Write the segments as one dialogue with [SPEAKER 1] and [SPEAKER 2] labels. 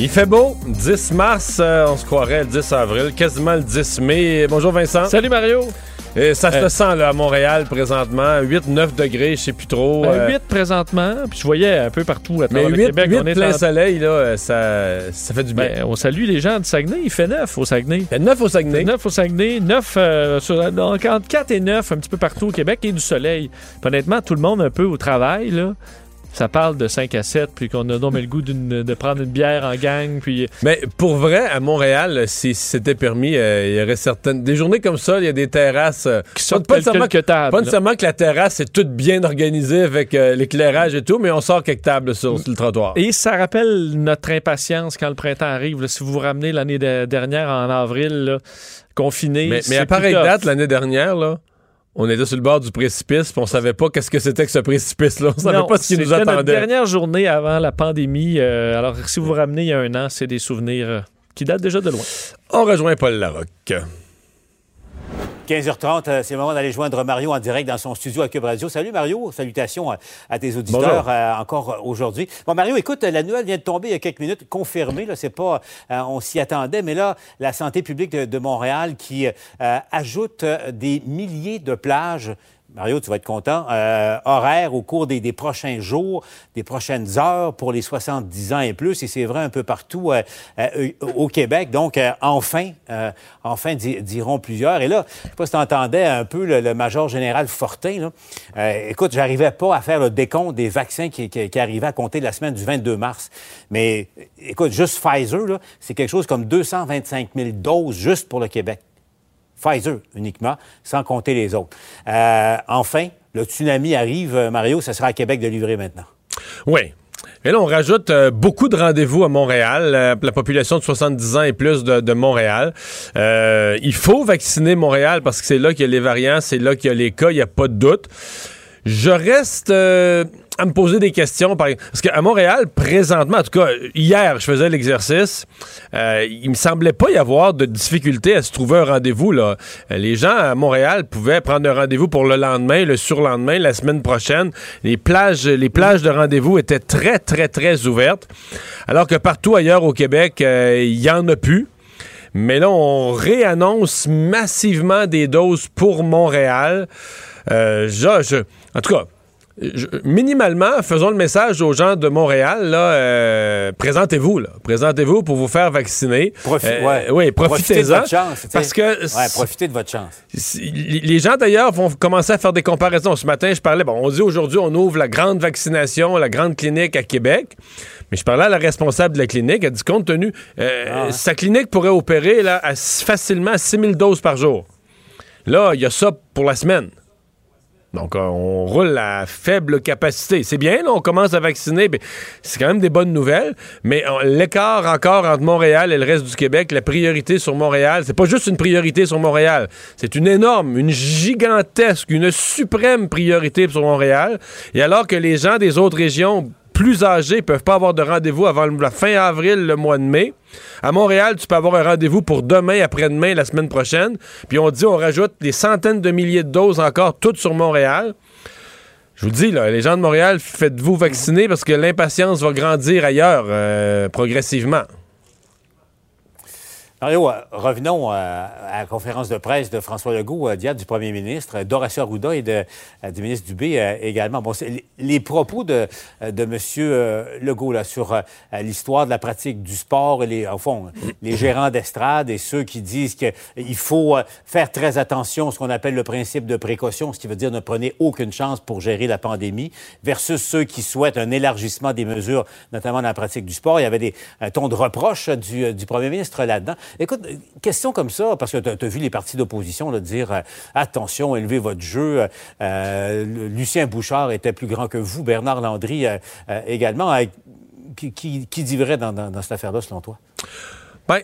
[SPEAKER 1] Il fait beau, 10 mars, euh, on se croirait le 10 avril, quasiment le 10 mai. Bonjour Vincent.
[SPEAKER 2] Salut Mario.
[SPEAKER 1] Et ça se
[SPEAKER 2] Euh,
[SPEAKER 1] sent là, à Montréal présentement, 8-9 degrés, je sais plus trop.
[SPEAKER 2] Ben,
[SPEAKER 1] euh,
[SPEAKER 2] 8 présentement, puis je voyais un peu partout à
[SPEAKER 1] mais
[SPEAKER 2] travers
[SPEAKER 1] 8,
[SPEAKER 2] le Québec. on est
[SPEAKER 1] plein
[SPEAKER 2] en-
[SPEAKER 1] soleil, là, euh, ça, ça fait du bien.
[SPEAKER 2] Ben, on salue les gens du Saguenay. Il fait 9 au Saguenay.
[SPEAKER 1] Il fait 9 au Saguenay.
[SPEAKER 2] 9 au Saguenay, 9 euh, sur, donc, entre 4 et 9 un petit peu partout au Québec et du soleil. Puis honnêtement, tout le monde un peu au travail, là. Ça parle de 5 à 7, puis qu'on a donc le goût de prendre une bière en gang, puis
[SPEAKER 1] Mais pour vrai, à Montréal, si c'était permis, euh, il y aurait certaines. Des journées comme ça, il y a des terrasses. euh,
[SPEAKER 2] qui sortent
[SPEAKER 1] pas, nécessairement,
[SPEAKER 2] quelques tables.
[SPEAKER 1] pas nécessairement que la terrasse est toute bien organisée avec euh, l'éclairage et tout, mais on sort quelques tables sur, sur le trottoir.
[SPEAKER 2] Et ça rappelle notre impatience quand le printemps arrive. là. si vous vous ramenez l'année de- dernière en avril, là, confiné.
[SPEAKER 1] Mais, mais à pareille date, l'année dernière, là, on était sur le bord du précipice, puis on savait pas qu'est-ce que c'était que ce précipice-là. On savait
[SPEAKER 2] Non,
[SPEAKER 1] pas ce qui nous
[SPEAKER 2] c'était notre
[SPEAKER 1] attendait.
[SPEAKER 2] dernière journée avant la pandémie. euh, alors, si vous vous ramenez il y a un an, c'est des souvenirs euh, qui datent déjà de loin.
[SPEAKER 1] On rejoint Paul Larocque.
[SPEAKER 3] 15h30, euh, c'est le moment d'aller joindre Mario en direct dans son studio à Cube Radio. Salut Mario, salutations à, à tes auditeurs
[SPEAKER 1] Bonjour.
[SPEAKER 3] euh, encore euh, aujourd'hui. Bon Mario, écoute, la nouvelle vient de tomber il y a quelques minutes, confirmée. Là, c'est pas, euh, on s'y attendait, mais là, la santé publique de, de Montréal qui euh, ajoute euh, des milliers de plages. Mario, tu vas être content. Euh, horaires au cours des, des prochains jours, des prochaines heures pour les 70 ans et plus. Et c'est vrai un peu partout euh, euh, au Québec. Donc, euh, enfin, enfin, di- diront plusieurs. Et là, je sais pas si tu entendais un peu le, major général Fortin. Là. Écoute, j'arrivais pas à faire le décompte des vaccins qui, qui, qui arrivaient à compter de la semaine du 22 mars. Mais écoute, juste Pfizer, c'est quelque chose comme 225 000 doses juste pour le Québec. Pfizer uniquement, sans compter les autres. Euh, enfin, le tsunami arrive, euh, Mario, ça sera à Québec de livrer maintenant.
[SPEAKER 1] Oui. Et là, on rajoute euh, beaucoup de rendez-vous à Montréal, euh, la population de 70 ans et plus de, de Montréal. Il faut vacciner Montréal parce que c'est là qu'il y a les variants, c'est là qu'il y a les cas, il n'y a pas de doute. Je reste à me poser des questions. par- Parce qu'à Montréal, présentement, en tout cas, hier, je faisais l'exercice. euh, il me semblait pas y avoir de difficulté à se trouver un rendez-vous. Là. Euh, Les gens à Montréal pouvaient prendre un rendez-vous pour le lendemain, le surlendemain, la semaine prochaine. Les plages, les plages de rendez-vous étaient très, très, très ouvertes. Alors que partout ailleurs au Québec, euh, il y en a plus. Mais là, on réannonce massivement des doses pour Montréal. Euh, je- je- en tout cas, je- minimalement, faisons le message aux gens de Montréal, là, euh, présentez-vous, là. Présentez-vous pour vous faire vacciner.
[SPEAKER 3] Profi-
[SPEAKER 1] Euh,
[SPEAKER 3] ouais.
[SPEAKER 1] Oui,
[SPEAKER 3] Profitez de
[SPEAKER 1] profitez-en.
[SPEAKER 3] votre chance. tu sais.
[SPEAKER 1] Parce que
[SPEAKER 3] Ouais, profitez de votre chance.
[SPEAKER 1] les gens d'ailleurs vont commencer à faire des comparaisons. Ce matin, je parlais, bon, on dit aujourd'hui on ouvre la grande vaccination, la grande clinique à Québec. Mais je parlais à la responsable de la clinique, elle dit compte tenu, euh,
[SPEAKER 3] Ah.
[SPEAKER 1] sa clinique pourrait opérer là, à- facilement 6000 doses par jour. Là, il y a ça pour la semaine. Donc, euh, on roule à faible capacité. C'est bien, là, on commence à vacciner. mais C'est quand même des bonnes nouvelles. Mais on- l'écart encore entre Montréal et le reste du Québec, la priorité sur Montréal, c'est pas juste une priorité sur Montréal. C'est une énorme, une gigantesque, une suprême priorité sur Montréal. Et alors que les gens des autres régions plus âgés peuvent pas avoir de rendez-vous avant la fin avril, le mois de mai. À Montréal, tu peux avoir un rendez-vous pour demain, après-demain, la semaine prochaine. Puis on dit, on rajoute des centaines de milliers de doses encore, toutes sur Montréal. Je vous dis, les gens de Montréal, faites-vous vacciner parce que l'impatience va grandir ailleurs euh, progressivement.
[SPEAKER 3] Mario, euh, revenons euh, à la conférence de presse de François Legault, euh, d'hier du premier ministre, d'Horacio Arruda et du ministre Dubé également. Bon, les- propos de, M. Legault là, sur l'histoire de la pratique du sport et les, au fond, les gérants d'estrade et ceux qui disent qu'il faut faire très attention à ce qu'on appelle le principe de précaution, ce qui veut dire ne prenez aucune chance pour gérer la pandémie, versus ceux qui souhaitent un élargissement des mesures, notamment dans la pratique du sport. Il y avait des, un ton de reproche du premier ministre là-dedans. Écoute, euh, question comme ça, parce que tu as, vu les partis d'opposition dire euh, attention, élevez votre jeu. Euh, Lucien Bouchard était plus grand que vous, Bernard Landry également. Qui, qui, dans, dans, cette affaire-là, selon toi?
[SPEAKER 1] Euh,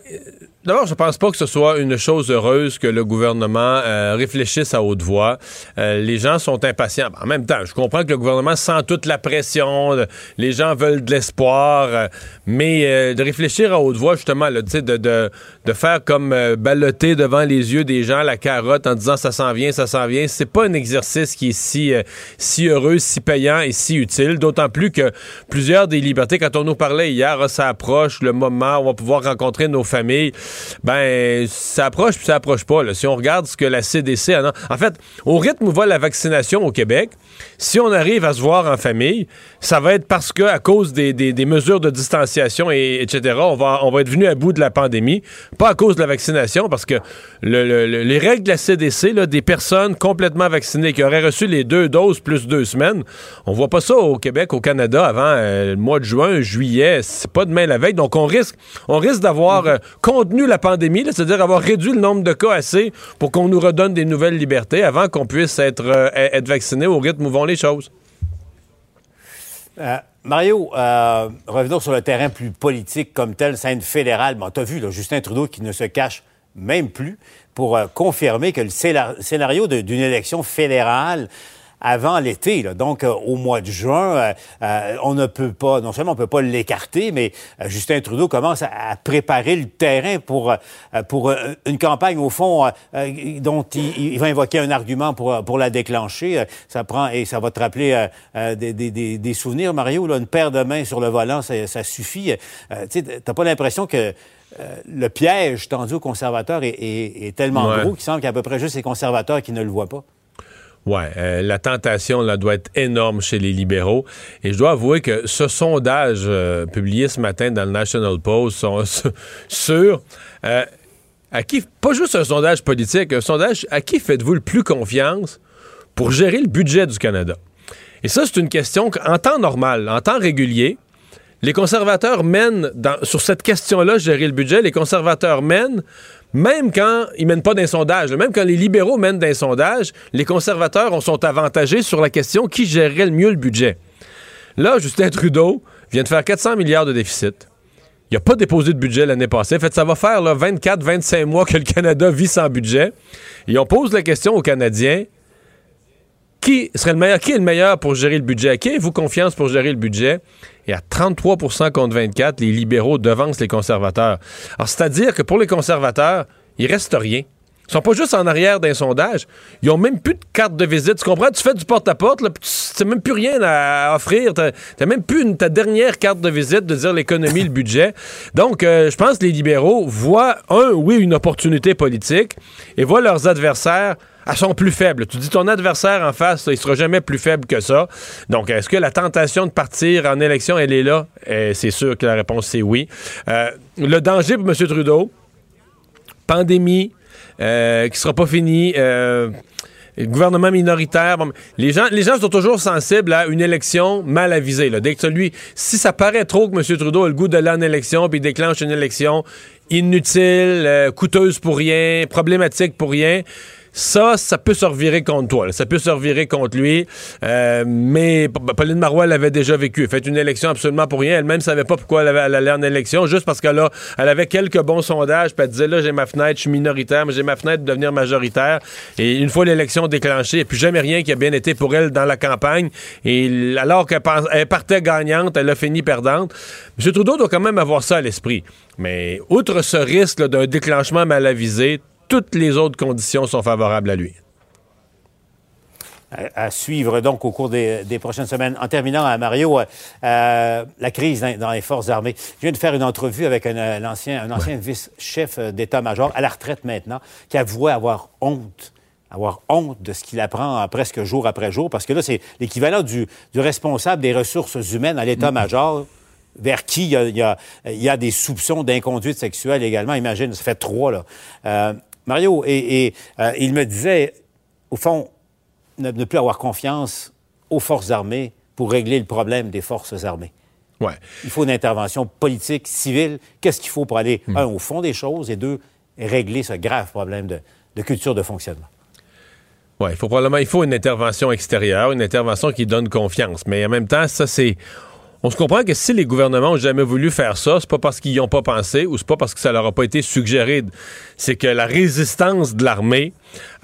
[SPEAKER 1] D'abord, je pense pas que ce soit une chose heureuse que le gouvernement euh, réfléchisse à haute voix. Euh, les gens sont impatients. En même temps, je comprends que le gouvernement sent toute la pression. euh, Les gens veulent de l'espoir. euh, mais euh, de réfléchir à haute voix, justement, là, de, de, de faire comme euh, balloter devant les yeux des gens la carotte en disant ça s'en vient, ça s'en vient, c'est pas un exercice qui est si, si heureux, si payant et si utile. D'autant plus que plusieurs des libertés, quand on nous parlait hier, ah, ça approche le moment où on va pouvoir rencontrer nos familles. Ben, ça approche puis ça approche pas. Là. Si on regarde ce que la CDC a... En fait, au rythme où va la vaccination au Québec, si on arrive à se voir en famille, ça va être parce que à cause des, des- mesures de distanciation et etc., on va, on va être venu à bout de la pandémie, pas à cause de la vaccination, parce que le- le- le- les règles de la CDC, là, des personnes complètement vaccinées qui auraient reçu les deux doses plus deux semaines, on voit pas ça au Québec, au Canada avant euh, le mois de juin, juillet, c'est pas demain la veille, donc on risque, on risque d'avoir euh, contenu la pandémie, c'est-à-dire avoir réduit le nombre de cas assez pour qu'on nous redonne des nouvelles libertés avant qu'on puisse être, euh, être vacciné au rythme où vont les choses.
[SPEAKER 3] Euh, Mario, euh, revenons sur le terrain plus politique comme tel, scène fédérale. Bon, tu as vu Justin Trudeau qui ne se cache même plus pour euh, confirmer que le scénar- scénario d'une élection fédérale avant l'été, là, donc euh, au mois de juin, euh, euh, on ne peut pas, non seulement on ne peut pas l'écarter, mais Justin Trudeau commence à, à préparer le terrain pour, euh, pour une campagne, au fond, dont il, il va invoquer un argument pour, pour la déclencher. Ça prend, et ça va te rappeler des, des- des- des souvenirs, Mario, là, une paire de mains sur le volant, ça, ça suffit. Euh, tu t'as pas l'impression que euh, le piège tendu aux conservateurs est, est- est tellement
[SPEAKER 1] Ouais.
[SPEAKER 3] gros qu'il semble qu'il y a à peu près juste les conservateurs qui ne le voient pas.
[SPEAKER 1] Ouais, euh, la tentation doit être énorme chez les libéraux. Et je dois avouer que ce sondage euh, publié ce matin dans le National Post sur euh, pas juste un sondage politique, un sondage à qui faites-vous le plus confiance pour gérer le budget du Canada? Et ça, c'est une question qu'en temps normal, en temps régulier, les conservateurs mènent, sur cette question-là, gérer le budget, les conservateurs mènent, même quand ils mènent pas d'un sondage, même quand les libéraux mènent d'un sondage, les conservateurs on sont avantagés sur la question qui gérerait le mieux le budget. Là, Justin Trudeau vient de faire 400 milliards de déficit. Il n'a pas déposé de budget l'année passée. En fait, ça va faire 24-25 mois que le Canada vit sans budget. Et on pose la question aux Canadiens qui serait le meilleur, qui est le meilleur pour gérer le budget? Qui avez-vous confiance pour gérer le budget? Et à 33% contre 24, les libéraux devancent les conservateurs. Alors, c'est-à-dire que pour les conservateurs, il reste rien. Ils sont pas juste en arrière d'un sondage. Ils ont même plus de carte de visite. Tu comprends? Tu fais du porte-à-porte, puis tu n'as même plus rien à offrir. Tu n'as même plus ta dernière carte de visite de dire l'économie, le budget. Donc, euh, je pense que les libéraux voient, un, oui, une opportunité politique et voient leurs adversaires à son plus faible. Tu dis ton adversaire en face, là, il sera jamais plus faible que ça. Donc, est-ce que la tentation de partir en élection, elle est là? Euh, c'est sûr que la réponse, c'est oui. Euh, le danger pour M. Trudeau, pandémie, euh, qui sera pas finie, euh, gouvernement minoritaire. Les, gens, les gens sont toujours sensibles à une élection mal avisée. Là. Dès que celui, si ça paraît trop que M. Trudeau a le goût d'aller en élection, puis déclenche une élection inutile, euh, coûteuse pour rien, problématique pour rien, ça, ça peut se revirer contre toi. Ça peut se revirer contre lui. Euh, mais Pauline Marois l'avait déjà vécu. Elle fait une élection absolument pour rien. Elle-même savait pas pourquoi elle, avait, elle allait en élection, juste parce qu'elle elle avait quelques bons sondages. Puis elle disait, là, j'ai ma fenêtre, je suis minoritaire, mais j'ai ma fenêtre de devenir majoritaire. Et une fois l'élection déclenchée, a plus jamais rien qui a bien été pour elle dans la campagne. Et alors qu'elle partait gagnante, elle a fini perdante. M. Trudeau doit quand même avoir ça à l'esprit. Mais outre ce risque d'un déclenchement mal avisé, toutes les autres conditions sont favorables à lui.
[SPEAKER 3] à, à suivre donc au cours des, des prochaines semaines. En terminant, à Mario, euh, euh, la crise dans, dans les forces armées. Je viens de faire une entrevue avec un, un ancien, un ancien vice-chef euh, d'état-major, à la retraite maintenant, qui avouait avoir honte avoir honte de ce qu'il apprend euh, presque jour après jour, parce que là, c'est l'équivalent du, du responsable des ressources humaines à l'état-major, vers qui il y a, il y a- il y a des soupçons d'inconduite sexuelle également. Imagine, ça fait trois, là. Euh, Mario, et, et, euh, il me disait, au fond, ne, ne plus avoir confiance aux forces armées pour régler le problème des forces armées.
[SPEAKER 1] Ouais.
[SPEAKER 3] Il faut une intervention politique, civile. Qu'est-ce qu'il faut pour aller, un, au fond des choses, et deux, régler ce grave problème de, de culture de fonctionnement?
[SPEAKER 1] Ouais, il faut probablement il faut une intervention extérieure, une intervention qui donne confiance. Mais en même temps, ça c'est on se comprend que si les gouvernements ont jamais voulu faire ça, c'est pas parce qu'ils n'y ont pas pensé ou c'est pas parce que ça leur a pas été suggéré. C'est que la résistance de l'armée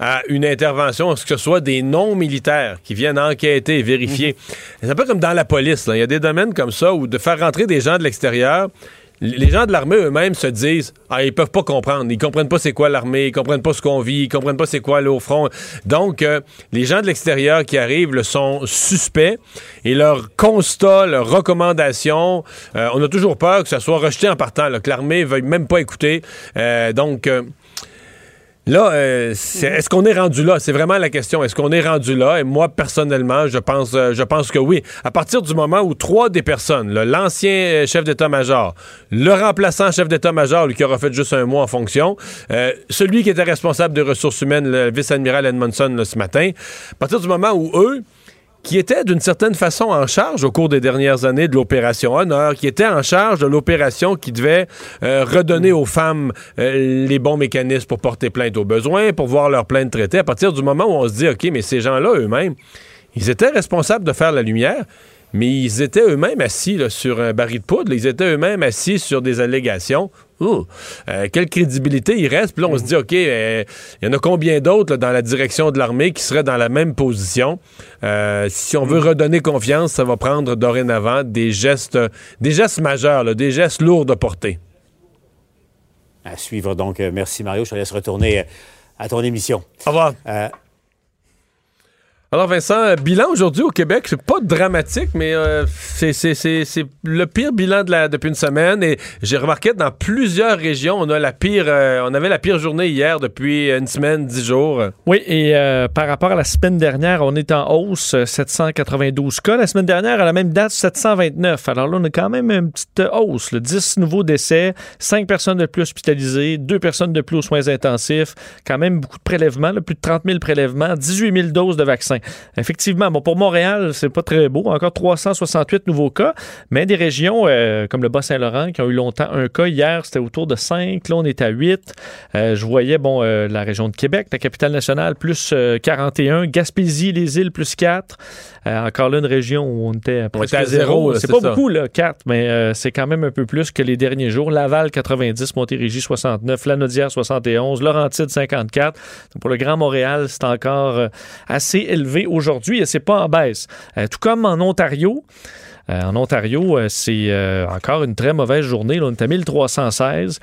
[SPEAKER 1] à une intervention, ce que ce soit des non-militaires qui viennent enquêter et vérifier. C'est un peu comme dans la police. Il y a des domaines comme ça où de faire rentrer des gens de l'extérieur, les gens de l'armée eux-mêmes se disent ah ils peuvent pas comprendre, ils comprennent pas c'est quoi l'armée, ils comprennent pas ce qu'on vit, ils comprennent pas c'est quoi aller front. Donc euh, les gens de l'extérieur qui arrivent le sont suspects et leurs constats, leurs recommandations, euh, on a toujours peur que ça soit rejeté en partant, là, que l'armée veuille même pas écouter. Euh, donc euh, Là, euh, est-ce qu'on est rendu là? C'est vraiment la question. Est-ce qu'on est rendu là? Et moi, personnellement, je pense, euh, que oui. À partir du moment où trois des personnes, l'ancien euh, chef d'état-major, le remplaçant chef d'état-major, lui qui aura fait juste un mois en fonction, celui qui était responsable des ressources humaines, le vice-admiral Edmondson, ce matin, à partir du moment où eux, qui étaient d'une certaine façon en charge au cours des dernières années de l'opération Honneur, qui étaient en charge de l'opération qui devait euh, redonner aux femmes euh, les bons mécanismes pour porter plainte aux besoins, pour voir leur plainte traitée. À partir du moment où on se dit, OK, mais ces gens-là eux-mêmes, ils étaient responsables de faire la lumière, mais ils étaient eux-mêmes assis sur un baril de poudre, ils étaient eux-mêmes assis sur des allégations. Euh, quelle crédibilité il reste? Puis là, on se dit, OK, euh, il y en a combien d'autres dans la direction de l'armée qui seraient dans la même position? Euh, si on veut redonner confiance, ça va prendre dorénavant des gestes, des gestes majeurs, là, des gestes lourds de portée.
[SPEAKER 3] À suivre donc. Merci Mario. Je te laisse retourner à ton émission.
[SPEAKER 1] Au revoir. Alors Vincent, euh, bilan aujourd'hui au Québec, c'est pas dramatique, mais euh, c'est, le pire bilan de la, depuis une semaine. Et j'ai remarqué que dans plusieurs régions, on a la pire, euh, on avait la pire journée hier depuis une semaine, dix jours.
[SPEAKER 2] Oui, et par rapport à la semaine dernière, on est en hausse, euh, 792 cas. La semaine dernière, à la même date, 729. Alors là, on a quand même une petite hausse. là. 10 nouveaux décès, 5 personnes de plus hospitalisées, 2 personnes de plus aux soins intensifs. Quand même beaucoup de prélèvements, plus de 30 000 prélèvements, 18 000 doses de vaccins. Effectivement, bon, pour Montréal, c'est pas très beau. Encore 368 nouveaux cas, mais des régions euh, comme le Bas-Saint-Laurent qui ont eu longtemps un cas. Hier, c'était autour de 5. Là, on est à 8. Euh, je voyais, bon, euh, la région de Québec, la capitale nationale, plus euh, 41. Gaspésie, les îles, plus 4. Euh, encore là, une région où on était à presque
[SPEAKER 1] était à zéro,
[SPEAKER 2] C'est pas
[SPEAKER 1] ça.
[SPEAKER 2] beaucoup, là, 4, mais c'est quand même un peu plus que les derniers jours. Laval, 90. Montérégie, 69. Lanaudière, 71. Laurentide, 54. Donc, pour le Grand Montréal, c'est encore assez élevé aujourd'hui et c'est pas en baisse. Euh, tout comme en Ontario. Euh, en Ontario, euh, c'est encore une très mauvaise journée. Là, on est à 1316.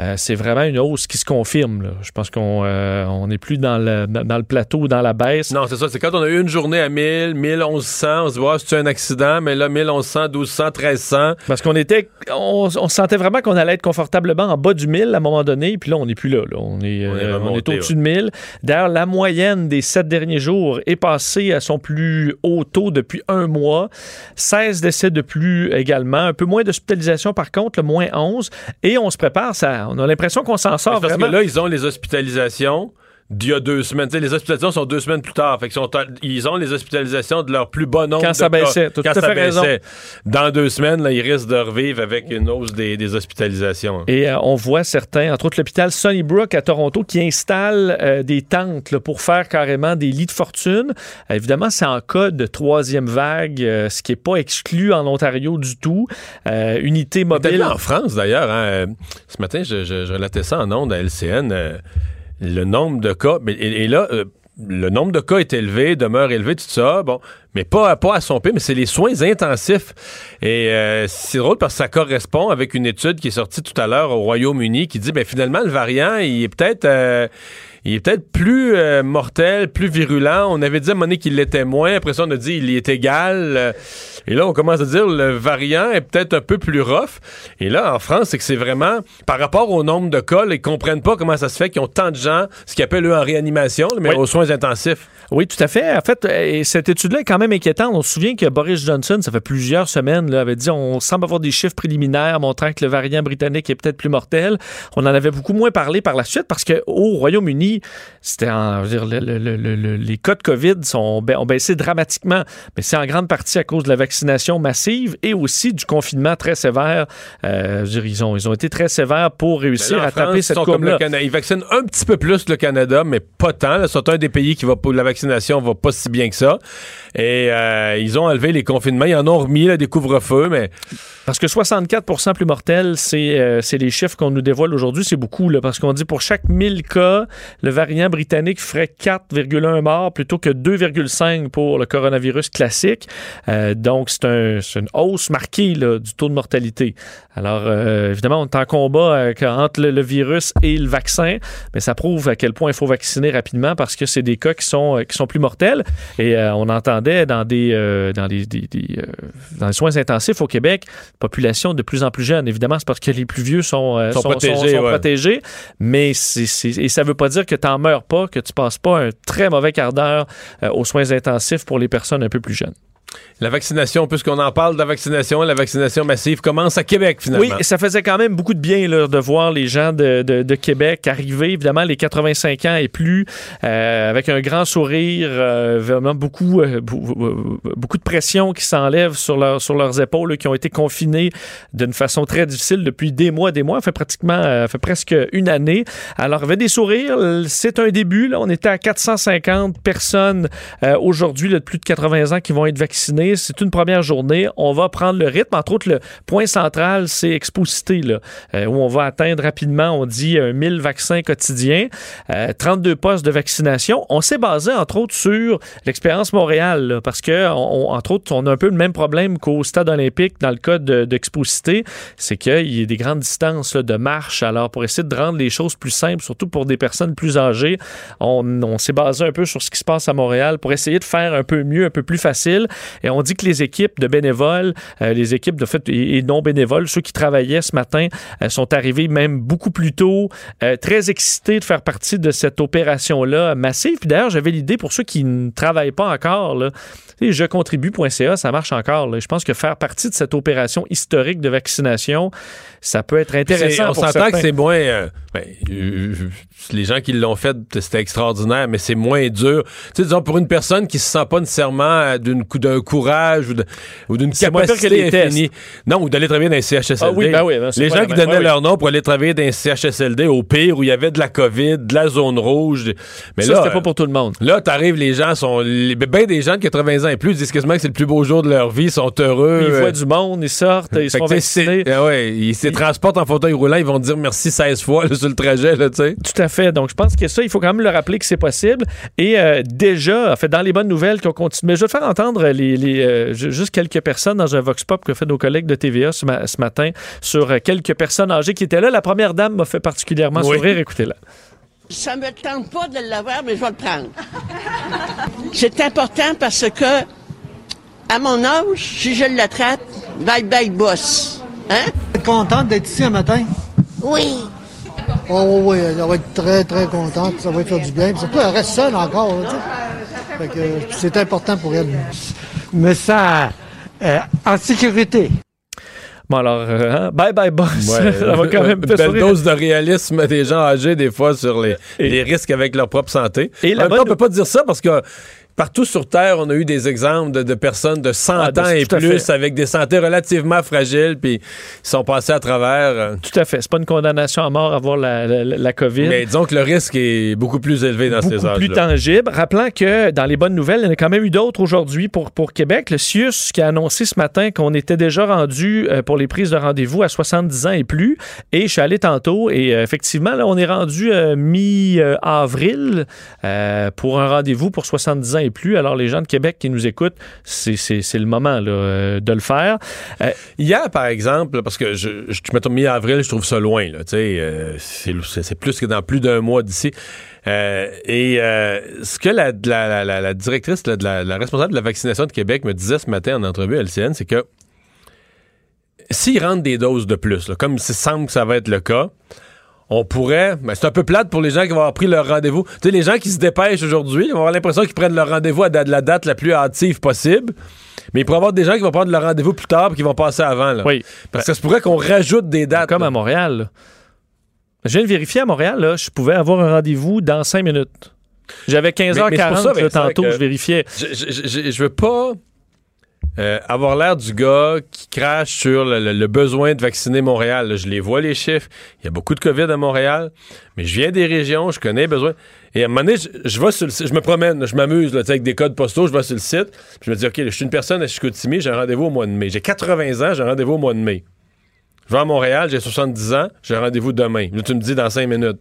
[SPEAKER 2] Euh, c'est vraiment une hausse qui se confirme. là. Je pense qu'on euh, on n'est plus dans le, dans le plateau ou dans la baisse.
[SPEAKER 1] Non, c'est ça. C'est quand on a eu une journée à 1000, 1100, on se dit, ouais, c'est un accident, mais là, 1100, 1200, 1300.
[SPEAKER 2] Parce qu'on était, on, on sentait vraiment qu'on allait être confortablement en bas du 1000 à un moment donné, puis là, on n'est plus là. là. On est,
[SPEAKER 1] On est
[SPEAKER 2] euh, est au-dessus de 1000. D'ailleurs, la moyenne des sept derniers jours est passée à son plus haut taux depuis un mois. 16 décès de plus également. Un peu moins d'hospitalisation, par contre, le moins 11. Et on se prépare, ça, on a l'impression qu'on s'en sort
[SPEAKER 1] Parce
[SPEAKER 2] vraiment.
[SPEAKER 1] que là, ils ont les hospitalisations d'il y a deux semaines. Les hospitalisations sont deux semaines plus tard. Fait sont, ils ont les hospitalisations de leur plus bon nombre
[SPEAKER 2] Quand
[SPEAKER 1] de
[SPEAKER 2] ça baissait.
[SPEAKER 1] Quand
[SPEAKER 2] tout
[SPEAKER 1] ça
[SPEAKER 2] fait raison.
[SPEAKER 1] baissait. Dans deux semaines, là, ils risquent de revivre avec une hausse des, des hospitalisations.
[SPEAKER 2] Et euh, on voit certains, entre autres l'hôpital Sunnybrook à Toronto, qui installe euh, des tentes là, pour faire carrément des lits de fortune. Euh, évidemment, c'est en cas de troisième vague, ce qui n'est pas exclu en Ontario du tout. Unité mobile.
[SPEAKER 1] en France, d'ailleurs, hein, ce matin, je, je, je relatais ça en ondes à LCN, le nombre de cas, et, et là, euh, le nombre de cas est élevé, demeure élevé, tout ça, bon, mais pas, pas à son pied, mais c'est les soins intensifs. Et euh, c'est drôle parce que ça correspond avec une étude qui est sortie tout à l'heure au Royaume-Uni qui dit, ben finalement, le variant, il est peut-être... euh, il est peut-être plus euh, mortel, plus virulent. On avait dit à un moment donné qu'il l'était moins. Après ça, on a dit il est égal. Et là, on commence à dire le variant est peut-être un peu plus rough. Et là, en France, c'est que c'est vraiment par rapport au nombre de cas, là, ils comprennent pas comment ça se fait qu'ils ont tant de gens, ce qu'ils appellent eux en réanimation, mais
[SPEAKER 2] Oui.
[SPEAKER 1] aux soins intensifs.
[SPEAKER 2] Oui, tout à fait. En fait, euh, et cette étude-là est quand même inquiétante. On se souvient que Boris Johnson, ça fait plusieurs semaines, là, avait dit on semble avoir des chiffres préliminaires montrant que le variant britannique est peut-être plus mortel. On en avait beaucoup moins parlé par la suite parce qu'au Royaume-Uni, c'était en, je veux dire, le- le- le- le- le- les cas de COVID sont, ont baissé dramatiquement. Mais c'est en grande partie à cause de la vaccination massive et aussi du confinement très sévère. Euh, je ils, ont, ils ont été très sévères pour réussir
[SPEAKER 1] là,
[SPEAKER 2] à taper
[SPEAKER 1] France, ils
[SPEAKER 2] cette
[SPEAKER 1] sont
[SPEAKER 2] courbe-là.
[SPEAKER 1] Ils vaccinent un petit peu plus le Canada, mais pas tant. là. C'est un des pays qui va pour la vaccination va pas si bien que ça. Et euh, ils ont enlevé les confinements. Ils en ont remis là, des couvre-feux, mais
[SPEAKER 2] Parce que 64% plus mortels, c'est euh, les chiffres qu'on nous dévoile aujourd'hui. C'est beaucoup, là, parce qu'on dit pour chaque 1000 cas, le variant britannique ferait 4,1 morts plutôt que 2,5 pour le coronavirus classique. Euh, donc, c'est un, c'est une hausse marquée là, du taux de mortalité. Alors, euh, évidemment, on est en combat euh, entre le, le virus et le vaccin, mais ça prouve à quel point il faut vacciner rapidement parce que c'est des cas qui sont, euh, qui sont plus mortels. Et euh, on entendait dans des, dans les, des- des, dans les soins intensifs au Québec, population de plus en plus jeune. Évidemment, c'est parce que les plus vieux sont,
[SPEAKER 1] Sont protégés,
[SPEAKER 2] sont
[SPEAKER 1] ouais.
[SPEAKER 2] protégés. Mais et ça veut pas dire que tu n'en meurs pas, que tu passes pas un très mauvais quart d'heure aux soins intensifs pour les personnes un peu plus jeunes.
[SPEAKER 1] La vaccination, puisqu'on en parle de la vaccination, la vaccination massive commence à Québec finalement.
[SPEAKER 2] Oui, ça faisait quand même beaucoup de bien là, de voir les gens de, Québec arriver, évidemment, les 85 ans et plus, euh, avec un grand sourire, euh, vraiment beaucoup, euh, beaucoup de pression qui s'enlève sur, leur, sur leurs épaules, qui ont été confinés d'une façon très difficile depuis des mois, des mois, fait pratiquement, fait presque une année. Alors, avait des sourires, c'est un début, on était à 450 personnes aujourd'hui de plus de 80 ans qui vont être vaccinées. C'est une première journée. On va prendre le rythme. Entre autres, le point central, c'est Exposité, là, euh, où on va atteindre rapidement, on dit, euh, 1000 vaccins quotidiens, euh, 32 postes de vaccination. On s'est basé, entre autres, sur l'expérience Montréal, parce que, on- on- entre autres, on a un peu le même problème qu'au stade olympique dans le cas de- d'Exposité, c'est qu'il y a des grandes distances de marche. Alors, pour essayer de rendre les choses plus simples, surtout pour des personnes plus âgées, on s'est basé un peu sur ce qui se passe à Montréal pour essayer de faire un peu mieux, un peu plus facile. Et on dit que les équipes de bénévoles, euh, les équipes de fait et, et non bénévoles, ceux qui travaillaient ce matin, euh, sont arrivés même beaucoup plus tôt, euh, très excités de faire partie de cette opération-là massive. Puis d'ailleurs, j'avais l'idée pour ceux qui ne travaillent pas encore, là, tu sais, jecontribue.ca, ça marche encore. là. Je pense que faire partie de cette opération historique de vaccination, ça peut être intéressant
[SPEAKER 1] on s'entend que c'est moins. ben, les gens qui l'ont fait, c'était extraordinaire, mais c'est moins dur. Tu sais, disons, pour une personne qui se sent pas nécessairement cou- d'un courage ou d'une capacité
[SPEAKER 2] les
[SPEAKER 1] infinie. Non, ou d'aller travailler dans les CHSLD.
[SPEAKER 2] Ah oui, ben oui, ben
[SPEAKER 1] les gens qui donnaient
[SPEAKER 2] ouais,
[SPEAKER 1] leur nom pour aller travailler dans les CHSLD, au pire, où il y avait de la COVID, de la zone rouge. Mais
[SPEAKER 2] ça,
[SPEAKER 1] là,
[SPEAKER 2] c'était pas pour tout le monde.
[SPEAKER 1] Là, t'arrives, les gens sont. Ben des gens de 80 ans et plus disent quasiment que c'est le plus beau jour de leur vie, ils sont heureux.
[SPEAKER 2] Ils
[SPEAKER 1] euh,
[SPEAKER 2] voient du monde, ils sortent, ils sont
[SPEAKER 1] sais,
[SPEAKER 2] vaccinés.
[SPEAKER 1] ah ouais, ils se transportent en fauteuil roulant, ils vont dire merci 16 fois là, sur le trajet, tu sais.
[SPEAKER 2] Tout à fait. Donc, je pense que ça, il faut quand même le rappeler que c'est possible. Et euh, déjà, en fait, dans les bonnes nouvelles qu'on continue. Mais je vais te faire entendre les, les, euh, ju- juste quelques personnes dans un Vox Pop que fait nos collègues de TVA ce, ma- ce matin sur euh, quelques personnes âgées qui étaient là. La première dame m'a fait particulièrement
[SPEAKER 1] Oui.
[SPEAKER 2] sourire. Écoutez-la.
[SPEAKER 4] Ça me tente pas de l'avoir, mais je vais le prendre. C'est important parce que, à mon âge, si je l'attrape, bye bye boss. Hein?
[SPEAKER 5] contente d'être ici un matin?
[SPEAKER 4] Oui.
[SPEAKER 5] Oh oui, oui, elle va être très, très contente. Ça va lui faire du bien. Surtout, elle reste seule encore. euh, c'est important pour elle. Mais ça, euh, en sécurité.
[SPEAKER 2] Bon, alors, euh, hein, bye bye boss.
[SPEAKER 1] Ouais,
[SPEAKER 2] ça va quand même
[SPEAKER 1] une belle
[SPEAKER 2] sourire.
[SPEAKER 1] dose de réalisme des gens âgés, des fois, sur les,
[SPEAKER 2] Et-
[SPEAKER 1] les risques avec leur propre santé.
[SPEAKER 2] Et
[SPEAKER 1] en même temps, on peut pas dire ça parce que partout sur Terre, on a eu des exemples de, de personnes de 100
[SPEAKER 2] Ah, de-
[SPEAKER 1] ans et
[SPEAKER 2] à
[SPEAKER 1] plus avec des santé relativement fragiles, puis ils sont passés à travers. euh,
[SPEAKER 2] Tout à fait. C'est pas une condamnation à mort avoir la, la, la COVID.
[SPEAKER 1] Mais disons que le risque est beaucoup plus élevé dans ces
[SPEAKER 2] beaucoup plus
[SPEAKER 1] âges-là.
[SPEAKER 2] tangible. Rappelant que dans les bonnes nouvelles, il y en a quand même eu d'autres aujourd'hui pour, pour Québec. Le CIUS qui a annoncé ce matin qu'on était déjà rendu euh, pour les prises de rendez-vous à 70 ans et plus. Et je suis allé tantôt et euh, effectivement, là, on est rendu mi-avril pour un rendez-vous pour 70 ans et plus. Alors, les gens de Québec qui nous écoutent, c'est le moment là, euh, de le faire. Euh,
[SPEAKER 1] Hier, par exemple, parce que je, je, mettons mi-avril, je trouve ça loin. Euh, c'est plus que dans plus d'un mois d'ici. Euh, et ce que la, la, la- directrice, la, responsable de la vaccination de Québec me disait ce matin en entrevue à LCN, c'est que s'ils rentrent des doses de plus, comme il semble que ça va être le cas, on pourrait. ben, c'est un peu plate pour les gens qui vont avoir pris leur rendez-vous. Tu sais, les gens qui se dépêchent aujourd'hui, ils vont avoir l'impression qu'ils prennent leur rendez-vous à la date la plus hâtive possible. Mais il pourrait y avoir des gens qui vont prendre leur rendez-vous plus tard et qui vont passer avant. Là.
[SPEAKER 2] oui,
[SPEAKER 1] Parce que ça se pourrait qu'on rajoute des dates.
[SPEAKER 2] comme
[SPEAKER 1] là.
[SPEAKER 2] à Montréal. là. Je viens de vérifier à Montréal, là, je pouvais avoir un rendez-vous dans 5 minutes. J'avais
[SPEAKER 1] Mais- mais c'est pour
[SPEAKER 2] 15h40
[SPEAKER 1] ça,
[SPEAKER 2] là,
[SPEAKER 1] Vincent,
[SPEAKER 2] tantôt,
[SPEAKER 1] que-
[SPEAKER 2] je vérifiais.
[SPEAKER 1] Je, je- je- je veux pas euh, avoir l'air du gars qui crache sur le, le- le besoin de vacciner Montréal. là. Je les vois, les chiffres. Il y a beaucoup de COVID à Montréal. Mais je viens des régions, je connais les besoins. Et à un moment donné, je, je vais sur le site, je me promène, je m'amuse avec des codes postaux, je vais sur le site. Puis je me dis, OK, je suis une personne à Chicoutimi, j'ai un rendez-vous au mois de mai. J'ai 80 ans, j'ai un rendez-vous au mois de mai. Je vais à Montréal, j'ai 70 ans, j'ai un rendez-vous demain. Là, tu me dis dans 5 minutes.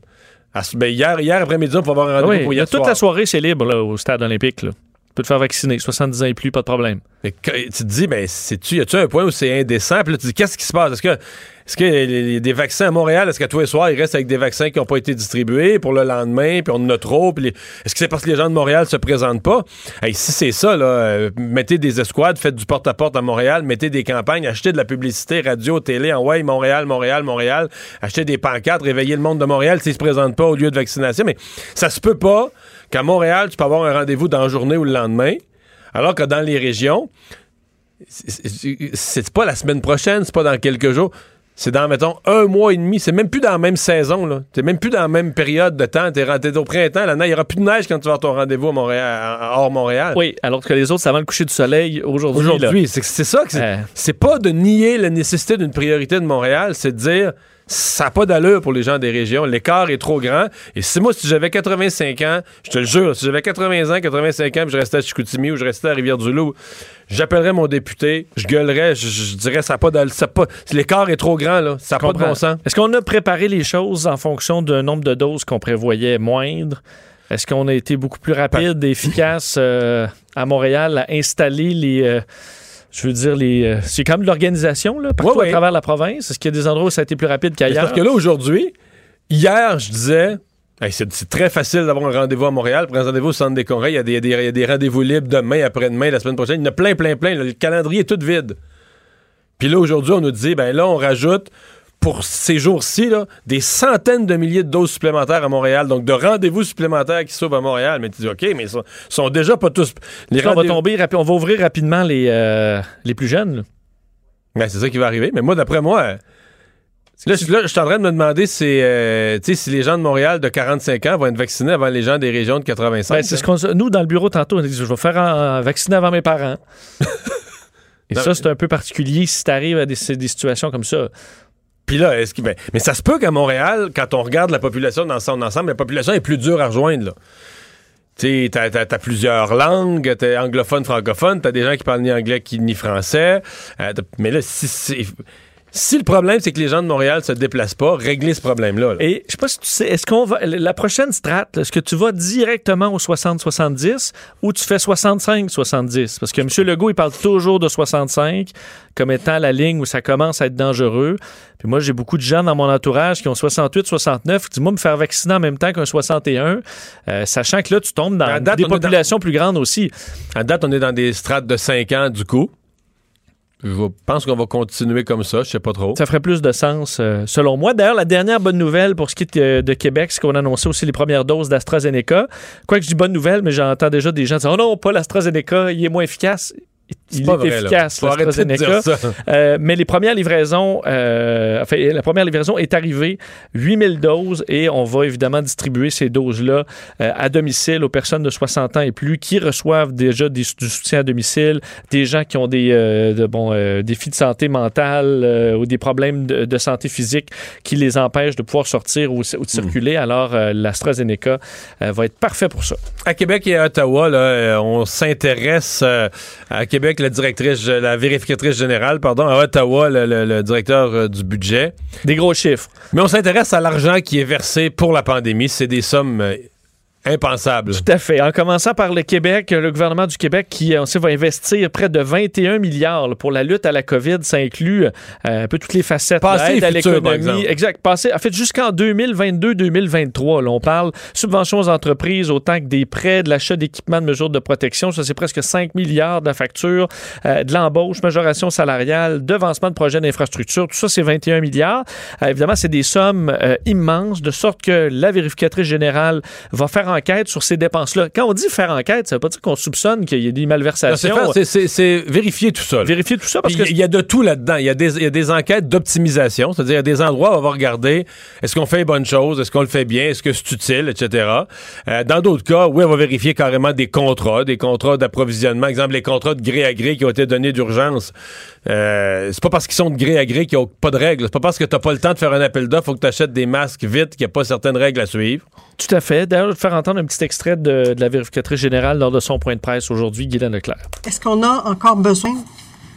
[SPEAKER 1] À ben, hier, hier après-midi, on peut avoir un
[SPEAKER 2] Ah
[SPEAKER 1] rendez-vous
[SPEAKER 2] oui,
[SPEAKER 1] pour
[SPEAKER 2] il y a
[SPEAKER 1] hier
[SPEAKER 2] toute
[SPEAKER 1] soir.
[SPEAKER 2] la soirée, c'est libre là, au stade olympique. Là. Tu peux te faire vacciner, 70 ans et plus, pas de problème.
[SPEAKER 1] Tu te dis, ben, c'est-tu, y a-tu un point où c'est indécent? Puis là, tu dis, qu'est-ce qui se passe? Est-ce que, est-ce y a des vaccins à Montréal? Est-ce qu'à tous les soirs, ils restent avec des vaccins qui n'ont pas été distribués pour le lendemain? Puis on en a trop? Puis est-ce que c'est parce que les gens de Montréal se présentent pas? Si c'est ça, là, euh, mettez des escouades, faites du porte-à-porte à Montréal, mettez des campagnes, achetez de la publicité, radio, télé, en ouais, Montréal, Montréal, Montréal, achetez des pancartes, réveillez le monde de Montréal s'ils se présentent pas au lieu de vaccination. Mais ça se peut pas qu'à Montréal, tu peux avoir un rendez-vous dans la journée ou le lendemain, alors que dans les régions, c'est- pas la semaine prochaine, c'est pas dans quelques jours. C'est dans, mettons, un mois et demi. C'est même plus dans la même saison, là. T'es même plus dans la même période de temps. T'es rentré au printemps, la neige. Il n'y aura plus de neige quand tu vas avoir ton rendez-vous à Montréal, hors Montréal.
[SPEAKER 2] Oui, alors que les autres, c'est avant le coucher du soleil aujourd'hui. là.
[SPEAKER 1] Aujourd'hui, c'est c'est ça que c'est.
[SPEAKER 2] Euh.
[SPEAKER 1] C'est pas de nier la nécessité d'une priorité de Montréal, c'est de dire ça n'a pas d'allure pour les gens des régions. L'écart est trop grand. Et si moi, si j'avais 85 ans, je te le jure, si j'avais 80 ans, 85 ans, puis je restais à Chicoutimi ou je restais à Rivière-du-Loup, j'appellerais mon député, je gueulerais, je, je dirais ça n'a pas d'allure. L'écart est trop grand, là. Ça n'a pas de bon sens.
[SPEAKER 2] Est-ce qu'on a préparé les choses en fonction d'un nombre de doses qu'on prévoyait moindre? Est-ce qu'on a été beaucoup plus rapide et efficace euh, à Montréal à installer les. euh, je veux dire, les. euh, c'est quand même de l'organisation, là, partout
[SPEAKER 1] Ouais, ouais.
[SPEAKER 2] à travers la province. Est-ce qu'il y a des endroits où ça a été plus rapide qu'ailleurs?
[SPEAKER 1] parce que là, aujourd'hui, hier, je disais, hey, c'est très facile d'avoir un rendez-vous à Montréal. Prends rendez-vous au centre des congrès. Il y a des, des- rendez-vous libres demain, après-demain, la semaine prochaine. Il y en a plein, plein, plein. le calendrier est tout vide. Puis là, aujourd'hui, on nous dit, ben là, on rajoute pour ces jours-ci, des centaines de milliers de doses supplémentaires à Montréal. Donc, de rendez-vous supplémentaires qui s'ouvrent à Montréal. Mais tu dis, OK, mais ils sont, sont déjà pas tous. Les
[SPEAKER 2] qu'on va tomber on va ouvrir rapidement les, euh, les plus jeunes.
[SPEAKER 1] Ben, c'est ça qui va arriver. Mais moi, d'après moi, euh, là, je là, je suis en train de me demander si, euh, si les gens de Montréal de 45 ans vont être vaccinés avant les gens des régions de 85.
[SPEAKER 2] Ben, c'est ce nous dans le bureau tantôt on a dit je vais faire en- vacciner avant mes parents. Et
[SPEAKER 1] Non,
[SPEAKER 2] ça c'est un peu particulier si tu arrives à des, des situations comme ça.
[SPEAKER 1] Puis là, est-ce que, ben, mais ça se peut qu'à Montréal, quand on regarde la population dans son ensemble, la population est plus dure à rejoindre. Là. Tu t'as, t'as- plusieurs langues, t'es anglophone, francophone, t'as des gens qui parlent ni anglais ni français. Euh, mais là, si, si, si le problème, c'est que les gens de Montréal se déplacent pas, régler ce problème-là. là.
[SPEAKER 2] Et je sais pas si tu sais, est-ce qu'on va. La prochaine strat, là, est-ce que tu vas directement au 60-70 ou tu fais 65-70? Parce que M. Legault, il parle toujours de 65 comme étant la ligne où ça commence à être dangereux. Puis moi, j'ai beaucoup de gens dans mon entourage qui ont 68-69 qui disent, moi, me faire vacciner en même temps qu'un 61, euh, sachant que là, tu tombes dans
[SPEAKER 1] date,
[SPEAKER 2] des
[SPEAKER 1] dans-
[SPEAKER 2] populations plus grandes aussi.
[SPEAKER 1] À date, on est dans des strates de 5 ans, du coup. Je pense qu'on va continuer comme ça, je sais pas trop.
[SPEAKER 2] Ça ferait plus de sens, euh, selon moi. D'ailleurs, la dernière bonne nouvelle pour ce qui est de, de Québec, c'est qu'on a annoncé aussi les premières doses d'AstraZeneca. Quoique je dis bonne nouvelle, mais j'entends déjà des gens dire Oh non, pas l'AstraZeneca, il est moins efficace. Il est
[SPEAKER 1] là.
[SPEAKER 2] efficace, l'AstraZeneca. Euh, mais les premières livraisons, euh, enfin, la première livraison est arrivée, 8000 doses, et on va évidemment distribuer ces doses-là euh, à domicile aux personnes de 60 ans et plus qui reçoivent déjà des- du soutien à domicile, des gens qui ont des euh, de, bon, euh, défis de santé mentale ou des problèmes de, de santé physique qui les empêchent de pouvoir sortir ou, ou de circuler. Alors, euh, l'AstraZeneca va être parfait pour ça.
[SPEAKER 1] À Québec et à Ottawa, là, on s'intéresse à Québec, la directrice, la vérificatrice générale, pardon, à Ottawa, le, le- le directeur euh, du budget.
[SPEAKER 2] Des gros chiffres.
[SPEAKER 1] Mais on s'intéresse à l'argent qui est versé pour la pandémie. C'est des sommes euh, Impensable.
[SPEAKER 2] Tout à fait. En commençant par le Québec, le gouvernement du Québec qui, on sait, va investir près de 21 milliards pour la lutte à la COVID. Ça inclut euh, un peu toutes les facettes.
[SPEAKER 1] Passé
[SPEAKER 2] à l'économie. Exact. Passé, en fait, jusqu'en 2022-2023. là, On parle subventions aux entreprises, autant que des prêts, de l'achat d'équipements de mesures de protection. Ça, c'est presque 5 milliards de la facture, euh, de l'embauche, majoration salariale, devancement de projets d'infrastructure. Tout ça, c'est 21 milliards. Euh, évidemment, c'est des sommes euh, immenses, de sorte que la vérificatrice générale va faire enquête sur ces dépenses-là. Quand on dit faire enquête, ça veut pas dire qu'on soupçonne qu'il y ait des malversations.
[SPEAKER 1] c'est- vérifier tout ça. là.
[SPEAKER 2] Vérifier tout ça parce
[SPEAKER 1] Puis
[SPEAKER 2] que
[SPEAKER 1] Il y a de tout là-dedans. Il y, a des- il y a des enquêtes d'optimisation, c'est-à-dire il y a des endroits où on va regarder est-ce qu'on fait les bonnes choses, est-ce qu'on le fait bien, est-ce que c'est utile, etc. Euh, dans d'autres cas, oui, on va vérifier carrément des contrats, des contrats d'approvisionnement. Exemple, les contrats de gré à gré qui ont été donnés d'urgence. Euh, c'est pas parce qu'ils sont de gré à gré qu'ils n'ont pas de règles. C'est pas parce que t'as pas le temps de faire un appel d'offres, faut que tu achètes des masques vite, qu'il n'y a pas certaines règles à suivre.
[SPEAKER 2] Tout à fait. D'ailleurs, je vais faire entendre un petit extrait de, de la vérificatrice générale lors de son point de presse aujourd'hui, Guylaine Leclerc.
[SPEAKER 6] Est-ce qu'on a encore besoin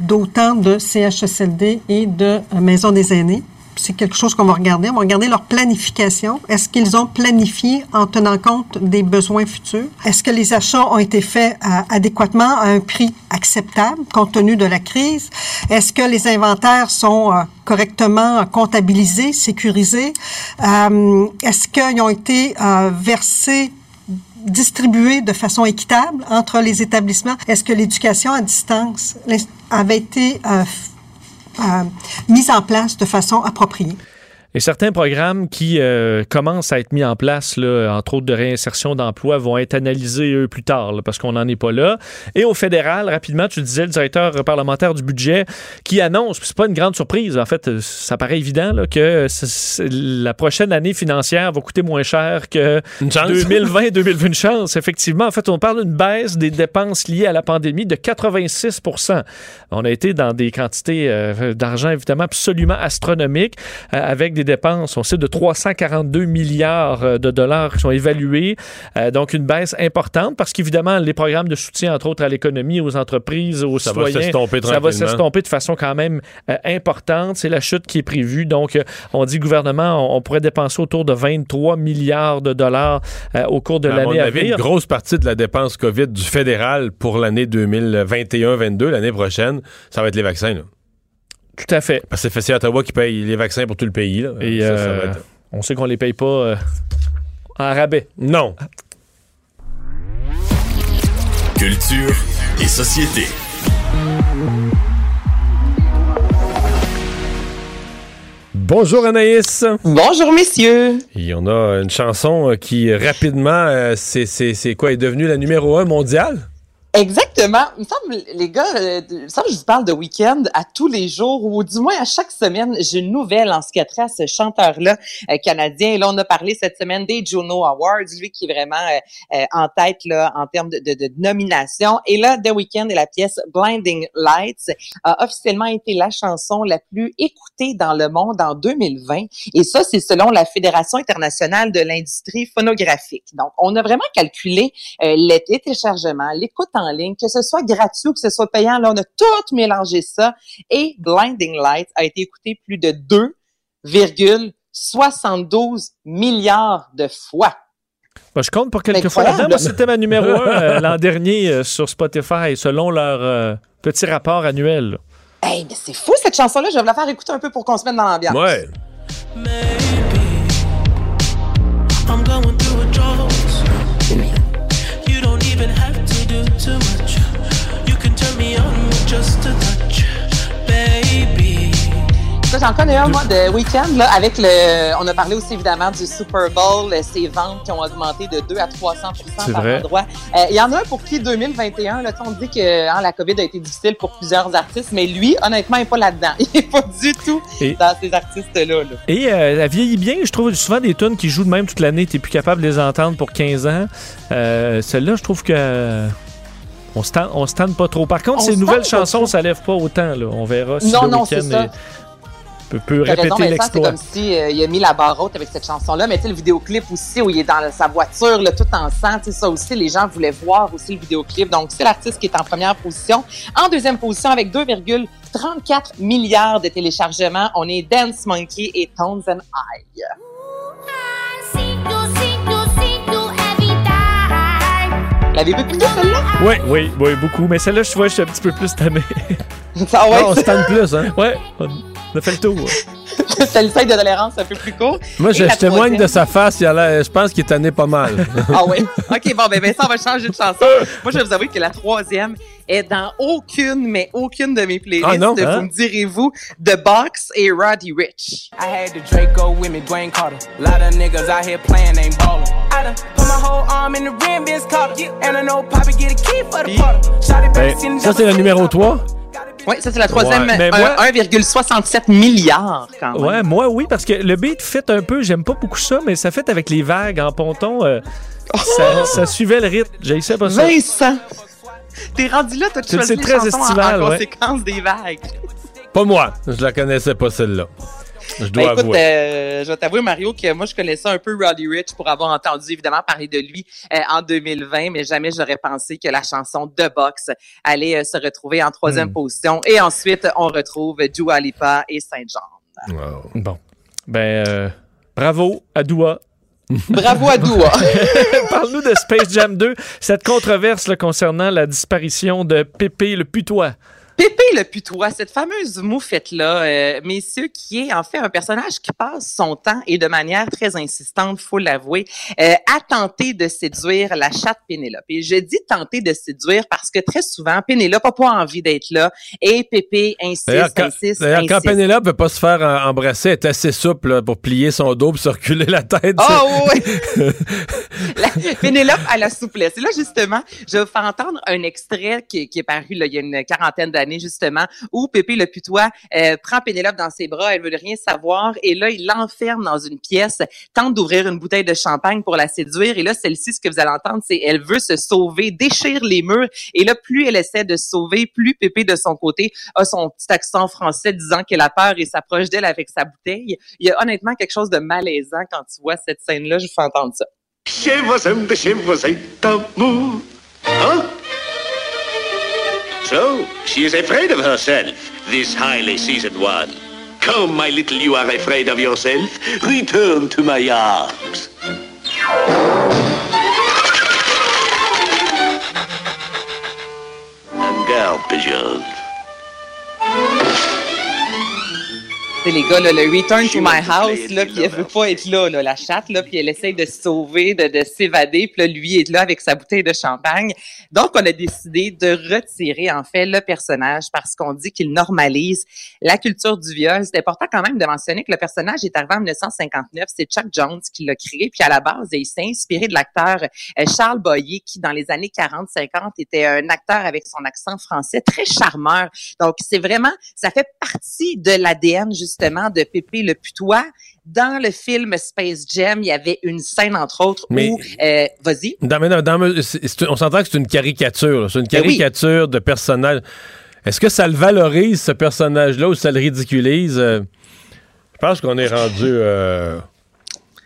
[SPEAKER 6] d'autant de CHSLD et de euh, maisons des aînés? C'est quelque chose qu'on va regarder. On va regarder leur planification. Est-ce qu'ils ont planifié en tenant compte des besoins futurs? Est-ce que les achats ont été faits adéquatement à un prix acceptable compte tenu de la crise? Est-ce que les inventaires sont euh, correctement comptabilisés, sécurisés? Euh, Est-ce qu'ils ont été euh, versés distribués de façon équitable entre les établissements? Est-ce que l'éducation à distance avait été euh, mise en place de façon appropriée?
[SPEAKER 2] Et certains programmes qui euh, commencent à être mis en place, là, entre autres de réinsertion d'emploi, vont être analysés eux plus tard, là, parce qu'on n'en est pas là. Et au fédéral, rapidement, tu le disais, le directeur parlementaire du budget qui annonce, c'est pas une grande surprise, en fait, ça paraît évident là, que c- c- la prochaine année financière va coûter moins cher que
[SPEAKER 1] Une chance.
[SPEAKER 2] 2020-2020. Une chance, effectivement. En fait, on parle d'une baisse des dépenses liées à la pandémie de 86 On a été dans des quantités euh, d'argent, évidemment, absolument astronomiques, euh, avec des dépenses, on sait, de 342 milliards euh, de dollars qui sont évalués. Euh, donc, une baisse importante parce qu'évidemment, les programmes de soutien, entre autres, à l'économie, aux entreprises, aux
[SPEAKER 1] Ça va
[SPEAKER 2] citoyens,
[SPEAKER 1] s'estomper
[SPEAKER 2] ça va s'estomper de façon quand même euh, importante. C'est la chute qui est prévue. Donc, on dit gouvernement, on, on pourrait dépenser autour de 23 milliards de dollars euh, au cours de
[SPEAKER 1] À
[SPEAKER 2] l'année à venir.
[SPEAKER 1] une grosse partie de la dépense COVID du fédéral pour l'année 2021-22, l'année prochaine, ça va être les vaccins. là.
[SPEAKER 2] Tout à fait.
[SPEAKER 1] Parce que c'est Ottawa qui paye les vaccins pour tout le pays. Là.
[SPEAKER 2] Et
[SPEAKER 1] Ça, ça
[SPEAKER 2] euh,
[SPEAKER 1] va être-
[SPEAKER 2] on sait qu'on les paye pas euh, en rabais.
[SPEAKER 1] Non.
[SPEAKER 7] Culture et société.
[SPEAKER 1] Bonjour Anaïs.
[SPEAKER 8] Bonjour, messieurs.
[SPEAKER 1] Et on a une chanson euh, qui rapidement, euh, c'est quoi, est devenue la numéro un mondiale?
[SPEAKER 8] Exactement. Il me semble, les gars, euh, il me semble que je vous parle de week-end à tous les jours, ou du moins à chaque semaine, j'ai une nouvelle en ce qui a trait à ce chanteur-là euh, canadien. Et là, on a parlé cette semaine des Juno Awards, lui qui est vraiment euh, euh, en tête là en termes de, de, de nomination. Et là, The Weeknd et la pièce Blinding Lights a officiellement été la chanson la plus écoutée dans le monde en 2020. Et ça, c'est selon la Fédération internationale de l'industrie phonographique. Donc, on a vraiment calculé euh, les téléchargements, l'écoute en ligne, que ce soit gratuit ou que ce soit payant. Là, on a tout mélangé ça. Et Blinding Lights a été écouté plus de 2,72 milliards de fois.
[SPEAKER 2] Ben, je compte pour quelques fois c'était ma numéro un l'an dernier euh, sur Spotify, selon leur euh, petit rapport annuel.
[SPEAKER 8] Hey, mais c'est fou cette chanson-là. Je vais vous la faire écouter un peu pour qu'on se mette dans l'ambiance.
[SPEAKER 1] Ouais.
[SPEAKER 9] I'm going
[SPEAKER 8] j'en connais un, moi, de week-end, là, avec le. On a parlé aussi, évidemment, du Super Bowl, euh, ces ventes qui ont augmenté de 2 à 300
[SPEAKER 2] C'est
[SPEAKER 8] par
[SPEAKER 2] vrai.
[SPEAKER 8] endroit. Euh, Il y en a un pour qui 2021, là, tu on dit que hein, la COVID a été difficile pour plusieurs artistes, mais lui, honnêtement, il n'est pas là-dedans. Il n'est pas du tout
[SPEAKER 2] Et-
[SPEAKER 8] dans ces artistes-là. là.
[SPEAKER 2] Et euh, elle vieillit bien. Je trouve souvent des tunes qui jouent de même toute l'année. T'es plus capable de les entendre pour 15 ans. Euh, Celle-là, je trouve que. On se tente- on se tente pas trop. Par contre,
[SPEAKER 8] On
[SPEAKER 2] ces nouvelles chansons, ça lève pas autant. Là. On verra si
[SPEAKER 8] Non,
[SPEAKER 2] le
[SPEAKER 8] non, c'est
[SPEAKER 2] week-end peut, peut répéter
[SPEAKER 8] Vincent, c'est
[SPEAKER 2] l'exploit.
[SPEAKER 8] comme si euh, il a mis la barre haute avec cette chanson-là, mais tu sais, le vidéoclip aussi, où il est dans sa voiture, là, tout en sang, tu sais, ça aussi, les gens voulaient voir aussi le vidéoclip. Donc, c'est l'artiste qui est en première position. En deuxième position, avec 2,34 milliards de téléchargements, on est Dance Monkey et Tones and I. L'avez-vous écouté, celle-là?
[SPEAKER 2] Oui, oui, oui, beaucoup. Mais celle-là, je vois, je suis un petit peu plus tanné.
[SPEAKER 8] Ah ouais,
[SPEAKER 1] Ah, on se tente plus, hein?
[SPEAKER 2] Ouais, on a fait le tour.
[SPEAKER 8] c'est le seuil de tolérance un peu plus court.
[SPEAKER 1] Moi, je, témoigne de sa face. il a l'air- je pense qu'il est tanné pas mal.
[SPEAKER 8] Ah oui? OK, bon, ben, ben ça, on va changer de chanson. Moi, je vais vous avouer que la troisième est dans aucune, mais aucune de mes playlists.
[SPEAKER 1] Ah non,
[SPEAKER 8] vous
[SPEAKER 1] hein?
[SPEAKER 8] me direz-vous, The Box et Roddy Rich.
[SPEAKER 10] I had the Draco with me, Dwayne Carter. Lot of niggas out here playing, ain't ballin'. I done put my whole arm in the rim, Vince Carter. And I know Poppy get a key for the
[SPEAKER 1] Ben, ça, c'est le numéro 3.
[SPEAKER 8] Oui, ça, c'est la troisième.
[SPEAKER 2] Ouais, mais
[SPEAKER 8] un-
[SPEAKER 2] moi-
[SPEAKER 8] 1,67 milliards, quand même.
[SPEAKER 2] Ouais, moi, oui, parce que le beat fait un peu, j'aime pas beaucoup ça, mais ça fait avec les vagues en ponton. euh, ça, ça suivait le rythme. J'ai ça pas ça.
[SPEAKER 8] Vincent! T'es rendu là, t'as
[SPEAKER 2] C'est-
[SPEAKER 8] choisi
[SPEAKER 2] c'est
[SPEAKER 8] les
[SPEAKER 2] très
[SPEAKER 8] chansons en-
[SPEAKER 2] estival,
[SPEAKER 8] en,
[SPEAKER 2] ouais.
[SPEAKER 8] conséquence des vagues?
[SPEAKER 1] Pas moi. Je la connaissais pas, celle-là. Je
[SPEAKER 8] Ben,
[SPEAKER 1] dois
[SPEAKER 8] écoute,
[SPEAKER 1] avouer.
[SPEAKER 8] euh, je vais t'avouer, Mario, que moi, je connaissais un peu Roddy Rich pour avoir entendu, évidemment, parler de lui euh, en 2020, mais jamais j'aurais pensé que la chanson The Box allait euh, se retrouver en troisième
[SPEAKER 2] Hmm.
[SPEAKER 8] position. Et ensuite, on retrouve Dua Lipa et Saint-Jean.
[SPEAKER 2] Bon. Ben, euh, bravo à Doua.
[SPEAKER 8] Bravo à Doua.
[SPEAKER 2] Parle-nous de Space Jam 2, cette controverse là, concernant la disparition de Pépé le putois.
[SPEAKER 8] Pépé le putois, cette fameuse moufette-là, euh, messieurs, qui est en fait un personnage qui passe son temps et de manière très insistante, faut l'avouer, euh, à tenter de séduire la chatte Pénélope. Et je dis tenter de séduire parce que très souvent, Pénélope n'a pas envie d'être là et Pépé insiste,
[SPEAKER 1] quand,
[SPEAKER 8] insiste,
[SPEAKER 1] d'ailleurs, quand. Pénélope veut pas se faire euh, embrasser, elle est assez souple là, pour plier son dos et se reculer la tête.
[SPEAKER 8] Oh oui! La- Pénélope à la souplesse. Et là, justement, je vais vous faire entendre un extrait qui, qui est paru là, il y a une quarantaine d'années, justement, où Pépé le putois euh, prend Pénélope dans ses bras, elle veut rien savoir, et là, il l'enferme dans une pièce, tente d'ouvrir une bouteille de champagne pour la séduire, et là, celle-ci, ce que vous allez entendre, c'est elle veut se sauver, déchire les murs, et là, plus elle essaie de se sauver, plus Pépé, de son côté, a son petit accent français disant qu'elle a peur et s'approche d'elle avec sa bouteille. Il y a honnêtement quelque chose de malaisant quand tu vois cette scène-là, je vous fais entendre ça.
[SPEAKER 11] Chez de chez. Huh? So, she is afraid of herself, this highly seasoned one. Come, my little, you are afraid of yourself. Return to my arms. Un girl pigeon.
[SPEAKER 8] C'est les gars, là, le Return to my house, là, puis elle veut pas être là, là, la chatte, là, puis elle essaye de se sauver, de, de s'évader, puis là, lui est là avec sa bouteille de champagne. Donc, on a décidé de retirer, en fait, le personnage parce qu'on dit qu'il normalise la culture du viol. C'est important quand même de mentionner que le personnage est arrivé en 1959. C'est Chuck Jones qui l'a créé, puis à la base, il s'est inspiré de l'acteur euh, Charles Boyer, qui, dans les années 40-50, était un acteur avec son accent français très charmeur. Donc, c'est vraiment, ça fait partie de l'ADN, justement, de Pépé le putois. Dans le film Space Jam, il y avait une scène, entre autres,
[SPEAKER 1] Mais-
[SPEAKER 8] où... euh, Vas-y.
[SPEAKER 1] On s'entend que c'est une caricature. C'est une
[SPEAKER 8] Ben oui.
[SPEAKER 1] caricature de personnage. Est-ce que ça le valorise, ce personnage-là, ou ça le ridiculise? Euh, je pense qu'on est rendu... euh,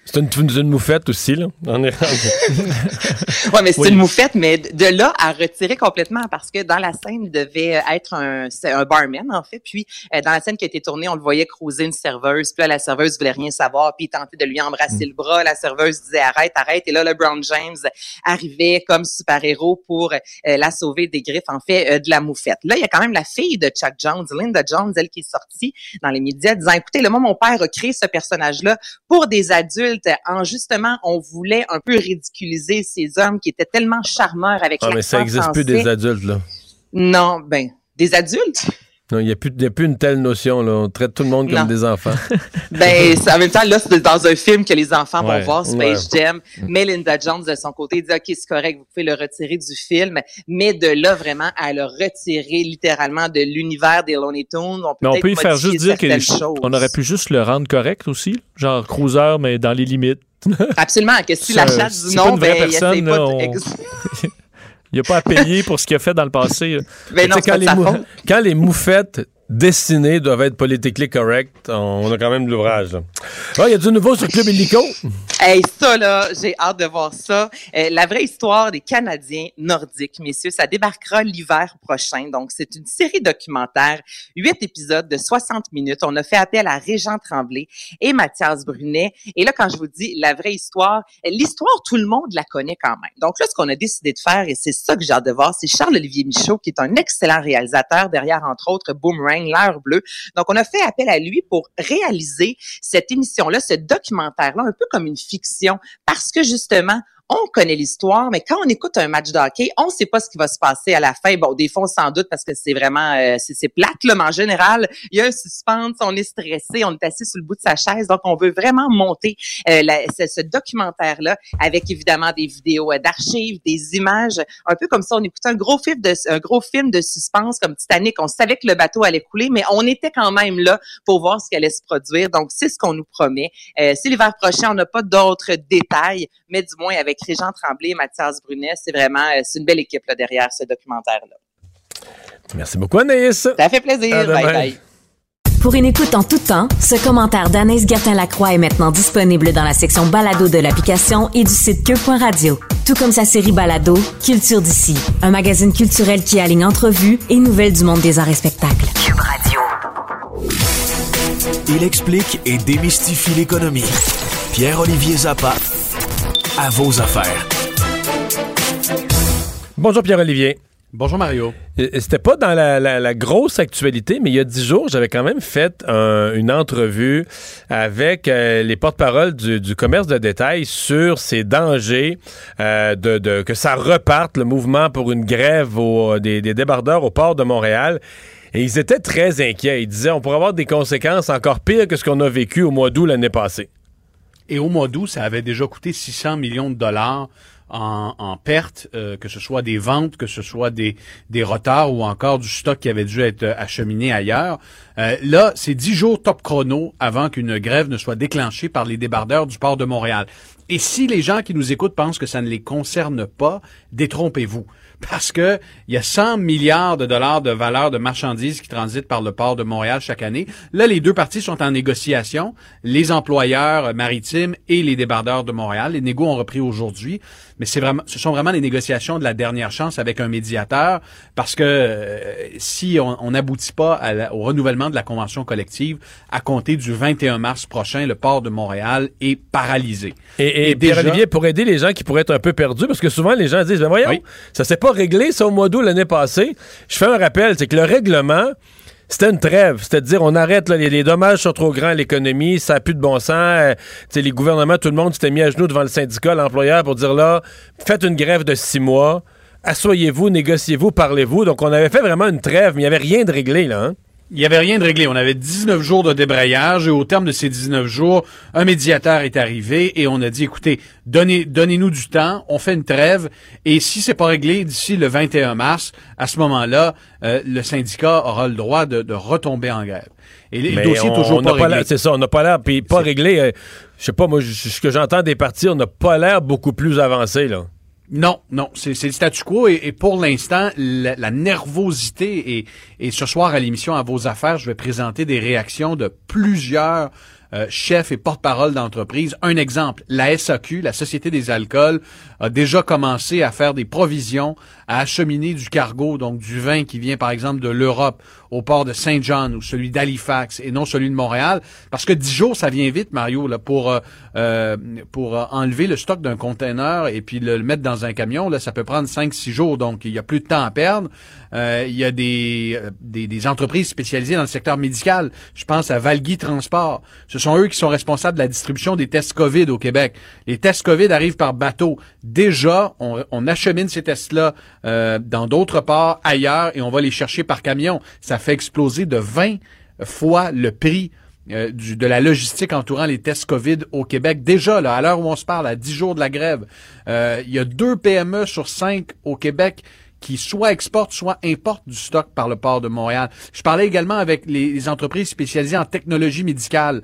[SPEAKER 1] C'est une, une- moufette aussi, là. On est.
[SPEAKER 8] Ouais, mais c'est
[SPEAKER 1] Oui.
[SPEAKER 8] une moufette, mais de là à retirer complètement parce que dans la scène, il devait être un, un barman, en fait. Puis, euh, dans la scène qui a été tournée, on le voyait cruiser une serveuse. Puis là, la serveuse voulait rien savoir. Puis, il tentait de lui embrasser le bras. La serveuse disait arrête, arrête. Et là, LeBron James arrivait comme super-héros pour euh, la sauver des griffes, en fait, euh, de la moufette. Là, il y a quand même la fille de Chuck Jones, Linda Jones, elle qui est sortie dans les médias disant, écoutez, le moi, mon père a créé ce personnage-là pour des adultes en justement, on voulait un peu ridiculiser ces hommes qui étaient tellement charmeurs avec
[SPEAKER 1] Ah, mais ça n'existe plus des adultes, là.
[SPEAKER 8] Non, ben, des adultes?
[SPEAKER 1] Non, il n'y a, plus- il y a plus une telle notion, là. On traite tout le monde comme
[SPEAKER 8] Non.
[SPEAKER 1] des enfants.
[SPEAKER 8] Ben, en même temps, là, c'est dans un film que les enfants
[SPEAKER 1] Ouais,
[SPEAKER 8] vont voir, Space
[SPEAKER 1] ouais.
[SPEAKER 8] Jam. Mais Linda Jones, de son côté, dit, OK, c'est correct, vous pouvez le retirer du film. Mais de là, vraiment, à le retirer littéralement de l'univers des Looney Tunes, on peut
[SPEAKER 2] Mais on peut y faire juste dire qu'on
[SPEAKER 8] choses.
[SPEAKER 2] aurait pu juste le rendre correct aussi, genre cruiser, mais dans les limites.
[SPEAKER 8] Absolument, que si la chatte dit non, ben, il
[SPEAKER 2] personne,
[SPEAKER 8] pas de...
[SPEAKER 2] on- Il n'y a pas à payer pour ce qu'il a fait dans le passé.
[SPEAKER 8] Mais non, c'est pas
[SPEAKER 1] quand, les mou- quand les moufettes dessinées doivent être politiquement correctes, on a quand même de l'ouvrage. Il y a du nouveau sur Club Illico?
[SPEAKER 8] Hey, ça, là, j'ai hâte de voir ça. Euh, la vraie histoire des Canadiens nordiques, messieurs, ça débarquera l'hiver prochain. Donc, c'est une série documentaire, huit épisodes de 60 minutes. On a fait appel à Régent Tremblay et Mathias Brunet. Et là, quand je vous dis la vraie histoire, l'histoire, tout le monde la connaît quand même. Donc là, ce qu'on a décidé de faire, et c'est ça que j'ai hâte de voir, c'est Charles-Olivier Michaud, qui est un excellent réalisateur derrière, entre autres, Boomerang, L'heure bleue. Donc, on a fait appel à lui pour réaliser cette émission-là, ce documentaire-là, un peu comme une fiction, parce que justement, on connaît l'histoire, mais quand on écoute un match de on ne sait pas ce qui va se passer à la fin. Bon, des fois, s'en doute parce que c'est vraiment, euh, c'est plate, là, mais en général, il y a un suspense, on est stressé, on est assis sur le bout de sa chaise, donc on veut vraiment monter euh, ce, ce documentaire-là avec évidemment des vidéos euh, d'archives, des images, un peu comme ça, on écoutait un gros film de, un gros film de suspense comme Titanic. On savait que le bateau allait couler, mais on était quand même là pour voir ce qui allait se produire. Donc, c'est ce qu'on nous promet. Euh, c'est l'hiver prochain, on n'a pas d'autres détails, mais du moins avec Régent Tremblay et Mathias Brunet, c'est vraiment, euh, c'est une belle équipe là, derrière ce documentaire-là.
[SPEAKER 1] Merci beaucoup, Anaïs.
[SPEAKER 8] Ça fait plaisir. Bye bye.
[SPEAKER 12] Pour une écoute en tout temps, ce commentaire d'Anaïs Gertin-Lacroix est maintenant disponible dans la section balado de l'application et du site cube.radio. Tout comme sa série balado, Culture d'ici, un magazine culturel qui aligne entrevues et nouvelles du monde des arts et spectacles. Cube Radio.
[SPEAKER 13] Il explique et démystifie l'économie. Pierre-Olivier Zappa, à vos affaires.
[SPEAKER 1] Bonjour Pierre-Olivier.
[SPEAKER 14] Bonjour Mario.
[SPEAKER 1] Euh, C'était pas dans la, la- la grosse actualité, mais il y a dix jours, j'avais quand même fait un- une entrevue avec euh, les porte-paroles du, du commerce de détail sur ces dangers euh, de, de- que ça reparte, le mouvement pour une grève au- des, des débardeurs au port de Montréal. Et ils étaient très inquiets. Ils disaient on pourrait avoir des conséquences encore pires que ce qu'on a vécu au mois d'août l'année passée.
[SPEAKER 14] Et au mois d'août, ça avait déjà coûté 600 millions de dollars en, en pertes, euh, que ce soit des ventes, que ce soit des, des retards ou encore du stock qui avait dû être euh, acheminé ailleurs. Euh, là, c'est dix jours top chrono avant qu'une grève ne soit déclenchée par les débardeurs du port de Montréal. Et si les gens qui nous écoutent pensent que ça ne les concerne pas, détrompez-vous. Parce que il y a 100 milliards de dollars de valeur de marchandises qui transitent par le port de Montréal chaque année. Là, les deux parties sont en négociation, les employeurs maritimes et les débardeurs de Montréal. Les négos ont repris aujourd'hui, mais c'est vraiment, ce sont vraiment les négociations de la dernière chance avec un médiateur, parce que euh, si on n'aboutit pas à la- au renouvellement de la convention collective, à compter du 21 mars prochain, le port de Montréal est paralysé.
[SPEAKER 1] Et, et
[SPEAKER 14] Et déjà-
[SPEAKER 1] Pierre-Olivier, pour aider les gens qui pourraient être un peu perdus, parce que souvent les gens disent, ben voyons, ça s'est pas réglé ça au mois d'août l'année passée. Je fais un rappel, c'est que le règlement, c'était une trêve. C'était de dire, on arrête, les, dommages sont trop grands à l'économie, ça n'a plus de bon sens. Euh, les gouvernements, tout le monde s'était mis à genoux devant le syndicat, l'employeur, pour dire, là, faites une grève de six mois, assoyez-vous, négociez-vous, parlez-vous. Donc, on avait fait vraiment une trêve, mais il n'y avait rien de réglé, là. hein?
[SPEAKER 14] Il n'y avait rien de réglé. On avait 19 jours de débrayage et au terme de ces 19 jours, un médiateur est arrivé et on a dit, écoutez, donnez, donnez-nous du temps, on fait une trêve et si c'est pas réglé d'ici le 21 mars, à ce moment-là, euh, le syndicat aura le droit de, de retomber en grève. Et le dossier est toujours
[SPEAKER 1] on
[SPEAKER 14] pas réglé.
[SPEAKER 1] C'est ça, on n'a pas l'air, puis pas réglé. euh, je sais pas, moi, ce que j'entends des partis, on n'a pas l'air beaucoup plus avancé, là.
[SPEAKER 14] Non, non, c'est le statu quo et, pour l'instant, la, la nervosité et, et ce soir à l'émission à vos affaires, je vais présenter des réactions de plusieurs euh, chefs et porte-parole d'entreprise. Un exemple, la SAQ, la Société des alcools, a déjà commencé à faire des provisions, à acheminer du cargo, donc du vin qui vient par exemple de l'Europe au port de Saint John ou celui d'Halifax et non celui de Montréal, parce que dix jours ça vient vite, Mario, là, pour euh, euh, pour euh, enlever le stock d'un container et puis le, mettre dans un camion, là, ça peut prendre 5-6 jours, donc il y a plus de temps à perdre. Euh, il y a des, euh, des, des entreprises spécialisées dans le secteur médical. Je pense à Valgui Transport. Ce sont eux qui sont responsables de la distribution des tests COVID au Québec. Les tests COVID arrivent par bateau. Déjà, on, on achemine ces tests-là euh, dans d'autres ports ailleurs et on va les chercher par camion. Ça fait exploser de 20 fois le prix euh, de la logistique entourant les tests COVID au Québec. Déjà, là, à l'heure où on se parle, à 10 jours de la grève, euh, il y a deux PME sur cinq au Québec qui soit exportent, soit importent du stock par le port de Montréal. Je parlais également avec les, entreprises spécialisées en technologie médicale.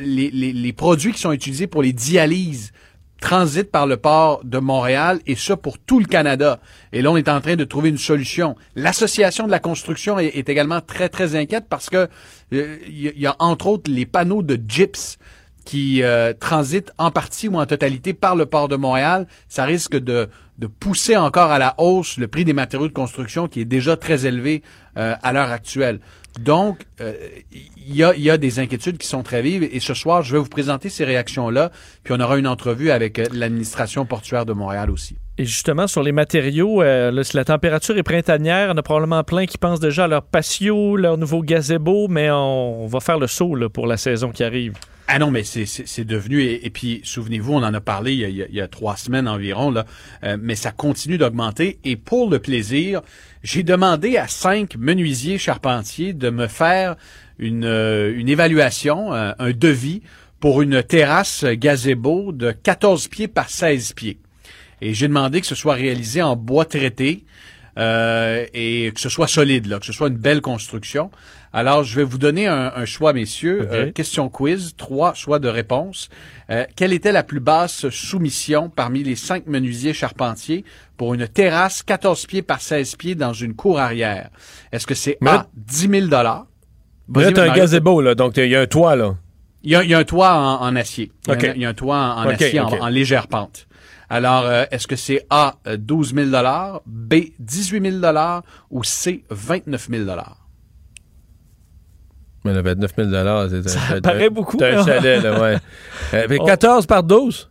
[SPEAKER 14] Les, les- les produits qui sont utilisés pour les dialyses transitent par le port de Montréal et ça pour tout le Canada. Et là, on est en train de trouver une solution. L'association de la construction est, également très, très inquiète parce que euh, il y, a- entre autres les panneaux de gyps qui euh, transitent en partie ou en totalité par le port de Montréal, ça risque de, de pousser encore à la hausse le prix des matériaux de construction qui est déjà très élevé euh, à l'heure actuelle. Donc, euh, il y, a, y a des inquiétudes qui sont très vives et ce soir, je vais vous présenter ces réactions-là, puis on aura une entrevue avec euh, l'administration portuaire de Montréal aussi.
[SPEAKER 2] Et justement, sur les matériaux, euh, la température est printanière, on a probablement plein qui pensent déjà à leur patio, leur nouveau gazebo, mais on, on va faire le saut là, pour la saison qui arrive.
[SPEAKER 14] Ah non, mais c'est- devenu, et, et puis souvenez-vous, on en a parlé il y a, il y a- il y a trois semaines environ, là, euh, mais ça continue d'augmenter. Et pour le plaisir, j'ai demandé à cinq menuisiers charpentiers de me faire une, euh, une évaluation, euh, un devis pour une terrasse gazebo de 14 pieds par 16 pieds. Et j'ai demandé que ce soit réalisé en bois traité euh, et que ce soit solide, que ce soit une belle construction. Alors, je vais vous donner un, un choix, messieurs. Euh, question quiz, trois choix de réponse. Euh, quelle était la plus basse soumission parmi les cinq menuisiers charpentiers pour une terrasse 14 pieds par 16 pieds dans une cour arrière? Est-ce que c'est
[SPEAKER 1] Mais
[SPEAKER 14] A, 10 000 dollars?
[SPEAKER 1] Là, t'as un gazebo, là, donc il y a un toit, là.
[SPEAKER 14] Il y y a un toit en, en acier. Il y, a
[SPEAKER 1] OK.
[SPEAKER 14] un, il y a un toit en, acier en- légère pente. Alors, euh, est-ce que c'est A, euh, 12 000 B, 18 000 ou C, 29 000
[SPEAKER 1] Mais le 29 000 c'est
[SPEAKER 2] Ça paraît beaucoup,
[SPEAKER 1] T'as un
[SPEAKER 2] là.
[SPEAKER 1] chalet, là, ouais. Euh, fait
[SPEAKER 2] Oh.
[SPEAKER 1] 14 par 12?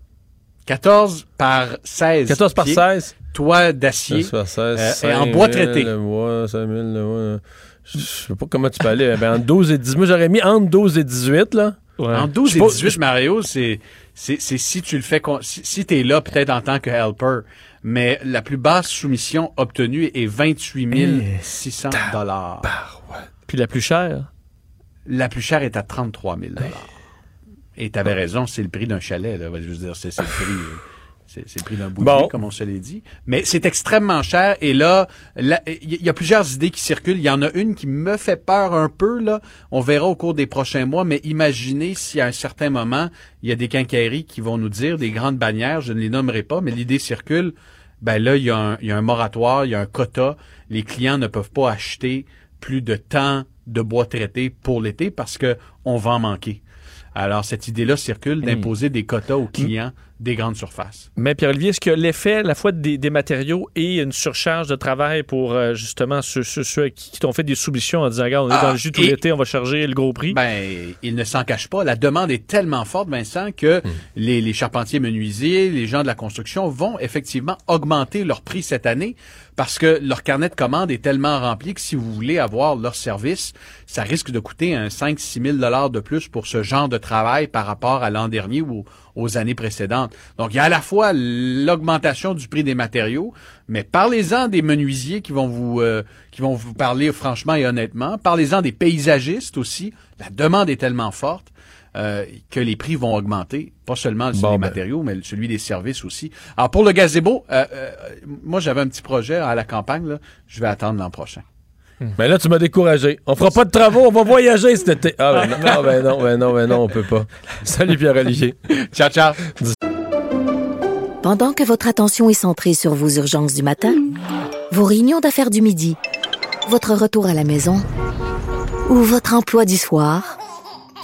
[SPEAKER 14] 14 par 16
[SPEAKER 1] 14 par
[SPEAKER 14] pieds,
[SPEAKER 1] 16?
[SPEAKER 14] Toit d'acier.
[SPEAKER 1] 14 par 16,
[SPEAKER 14] euh, et en bois
[SPEAKER 1] 5 000
[SPEAKER 14] traité.
[SPEAKER 1] le mois, 5 000 le mois. Je sais pas comment tu peux aller. Ben, entre 12 et 18. Moi, j'aurais mis entre 12 et 18, là.
[SPEAKER 14] En 12
[SPEAKER 1] Je
[SPEAKER 14] et
[SPEAKER 1] sais pas-
[SPEAKER 14] 18, Mario, c'est c'est c'est si tu le fais con- si, si tu es là peut-être en tant que helper, mais la plus basse soumission obtenue est 28 600 dollars.
[SPEAKER 2] Puis la plus chère?
[SPEAKER 14] La plus chère est à 33 000 Et tu avais raison, c'est le prix d'un chalet. Là. Je veux dire, c'est le prix. euh, C'est le prix d'un bout
[SPEAKER 1] Bon.
[SPEAKER 14] comme on se l'est dit. Mais c'est extrêmement cher. Et là, là, il y a plusieurs idées qui circulent. Il y en a une qui me fait peur un peu. Là, On verra au cours des prochains mois. Mais imaginez si à un certain moment, il y a des quincailleries qui vont nous dire, des grandes bannières, je ne les nommerai pas, mais l'idée circule. Ben là, il y, a un, il y a un moratoire, il y a un quota. Les clients ne peuvent pas acheter plus de temps de bois traité pour l'été parce que on va en manquer. Alors, cette idée-là circule d'imposer des quotas aux clients des grandes surfaces.
[SPEAKER 2] Mais Pierre-Olivier, est-ce que l'effet à la fois des, des matériaux et une surcharge de travail pour euh, justement ceux, ceux- ceux qui, qui t'ont fait des soumissions en disant, regarde, on est
[SPEAKER 14] Ah,
[SPEAKER 2] dans le jus tout l'été, on va charger le gros prix?
[SPEAKER 14] Ben, il ne s'en cache pas. La demande est tellement forte, Vincent, que les, les charpentiers menuisiers, les gens de la construction vont effectivement augmenter leur prix cette année parce que leur carnet de commandes est tellement rempli que si vous voulez avoir leur service, ça risque de coûter un 5-6 000 dollars de plus pour ce genre de travail par rapport à l'an dernier ou aux années précédentes. Donc, il y a à la fois l'augmentation du prix des matériaux, mais parlez-en des menuisiers qui vont vous euh, qui vont vous parler franchement et honnêtement. Parlez-en des paysagistes aussi. La demande est tellement forte euh, que les prix vont augmenter, pas seulement celui
[SPEAKER 1] Bon,
[SPEAKER 14] des
[SPEAKER 1] ben.
[SPEAKER 14] matériaux, mais celui des services aussi. Alors pour le gazebo, euh, euh, moi j'avais un petit projet à la campagne. Là. Je vais attendre l'an prochain.
[SPEAKER 1] Mais là, tu m'as découragé. On fera pas de travaux, on va voyager cet été. Ah, ben non, ben non, ben non, ben non, on peut pas. Salut Pierre-Olivier.
[SPEAKER 14] ciao, ciao.
[SPEAKER 15] Pendant que votre attention est centrée sur vos urgences du matin, vos réunions d'affaires du midi, votre retour à la maison ou votre emploi du soir,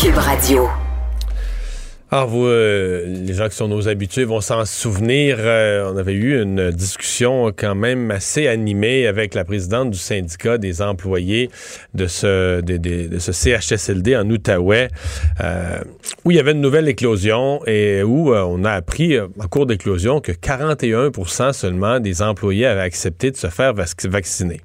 [SPEAKER 15] Cube Radio.
[SPEAKER 1] Alors, vous, euh, les gens qui sont nos habitués vont s'en souvenir. euh, on avait eu une discussion quand même assez animée avec la présidente du syndicat des employés de ce, CHSLD en Outaouais, euh, où il y avait une nouvelle éclosion et où on a appris en cours d'éclosion que 41% seulement des employés avaient accepté de se faire vac- vacciner.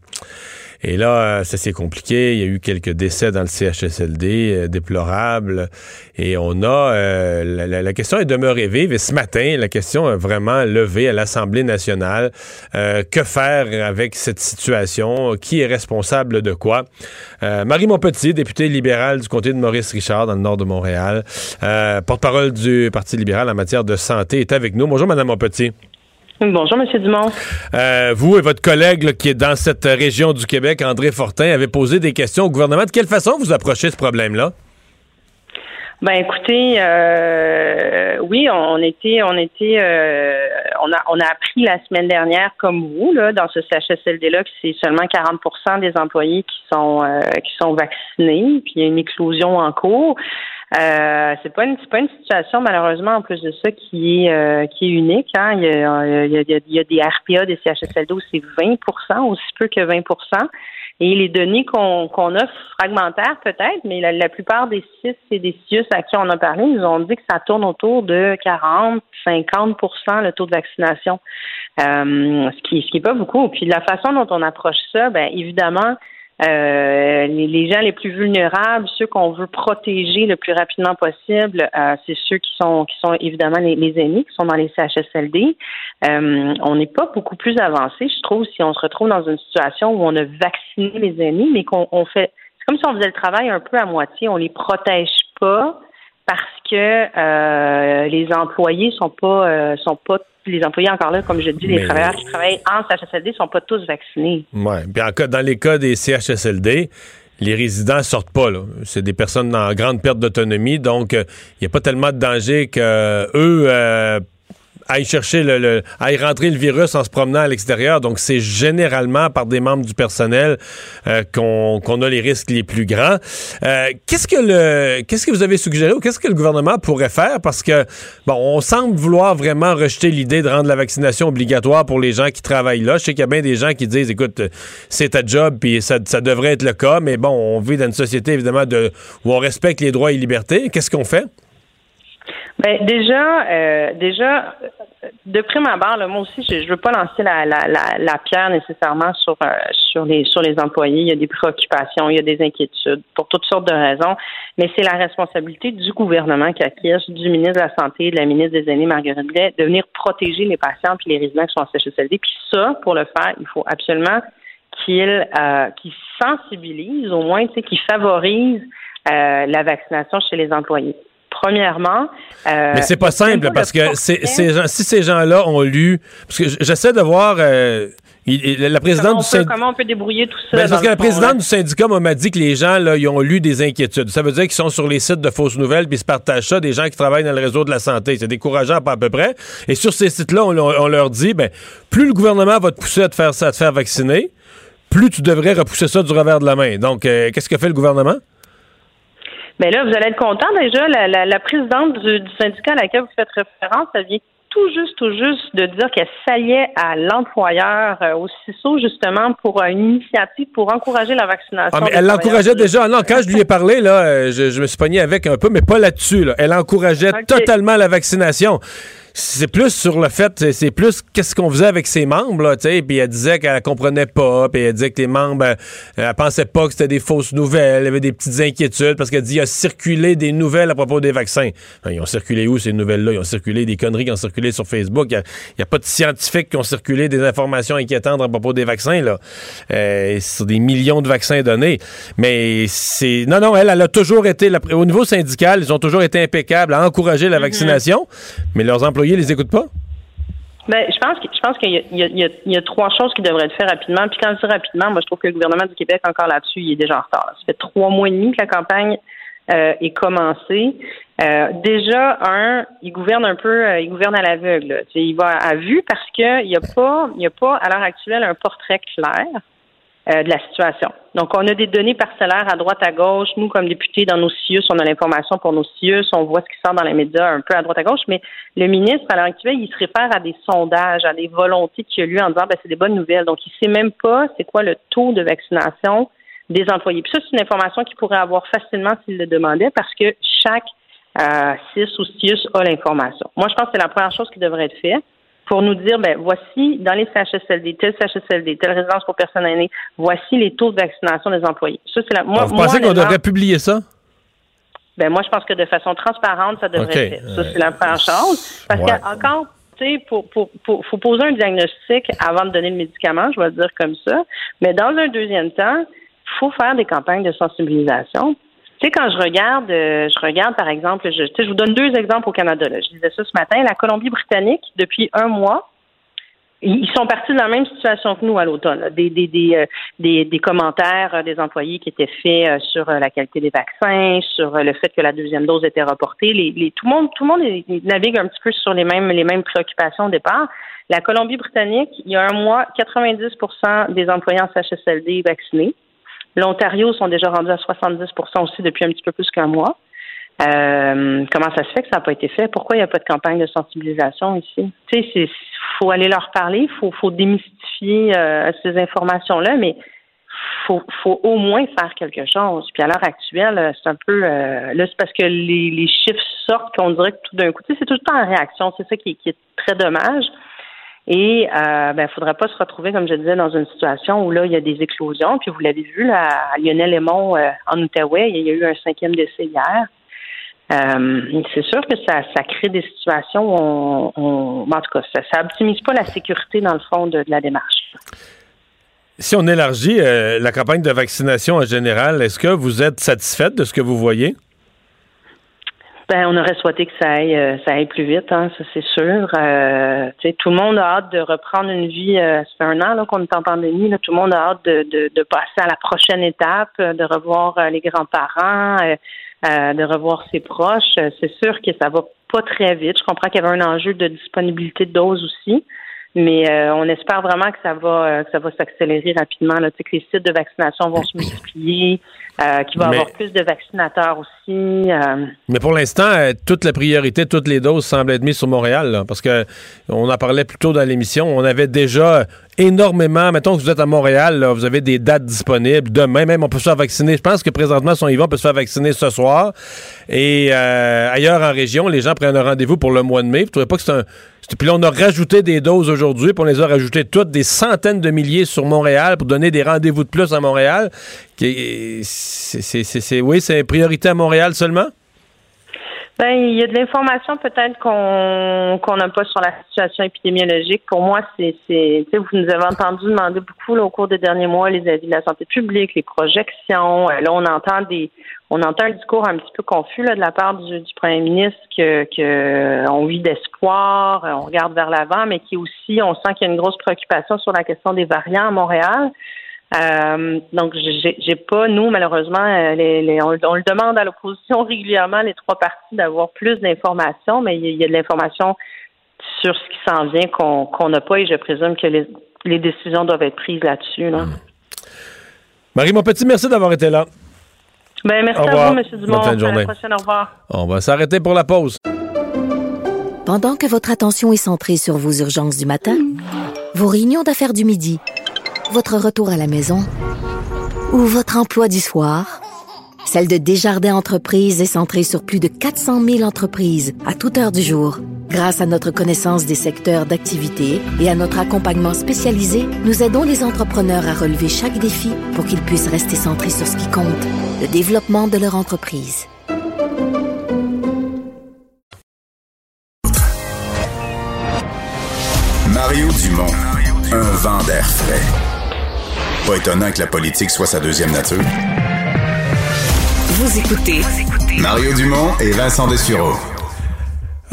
[SPEAKER 1] Et là, euh, ça s'est compliqué. Il y a eu quelques décès dans le CHSLD, euh, déplorables. Et on a... euh, la, question est demeurée vive. Et ce matin, la question est vraiment levée à l'Assemblée nationale. Que faire avec cette situation? Qui est responsable de quoi? Marie Monpetit, députée libérale du comté de Maurice-Richard, dans le nord de Montréal, porte-parole du Parti libéral en matière de santé, est avec nous. Bonjour, Madame Monpetit.
[SPEAKER 16] Bonjour, M. Dumont.
[SPEAKER 1] Euh, vous et votre collègue là, qui est dans cette région du Québec, André Fortin, avez posé des questions au gouvernement. De quelle façon vous approchez ce problème-là?
[SPEAKER 16] Ben écoutez, euh, oui, on était, on était, euh, on a, on a appris la semaine dernière, comme vous, là, dans ce CHSLD là, que c'est seulement 40% des employés qui sont, euh, qui sont vaccinés, puis il y a une éclosion en cours. Euh, c'est pas une, c'est pas une situation malheureusement en plus de ça qui est, euh, qui est unique. Hein. Il, y a, il, y a, il y a des RPA, des CHSLD où c'est 20% aussi peu que 20% et les données qu'on qu'on a fragmentaires peut-être, mais la, la plupart des CIS et des CIUS à qui on a parlé nous ont dit que ça tourne autour de 40, 50% le taux de vaccination, euh, ce qui ce qui est pas beaucoup. Puis la façon dont on approche ça, ben évidemment. Euh, les, les gens les plus vulnérables, ceux qu'on veut protéger le plus rapidement possible, euh, c'est ceux qui sont qui sont évidemment les, les aînés, qui sont dans les CHSLD. Euh, on n'est pas beaucoup plus avancé, je trouve, si on se retrouve dans une situation où on a vacciné les aînés, mais qu'on on fait. C'est comme si on faisait le travail un peu à moitié. On les protège pas parce que euh, les employés sont pas euh, sont pas les employés encore là, comme je dis, les
[SPEAKER 1] Mais-
[SPEAKER 16] travailleurs qui travaillent en CHSLD sont pas tous vaccinés.
[SPEAKER 1] Ouais. Puis en dans les cas des CHSLD, les résidents sortent pas. là. C'est des personnes en grande perte d'autonomie, donc euh, il n'y a pas tellement de danger que euh, eux aillent chercher le, rentrer le virus en se promenant à l'extérieur. Donc c'est généralement par des membres du personnel euh, qu'on a les risques les plus grands. Euh, qu'est-ce que le qu'est-ce que vous avez suggéré ou qu'est-ce que le gouvernement pourrait faire? Parce que bon, on semble vouloir vraiment rejeter l'idée de rendre la vaccination obligatoire pour les gens qui travaillent là. Je sais qu'il y a bien des gens qui disent écoute, c'est ta job puis ça, ça devrait être le cas, mais bon, on vit dans une société évidemment de où on respecte les droits et libertés. Qu'est-ce qu'on fait?
[SPEAKER 16] Ben déjà, euh, déjà, de prime abord, là, moi aussi, je, je veux pas lancer la, la, la, la pierre nécessairement sur euh, sur les sur les employés. Il y a des préoccupations, il y a des inquiétudes pour toutes sortes de raisons, mais c'est la responsabilité du gouvernement qui acquiesce, du ministre de la Santé, de la ministre des Aînés, Marguerite Blais, de venir protéger les patients puis les résidents qui sont en CHSLD. Puis ça, pour le faire, il faut absolument qu'il euh, qu'il sensibilise, au moins, tu sais, qu'il favorise euh, la vaccination chez les employés. Premièrement, euh,
[SPEAKER 1] Mais c'est pas simple
[SPEAKER 16] le
[SPEAKER 1] parce que
[SPEAKER 16] portrait-
[SPEAKER 1] c'est- ces gens- si ces gens-là ont lu, parce que j'essaie de voir euh, il- la présidente
[SPEAKER 16] comment on,
[SPEAKER 1] du
[SPEAKER 16] peut,
[SPEAKER 1] syndicat.
[SPEAKER 16] comment on peut débrouiller tout ça?
[SPEAKER 1] Ben, parce que la présidente du syndicat m'a dit que les gens, là, ils ont lu des inquiétudes. Ça veut dire qu'ils sont sur les sites de fausses nouvelles puis ils se partagent ça, des gens qui travaillent dans le réseau de la santé. C'est décourageant pas à peu près. Et sur ces sites-là, on, on leur dit, ben, plus le gouvernement va te pousser à te faire ça, à te faire vacciner, plus tu devrais repousser ça du revers de la main. Donc, euh, qu'est-ce que fait le gouvernement?
[SPEAKER 16] Mais là, vous allez être content déjà. La, la, la présidente du, du syndicat à laquelle vous faites référence, elle vient tout juste, tout juste de dire qu'elle s'alliait à l'employeur euh, au CISO, justement, pour euh, une initiative pour encourager la vaccination.
[SPEAKER 1] Ah, mais elle l'encourageait déjà. Non, quand je lui ai parlé, là, euh, je, je me suis pogné avec un peu, mais pas là-dessus. là. Elle encourageait totalement la vaccination. C'est plus sur le fait, c'est- plus qu'est-ce qu'on faisait avec ses membres, là, tu sais. Puis elle disait qu'elle comprenait pas, puis elle disait que les membres, euh, elle pensait pas que c'était des fausses nouvelles, elle avait des petites inquiétudes parce qu'elle dit il y a circulé des nouvelles à propos des vaccins. Ben, ils ont circulé où ces nouvelles-là? Ils ont circulé des conneries qui ont circulé sur Facebook. Il n'y a, pas de scientifiques qui ont circulé des informations inquiétantes à propos des vaccins là. Euh, sur des millions de vaccins donnés. Mais c'est non, non, elle, elle a toujours été la- au niveau syndical, ils ont toujours été impeccables à encourager la vaccination, mais leurs employés les écoutent pas?
[SPEAKER 16] Ben, je pense que je pense qu'il y, a- trois choses qui devraient être faites rapidement. Puis quand je dis rapidement, moi je trouve que le gouvernement du Québec encore là-dessus, il est déjà en retard. Ça fait trois mois et demi que la campagne euh, est commencée. Euh, déjà, un, il gouverne un peu, euh, il gouverne à l'aveugle. Il va à vue parce que il n'y a pas, il a pas à l'heure actuelle un portrait clair de la situation. Donc, on a des données parcellaires à droite, à gauche. Nous, comme députés, dans nos CIUS, on a l'information pour nos CIUS, on voit ce qui sort dans les médias un peu à droite, à gauche, mais le ministre, à l'heure actuelle, il se réfère à des sondages, à des volontés qu'il a lues en disant, ben, c'est des bonnes nouvelles. Donc, il sait même pas c'est quoi le taux de vaccination des employés. Puis ça, c'est une information qu'il pourrait avoir facilement s'il le demandait parce que chaque euh, CIS ou CIUS a l'information. Moi, je pense que c'est la première chose qui devrait être faite pour nous dire, ben voici dans les CHSLD, tel CHSLD, telle résidence pour personnes aînées, voici les taux de vaccination des employés. Ça, c'est la, moi,
[SPEAKER 1] Alors, vous
[SPEAKER 16] moi,
[SPEAKER 1] pensez qu'on devrait publier ça?
[SPEAKER 16] ben moi, je pense que de façon transparente, ça devrait être. Ça, c'est la première chose. Parce
[SPEAKER 1] Ouais.
[SPEAKER 16] que encore, tu sais, pour, pour, pour- faut poser un diagnostic avant de donner le médicament, je vais le dire comme ça. Mais dans un deuxième temps, il faut faire des campagnes de sensibilisation. Tu sais, quand je regarde, euh, je regarde par exemple, je, je vous donne deux exemples au Canada. là. Je disais ça ce matin, la Colombie-Britannique, depuis un mois, ils sont partis de la même situation que nous à l'automne. Des, des, des, euh, des, des commentaires euh, des employés qui étaient faits sur la qualité des vaccins, sur le fait que la deuxième dose était reportée. Les, les, tout le monde, tout le monde navigue un petit peu sur les mêmes, les mêmes préoccupations au départ. La Colombie-Britannique, il y a un mois, 90% des employés en CHSLD vaccinés. L'Ontario sont déjà rendus à 70% aussi depuis un petit peu plus qu'un mois. Euh, comment ça se fait que ça n'a pas été fait? Pourquoi il n'y a pas de campagne de sensibilisation ici? Tu sais, il faut aller leur parler, il faut, démystifier euh, ces informations-là, mais faut, faut au moins faire quelque chose. Puis à l'heure actuelle, euh, c'est un peu là, c'est parce que les, chiffres sortent qu'on dirait que tout d'un coup, tu sais, c'est tout le temps en réaction. C'est ça qui est très dommage. Et euh, ben, faudrait pas se retrouver, comme je disais, dans une situation où là, il y a des éclosions. Puis vous l'avez vu là, à Lionel Aymon euh, en Outaouais, il y a eu un cinquième décès hier. Euh, c'est sûr que ça, crée des situations où on, on- en tout cas, ça, ça optimise pas la sécurité dans le fond de, de la démarche.
[SPEAKER 1] Si on élargit euh, la campagne de vaccination en général, est-ce que vous êtes satisfaite de ce que vous voyez?
[SPEAKER 16] Ben, on aurait souhaité que ça aille, euh, ça aille plus vite, hein, ça c'est sûr. Euh, tout le monde a hâte de reprendre une vie. euh, ça fait un an qu'on est en pandémie. Là, tout le monde a hâte de, de, de passer à la prochaine étape, euh, de revoir les grands-parents, euh, de revoir ses proches. C'est sûr que ça va pas très vite. Je comprends qu'il y avait un enjeu de disponibilité de doses aussi. Mais euh, on espère vraiment que ça va euh, que ça va s'accélérer rapidement. Là. Tu sais, que les sites de vaccination vont se multiplier, euh, qu'il va y
[SPEAKER 1] Mais-
[SPEAKER 16] avoir plus de vaccinateurs aussi. euh,
[SPEAKER 1] Mais pour l'instant, euh, toute la priorité, toutes les doses semblent être mises sur Montréal, là, parce que on en parlait plus tôt dans l'émission. On avait déjà énormément. Mettons que vous êtes à Montréal, là, vous avez des dates disponibles. Demain même, on peut se faire vacciner. Je pense que présentement, si on y va, on peut se faire vacciner ce soir. Et euh, ailleurs en région, les gens prennent un rendez-vous pour le mois de mai. Vous trouvez pas que c'est un. Puis là, on a rajouté des doses aujourd'hui, puis on les a rajoutées toutes, des centaines de milliers sur Montréal pour donner des rendez-vous de plus à Montréal. C'est- oui, c'est une priorité à Montréal seulement?
[SPEAKER 16] Ben, il y a de l'information peut-être qu'on qu'on n'a pas sur la situation épidémiologique. Pour moi, c'est, vous nous avez entendu demander beaucoup au cours des derniers mois les avis de la santé publique, les projections. Euh, Là, on entend des, on entend un discours un petit peu confus de la part du, premier ministre que, que on vit d'espoir, euh, on regarde vers l'avant, mais qui aussi, on sent qu'il y a une grosse préoccupation sur la question des variants à Montréal. Euh, donc, j'ai pas, nous, malheureusement, euh, on, le demande à l'opposition régulièrement, les trois partis, d'avoir plus d'informations, mais il y, a- de l'information sur ce qui s'en vient qu'on n'a pas et je présume que les, décisions doivent être prises là-dessus. Là.
[SPEAKER 1] Marie Monpetit, merci d'avoir été là.
[SPEAKER 16] Ben, merci
[SPEAKER 1] Au
[SPEAKER 16] à vous, M. Dumont.
[SPEAKER 1] Bonne fin de
[SPEAKER 16] À
[SPEAKER 1] journée.
[SPEAKER 16] la prochaine. Au revoir.
[SPEAKER 1] On va s'arrêter pour la pause.
[SPEAKER 15] Pendant que votre attention est centrée sur vos urgences du matin, vos réunions d'affaires du midi, votre retour à la maison ou votre emploi du soir, celle de Desjardins Entreprises est centrée sur plus de 400 000 entreprises à toute heure du jour. Grâce à notre connaissance des secteurs d'activité et à notre accompagnement spécialisé, nous aidons les entrepreneurs à relever chaque défi pour qu'ils puissent rester centrés sur ce qui compte, le développement de leur entreprise.
[SPEAKER 7] Mario Dumont, un vent d'air frais. Pas étonnant que la politique soit sa deuxième nature.
[SPEAKER 12] Vous écoutez
[SPEAKER 7] Mario Dumont et Vincent Dessureau.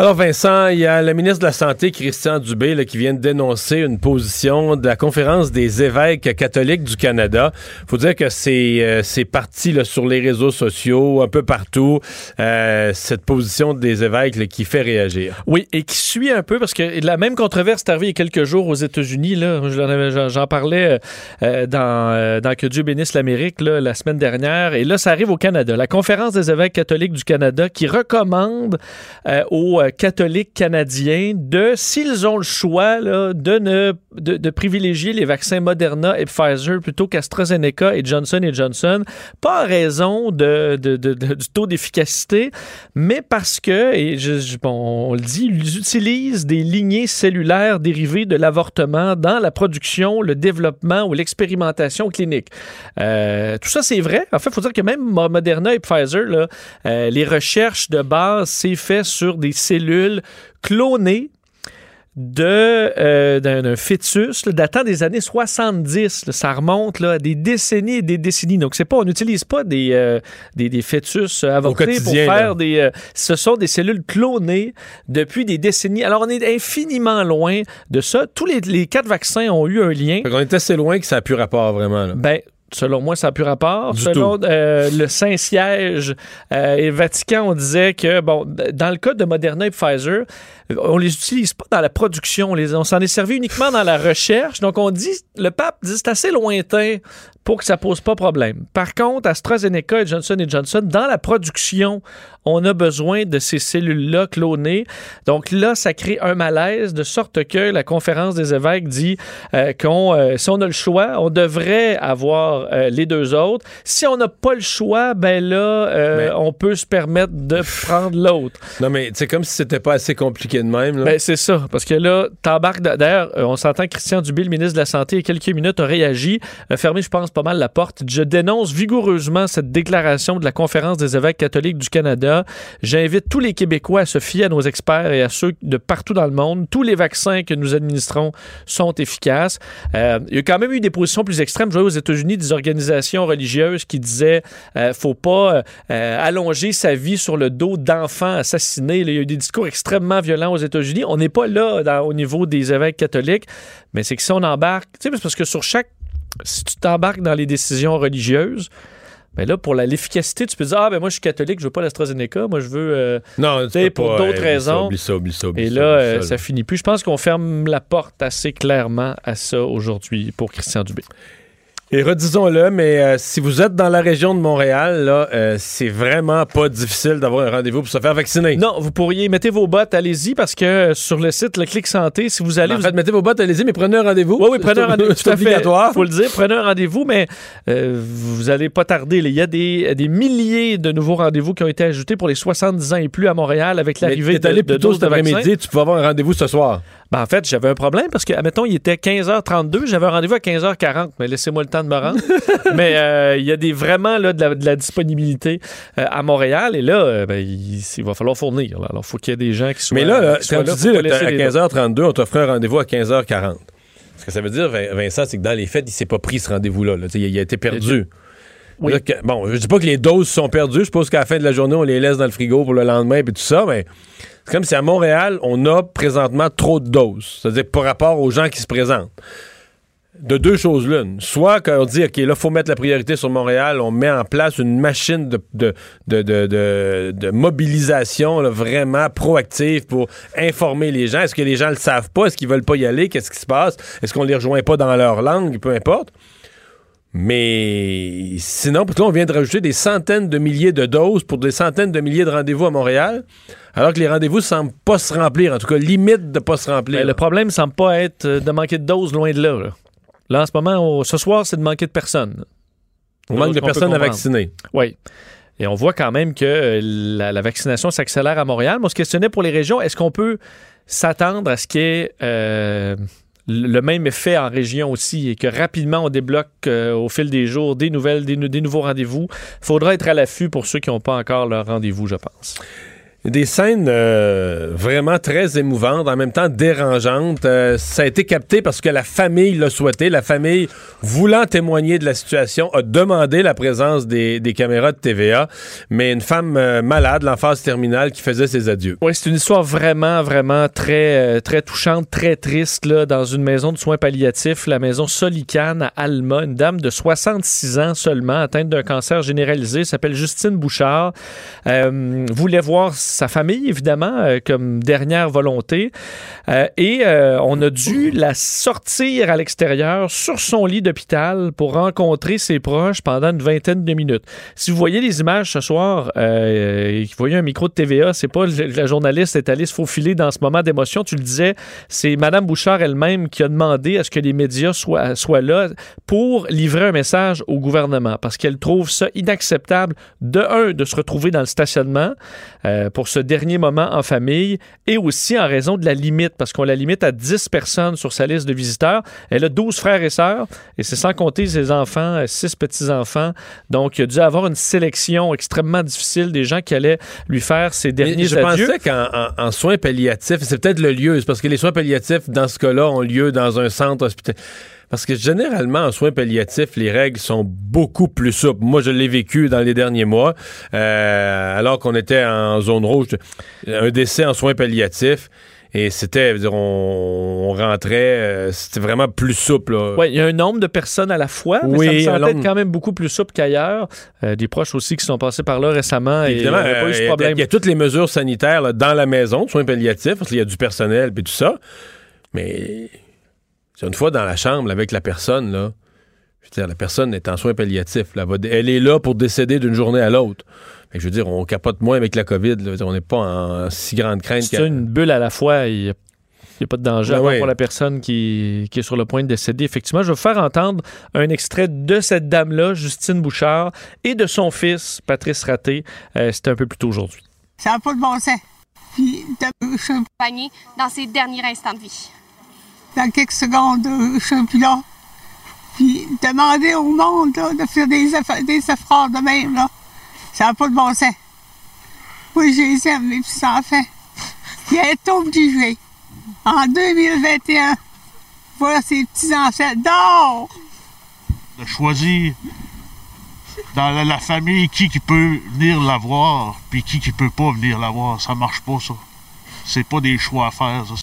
[SPEAKER 1] Alors Vincent, il y a le ministre de la Santé, Christian Dubé, là, qui vient de dénoncer une position de la conférence des évêques catholiques du Canada. faut dire que c'est euh, parti là, sur les réseaux sociaux, un peu partout, euh, cette position des évêques là, qui fait réagir.
[SPEAKER 2] Oui, et qui suit un peu, parce que la même controverse est arrivée il y a quelques jours aux États-Unis. J'en parlais euh, dans, euh, dans Que Dieu bénisse l'Amérique la semaine dernière. Et là, ça arrive au Canada. La Conférence des évêques catholiques du Canada qui recommande euh, aux catholiques canadiens de, s'ils ont le choix, de, ne, de, privilégier les vaccins Moderna et Pfizer plutôt qu'AstraZeneca et Johnson Johnson, pas en raison de, du taux d'efficacité, mais parce que, et on le dit, ils utilisent des lignées cellulaires dérivées de l'avortement dans la production, le développement ou l'expérimentation clinique. Euh, tout ça, c'est vrai. En fait, il faut dire que même Mo- Moderna et Pfizer, euh, les recherches de base, c'est fait sur des cellules clonées de euh, d'un fœtus là, datant des années 70. là. ça remonte là, à des décennies et des décennies. Donc, c'est pas, on n'utilise pas des, euh, des, des fœtus euh, avortés pour faire
[SPEAKER 1] là.
[SPEAKER 2] des. euh, ce sont des cellules clonées depuis des décennies. Alors, on est infiniment loin de ça. Tous les, les quatre vaccins ont eu un lien.
[SPEAKER 1] On est assez loin que ça n'a plus rapport vraiment.
[SPEAKER 2] Ben, selon moi, ça n'a plus rapport.
[SPEAKER 1] Du
[SPEAKER 2] selon euh, le Saint-Siège euh, et le Vatican, on disait que, bon, dans le cas de Moderna et Pfizer, on les utilise pas dans la production. On, s'en est servi uniquement dans la recherche. Donc, on dit, le pape dit c'est assez lointain pour que ça pose pas problème. Par contre, AstraZeneca et Johnson Johnson, dans la production, on a besoin de ces cellules-là clonées. Donc là, ça crée un malaise de sorte que la conférence des évêques dit euh, qu'on, euh, si on a le choix, on devrait avoir euh, les deux autres. Si on n'a pas le choix, ben là, on peut se permettre de prendre l'autre.
[SPEAKER 1] Non, mais c'est comme si c'était pas assez compliqué
[SPEAKER 2] Ben, c'est ça. Parce que là, t'embarques. D'ailleurs, euh, on s'entend Christian Dubé, le ministre de la Santé, il y a quelques minutes, a réagi, a fermé, je pense, pas mal la porte. Je dénonce vigoureusement cette déclaration de la Conférence des évêques catholiques du Canada. J'invite tous les Québécois à se fier à nos experts et à ceux de partout dans le monde. Tous les vaccins que nous administrons sont efficaces. Euh, il y a quand même eu des positions plus extrêmes. Je vois aux États-Unis des organisations religieuses qui disaient euh, faut pas euh, allonger sa vie sur le dos d'enfants assassinés. Il y a eu des discours extrêmement violents aux États-Unis. On n'est pas là dans- au niveau des évêques catholiques, mais c'est que si on embarque, tu sais, parce que sur chaque, si tu t'embarques dans les décisions religieuses, ben là, pour l'efficacité, tu peux dire Ah, ben moi, je suis catholique, je veux pas l'AstraZeneca, moi, je veux. euh,
[SPEAKER 1] non,
[SPEAKER 2] tu sais, pour d'autres
[SPEAKER 1] euh,
[SPEAKER 2] raisons.
[SPEAKER 1] Oublie ça, oublie ça, oublie
[SPEAKER 2] Et
[SPEAKER 1] ça,
[SPEAKER 2] là,
[SPEAKER 1] oublie
[SPEAKER 2] euh, ça,
[SPEAKER 1] là.
[SPEAKER 2] finit plus. Je pense qu'on ferme la porte assez clairement à ça aujourd'hui pour Christian Dubé.
[SPEAKER 1] Et redisons-le, mais euh, si vous êtes dans la région de Montréal, là, euh, c'est vraiment pas difficile d'avoir un rendez-vous pour se faire vacciner.
[SPEAKER 2] Non, vous pourriez mettez vos bottes, allez-y, parce que euh, sur le site, le Clic Santé, si vous allez.
[SPEAKER 1] En
[SPEAKER 2] vous-
[SPEAKER 1] fait, mettez vos bottes, allez-y, mais prenez un rendez-vous.
[SPEAKER 2] Oui, oui, prenez un rendez-vous.
[SPEAKER 1] C'est
[SPEAKER 2] Tout à fait.
[SPEAKER 1] obligatoire.
[SPEAKER 2] faut le dire, prenez un rendez-vous, mais vous allez pas tarder. Il y a des, des milliers de nouveaux rendez-vous qui ont été ajoutés pour les 70 ans et plus à Montréal avec l'arrivée de, de de
[SPEAKER 1] après-midi, tu pouvais avoir un rendez-vous ce soir.
[SPEAKER 2] Ben, en fait, j'avais un problème parce que, admettons, il était 15h32, j'avais un rendez-vous à 15h40, mais laissez-moi le temps de me rendre. mais euh, il y a des, vraiment là, de, la, de la disponibilité euh, à Montréal et là, euh, ben, il, il va falloir fournir. là. Alors, il faut qu'il y ait des gens qui soient
[SPEAKER 1] Mais là, là, quand tu dis à
[SPEAKER 2] les autres.
[SPEAKER 1] 15h32, on t'offre un rendez-vous à 15h40. Ce que ça veut dire, Vin- Vincent, c'est que dans les fêtes, il s'est pas pris ce rendez-vous-là. là. Il, il a été perdu.
[SPEAKER 2] Oui.
[SPEAKER 1] Là, bon, je dis pas que les doses sont perdues. Je suppose qu'à la fin de la journée, on les laisse dans le frigo pour le lendemain et tout ça, mais c'est comme si à Montréal, on a présentement trop de doses. C'est-à-dire par rapport aux gens qui se présentent. De deux choses l'une. Soit qu'on dit, OK, là, il faut mettre la priorité sur Montréal, on met en place une machine de, mobilisation vraiment proactive pour informer les gens. Est-ce que les gens le savent pas? Est-ce qu'ils veulent pas y aller? Qu'est-ce qui se passe? Est-ce qu'on les rejoint pas dans leur langue? Peu importe. Mais sinon, parce que là, on vient de rajouter des centaines de milliers de doses pour des centaines de milliers de rendez-vous à Montréal, alors que les rendez-vous semblent pas se remplir. En tout cas, limite de pas se remplir.
[SPEAKER 2] Ben, le problème semble pas être euh, de manquer de doses loin de là. Là, Là, en ce moment, on- ce soir, c'est de manquer de personnes.
[SPEAKER 1] On manque de personnes à vacciner.
[SPEAKER 2] Oui. Et on voit quand même que euh, la, la vaccination s'accélère à Montréal. Mais on se questionnait pour les régions, est-ce qu'on peut s'attendre à ce qu'il y ait euh, le même effet en région aussi et que rapidement on débloque euh, au fil des jours des nouvelles, des, des nouveaux rendez-vous? faudra être à l'affût pour ceux qui n'ont pas encore leur rendez-vous, je pense.
[SPEAKER 1] Des scènes euh, vraiment très émouvantes, en même temps dérangeantes. Euh, ça a été capté parce que la famille l'a souhaité. La famille, voulant témoigner de la situation, a demandé la présence des, caméras de TVA. Mais une femme euh, malade, l'emphase terminale, qui faisait ses adieux.
[SPEAKER 2] Oui, c'est une histoire vraiment, vraiment très, euh, très touchante, très triste, là, dans une maison de soins palliatifs, la maison Solicane à Alma. Une dame de 66 ans seulement, atteinte d'un cancer généralisé, s'appelle Justine Bouchard. Voulait voir sa famille, évidemment, euh, comme dernière volonté. Euh, et euh, on a dû la sortir à l'extérieur sur son lit d'hôpital pour rencontrer ses proches pendant une vingtaine de minutes. Si vous voyez les images ce soir, vous voyez un micro de TVA, c'est pas la journaliste est allée se faufiler dans ce moment d'émotion. Tu le disais, c'est Mme Bouchard elle-même qui a demandé à ce que les médias soient, là pour livrer un message au gouvernement parce qu'elle trouve ça inacceptable, de un, de se retrouver dans le stationnement pour ce dernier moment en famille et aussi en raison de la limite, parce qu'on la limite à 10 personnes sur sa liste de visiteurs. Elle a 12 frères et sœurs et c'est sans compter ses enfants, 6 petits-enfants. Donc, il a dû avoir une sélection extrêmement difficile des gens qui allaient lui faire ses derniers
[SPEAKER 1] je
[SPEAKER 2] adieux.
[SPEAKER 1] pensais qu'en en- en soins palliatifs, c'est peut-être le lieu, parce que les soins palliatifs, dans ce cas-là, ont lieu dans un centre hospitalier. Parce que généralement, en soins palliatifs, les règles sont beaucoup plus souples. Moi, je l'ai vécu dans les derniers mois, euh, alors qu'on était en zone rouge. Un décès en soins palliatifs, et c'était, on, on rentrait, euh, c'était vraiment plus souple.
[SPEAKER 2] Oui, il y a un nombre de personnes à la fois, mais
[SPEAKER 1] Oui,
[SPEAKER 2] ça me être quand même beaucoup plus souple qu'ailleurs. Euh, des proches aussi qui sont passés par là récemment
[SPEAKER 1] Évidemment,
[SPEAKER 2] pas eu ce
[SPEAKER 1] il y a-
[SPEAKER 2] problème.
[SPEAKER 1] il y, a toutes les mesures sanitaires là, dans la maison, de soins palliatifs, parce qu'il y a du personnel et tout ça. Mais une fois dans la chambre avec la personne, là. Je veux dire, la personne est en soins palliatifs. là, elle est là pour décéder d'une journée à l'autre. Fait que Je veux dire, on capote moins avec la COVID. là. On n'est pas en si grande crainte.
[SPEAKER 2] C'est une bulle à la fois. Il n'y a, il y a pas de danger
[SPEAKER 1] Ben
[SPEAKER 2] pour la personne qui, qui est sur le point de décéder. Effectivement, je vais vous faire entendre un extrait de cette dame-là, Justine Bouchard, et de son fils, Patrice Raté. Euh, C'était un peu plus tôt aujourd'hui.
[SPEAKER 17] Ça n'a pas de bon sens. Puis, de- je suis dans ses derniers instants de vie. Dans quelques secondes, euh, je suis plus là. Puis, demander au monde là, de faire des, des efforts de même, là, ça n'a pas de bon sens. Oui, je les aime, mes petits-enfants. Ils est obligé. En 2021, voilà ses petits-enfants. Dors!
[SPEAKER 18] de choisir dans la, la famille qui, qui peut venir la voir, puis qui qui peut pas venir la voir. Ça marche pas, ça. C'est pas des choix à faire, ça.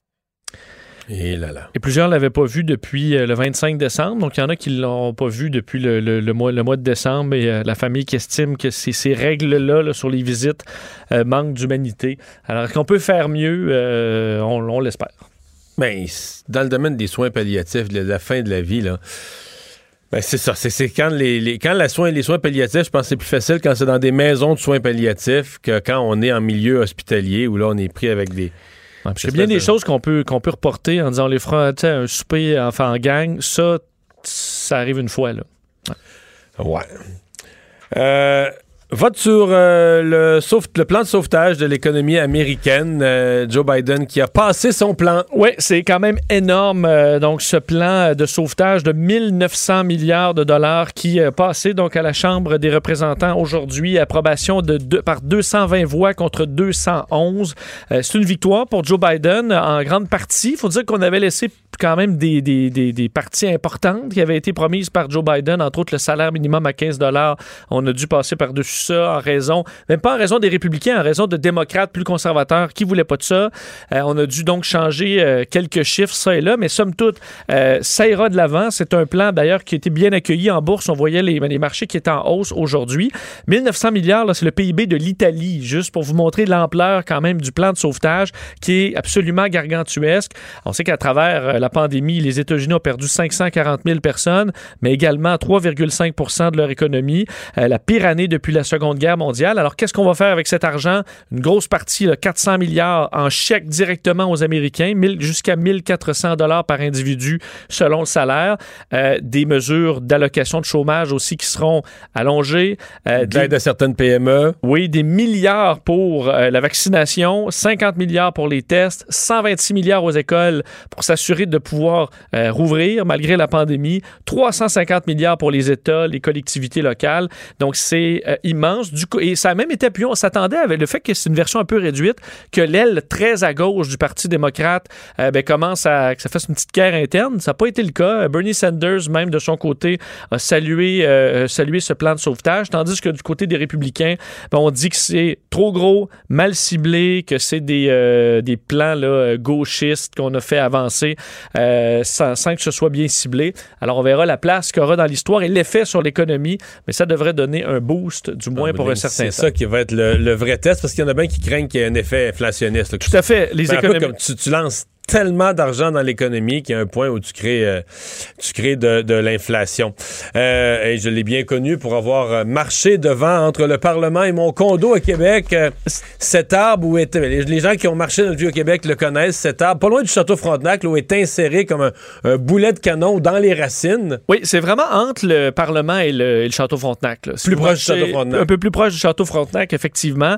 [SPEAKER 1] Et là là.
[SPEAKER 2] Et plusieurs ne l'avaient pas vu depuis euh, le 25 décembre. Donc, il y en a qui ne l'ont pas vu depuis le, le- le mois, le mois de décembre. Et euh, la famille qui estime que ces, ces règles-là là, sur les visites euh, manquent d'humanité. Alors, qu'on peut faire mieux, euh, on, on l'espère.
[SPEAKER 1] Ben, c- dans le domaine des soins palliatifs, de la fin de la vie, là. Ben, c'est ça. C'est, c'est quand les, les- quand la soin, les soins palliatifs, je pense que c'est plus facile quand c'est dans des maisons de soins palliatifs que quand on est en milieu hospitalier où là, on est pris avec des.
[SPEAKER 2] Y a bien des choses qu'on peut, qu'on peut reporter en disant les fera, tu sais, un souper enfin en gang. Ça, ça arrive une fois. Là.
[SPEAKER 1] Ouais. Euh, vote sur euh, le, le plan de sauvetage de l'économie américaine. Euh, Joe Biden qui a passé son plan.
[SPEAKER 2] Oui, c'est quand même énorme. euh, donc, ce plan de sauvetage de 1900 milliards de dollars qui est passé donc à la Chambre des représentants aujourd'hui. Approbation de deux- par 220 voix contre 211. Euh, c'est une victoire pour Joe Biden en grande partie. Il faut dire qu'on avait laissé quand même des, des, des, parties importantes qui avaient été promises par Joe Biden, entre autres le salaire minimum à 15 dollars. On a dû passer par-dessus ça en raison, même pas en raison des républicains, en raison de démocrates plus conservateurs qui voulaient pas de ça. Euh, on a dû donc changer euh, quelques chiffres, ça et là, mais somme toute, euh, ça ira de l'avant. C'est un plan d'ailleurs qui a été bien accueilli en bourse. On voyait les, les marchés qui étaient en hausse aujourd'hui. 1900 milliards, c'est le PIB de l'Italie, juste pour vous montrer l'ampleur quand même du plan de sauvetage qui est absolument gargantuesque. On sait qu'à travers la pandémie, les États-Unis ont perdu 540 000 personnes, mais également 3,5 de leur économie. Euh, la pire année depuis la Seconde Guerre mondiale. Alors, qu'est-ce qu'on va faire avec cet argent? Une grosse partie, là, 400 milliards en chèques directement aux Américains, 1000 jusqu'à 1400 dollars par individu selon le salaire. Euh, des mesures d'allocation de chômage aussi qui seront allongées. Euh,
[SPEAKER 1] De l'aide à certaines PME.
[SPEAKER 2] Oui, des milliards pour la vaccination, 50 milliards pour les tests, 126 milliards aux écoles pour s'assurer de pouvoir euh, rouvrir malgré la pandémie, 350 milliards pour les États, les collectivités locales. Donc, c'est euh, immense. Du coup, et ça a même été appuyé. On s'attendait avec le fait que c'est une version un peu réduite, que l'aile très à gauche du Parti démocrate euh, ben, commence à que ça fasse une petite guerre interne. Ça n'a pas été le cas. Bernie Sanders, même de son côté, a salué, salué ce plan de sauvetage, tandis que du côté des républicains, ben, on dit que c'est trop gros, mal ciblé, que c'est des, des plans là, gauchistes qu'on a fait avancer. Euh, sans, sans que ce soit bien ciblé. Alors, on verra la place qu'aura dans l'histoire et l'effet sur l'économie, mais ça devrait donner un boost, du moins pour un certain
[SPEAKER 1] C'est
[SPEAKER 2] temps.
[SPEAKER 1] ça qui va être le, le vrai test, parce qu'il y en a bien qui craignent qu'il y ait un effet inflationniste. là.
[SPEAKER 2] Tout à fait. Les
[SPEAKER 1] Ben,
[SPEAKER 2] économies-
[SPEAKER 1] comme tu, tu lances tellement d'argent dans l'économie qu'il y a un point où tu crées, euh, tu crées de, de l'inflation. Euh, et je l'ai bien connu pour avoir euh, marché devant entre le Parlement et mon condo à Québec. euh, cet arbre où était... Les, gens qui ont marché dans le Vieux-Québec le connaissent. Cet arbre, pas loin du château Frontenac, là, où est inséré comme un, un boulet de canon dans les racines.
[SPEAKER 2] Oui, c'est vraiment entre le Parlement et le, et le Château Frontenac. là. Si
[SPEAKER 1] Plus proche du Château Frontenac.
[SPEAKER 2] Un peu plus proche du Château Frontenac, effectivement.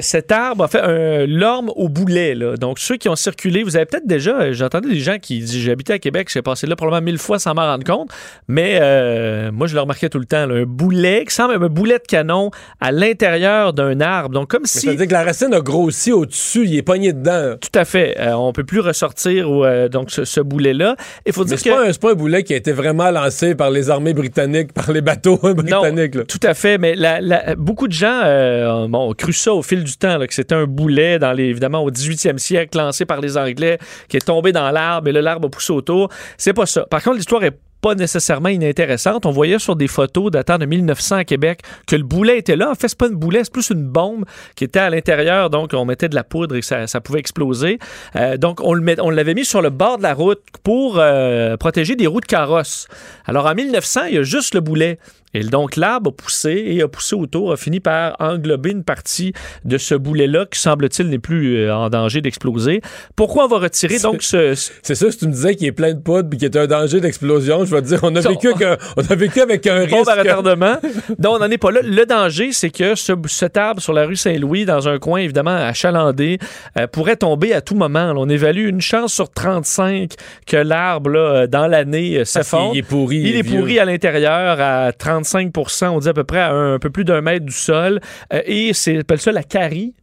[SPEAKER 2] Cet arbre a fait un l'orme au boulet. Là. Donc, ceux qui ont circulé, vous avez peut-être déjà, euh, j'entendais des gens qui disaient, j'habitais à Québec, j'ai passé là probablement mille fois sans m'en rendre compte, mais euh, moi, je le remarquais tout le temps. là, un boulet qui semble un boulet de canon à l'intérieur d'un arbre. Donc, comme si...
[SPEAKER 1] C'est-à-dire que la racine a grossi au-dessus, il est pogné dedans.
[SPEAKER 2] Tout à fait. Euh, on peut plus ressortir euh, donc ce, ce boulet-là. Il faut dire
[SPEAKER 1] Mais
[SPEAKER 2] que
[SPEAKER 1] c'est pas, un- c'est pas un boulet qui a été vraiment lancé par les armées britanniques, par les bateaux britanniques. là.
[SPEAKER 2] Tout à fait, mais la- la- beaucoup de gens euh, bon, ont cru ça au fil du temps, là, que c'était un boulet, dans les, évidemment, au 18e siècle, lancé par les Anglais, qui est tombé dans l'arbre et là, l'arbre a poussé autour. C'est pas ça. Par contre, l'histoire est pas nécessairement inintéressante. On voyait sur des photos datant de 1900 à Québec que le boulet était là. En fait, c'est pas une boulet, c'est plus une bombe qui était à l'intérieur. Donc, on mettait de la poudre et ça, ça pouvait exploser. Euh, donc, on l'avait mis sur le bord de la route pour euh, protéger des roues de carrosse. Alors, en 1900, il y a juste le boulet. Et donc, l'arbre a poussé et a poussé autour, a fini par englober une partie de ce boulet-là qui, semble-t-il, n'est plus euh, en danger d'exploser. Pourquoi on va retirer donc ce...
[SPEAKER 1] C'est ça, si tu me disais qu'il est plein de poudre et qu'il est un danger d'explosion, je vais te dire, on a, vécu, avec un, on a vécu avec un risque.
[SPEAKER 2] à retardement. Donc, on n'en est pas là. Le danger, c'est que ce, cet arbre sur la rue Saint-Louis, dans un coin évidemment achalandé, euh, pourrait tomber à tout moment. Là, on évalue une chance sur 35 que l'arbre, là, dans l'année, euh, s'effondre.
[SPEAKER 1] qu'il est pourri,
[SPEAKER 2] Il
[SPEAKER 1] il est vieux.
[SPEAKER 2] pourri à l'intérieur à 35 on dit à peu près à un, peu plus d'un mètre du sol. Euh, et c'est appelle ça la carie.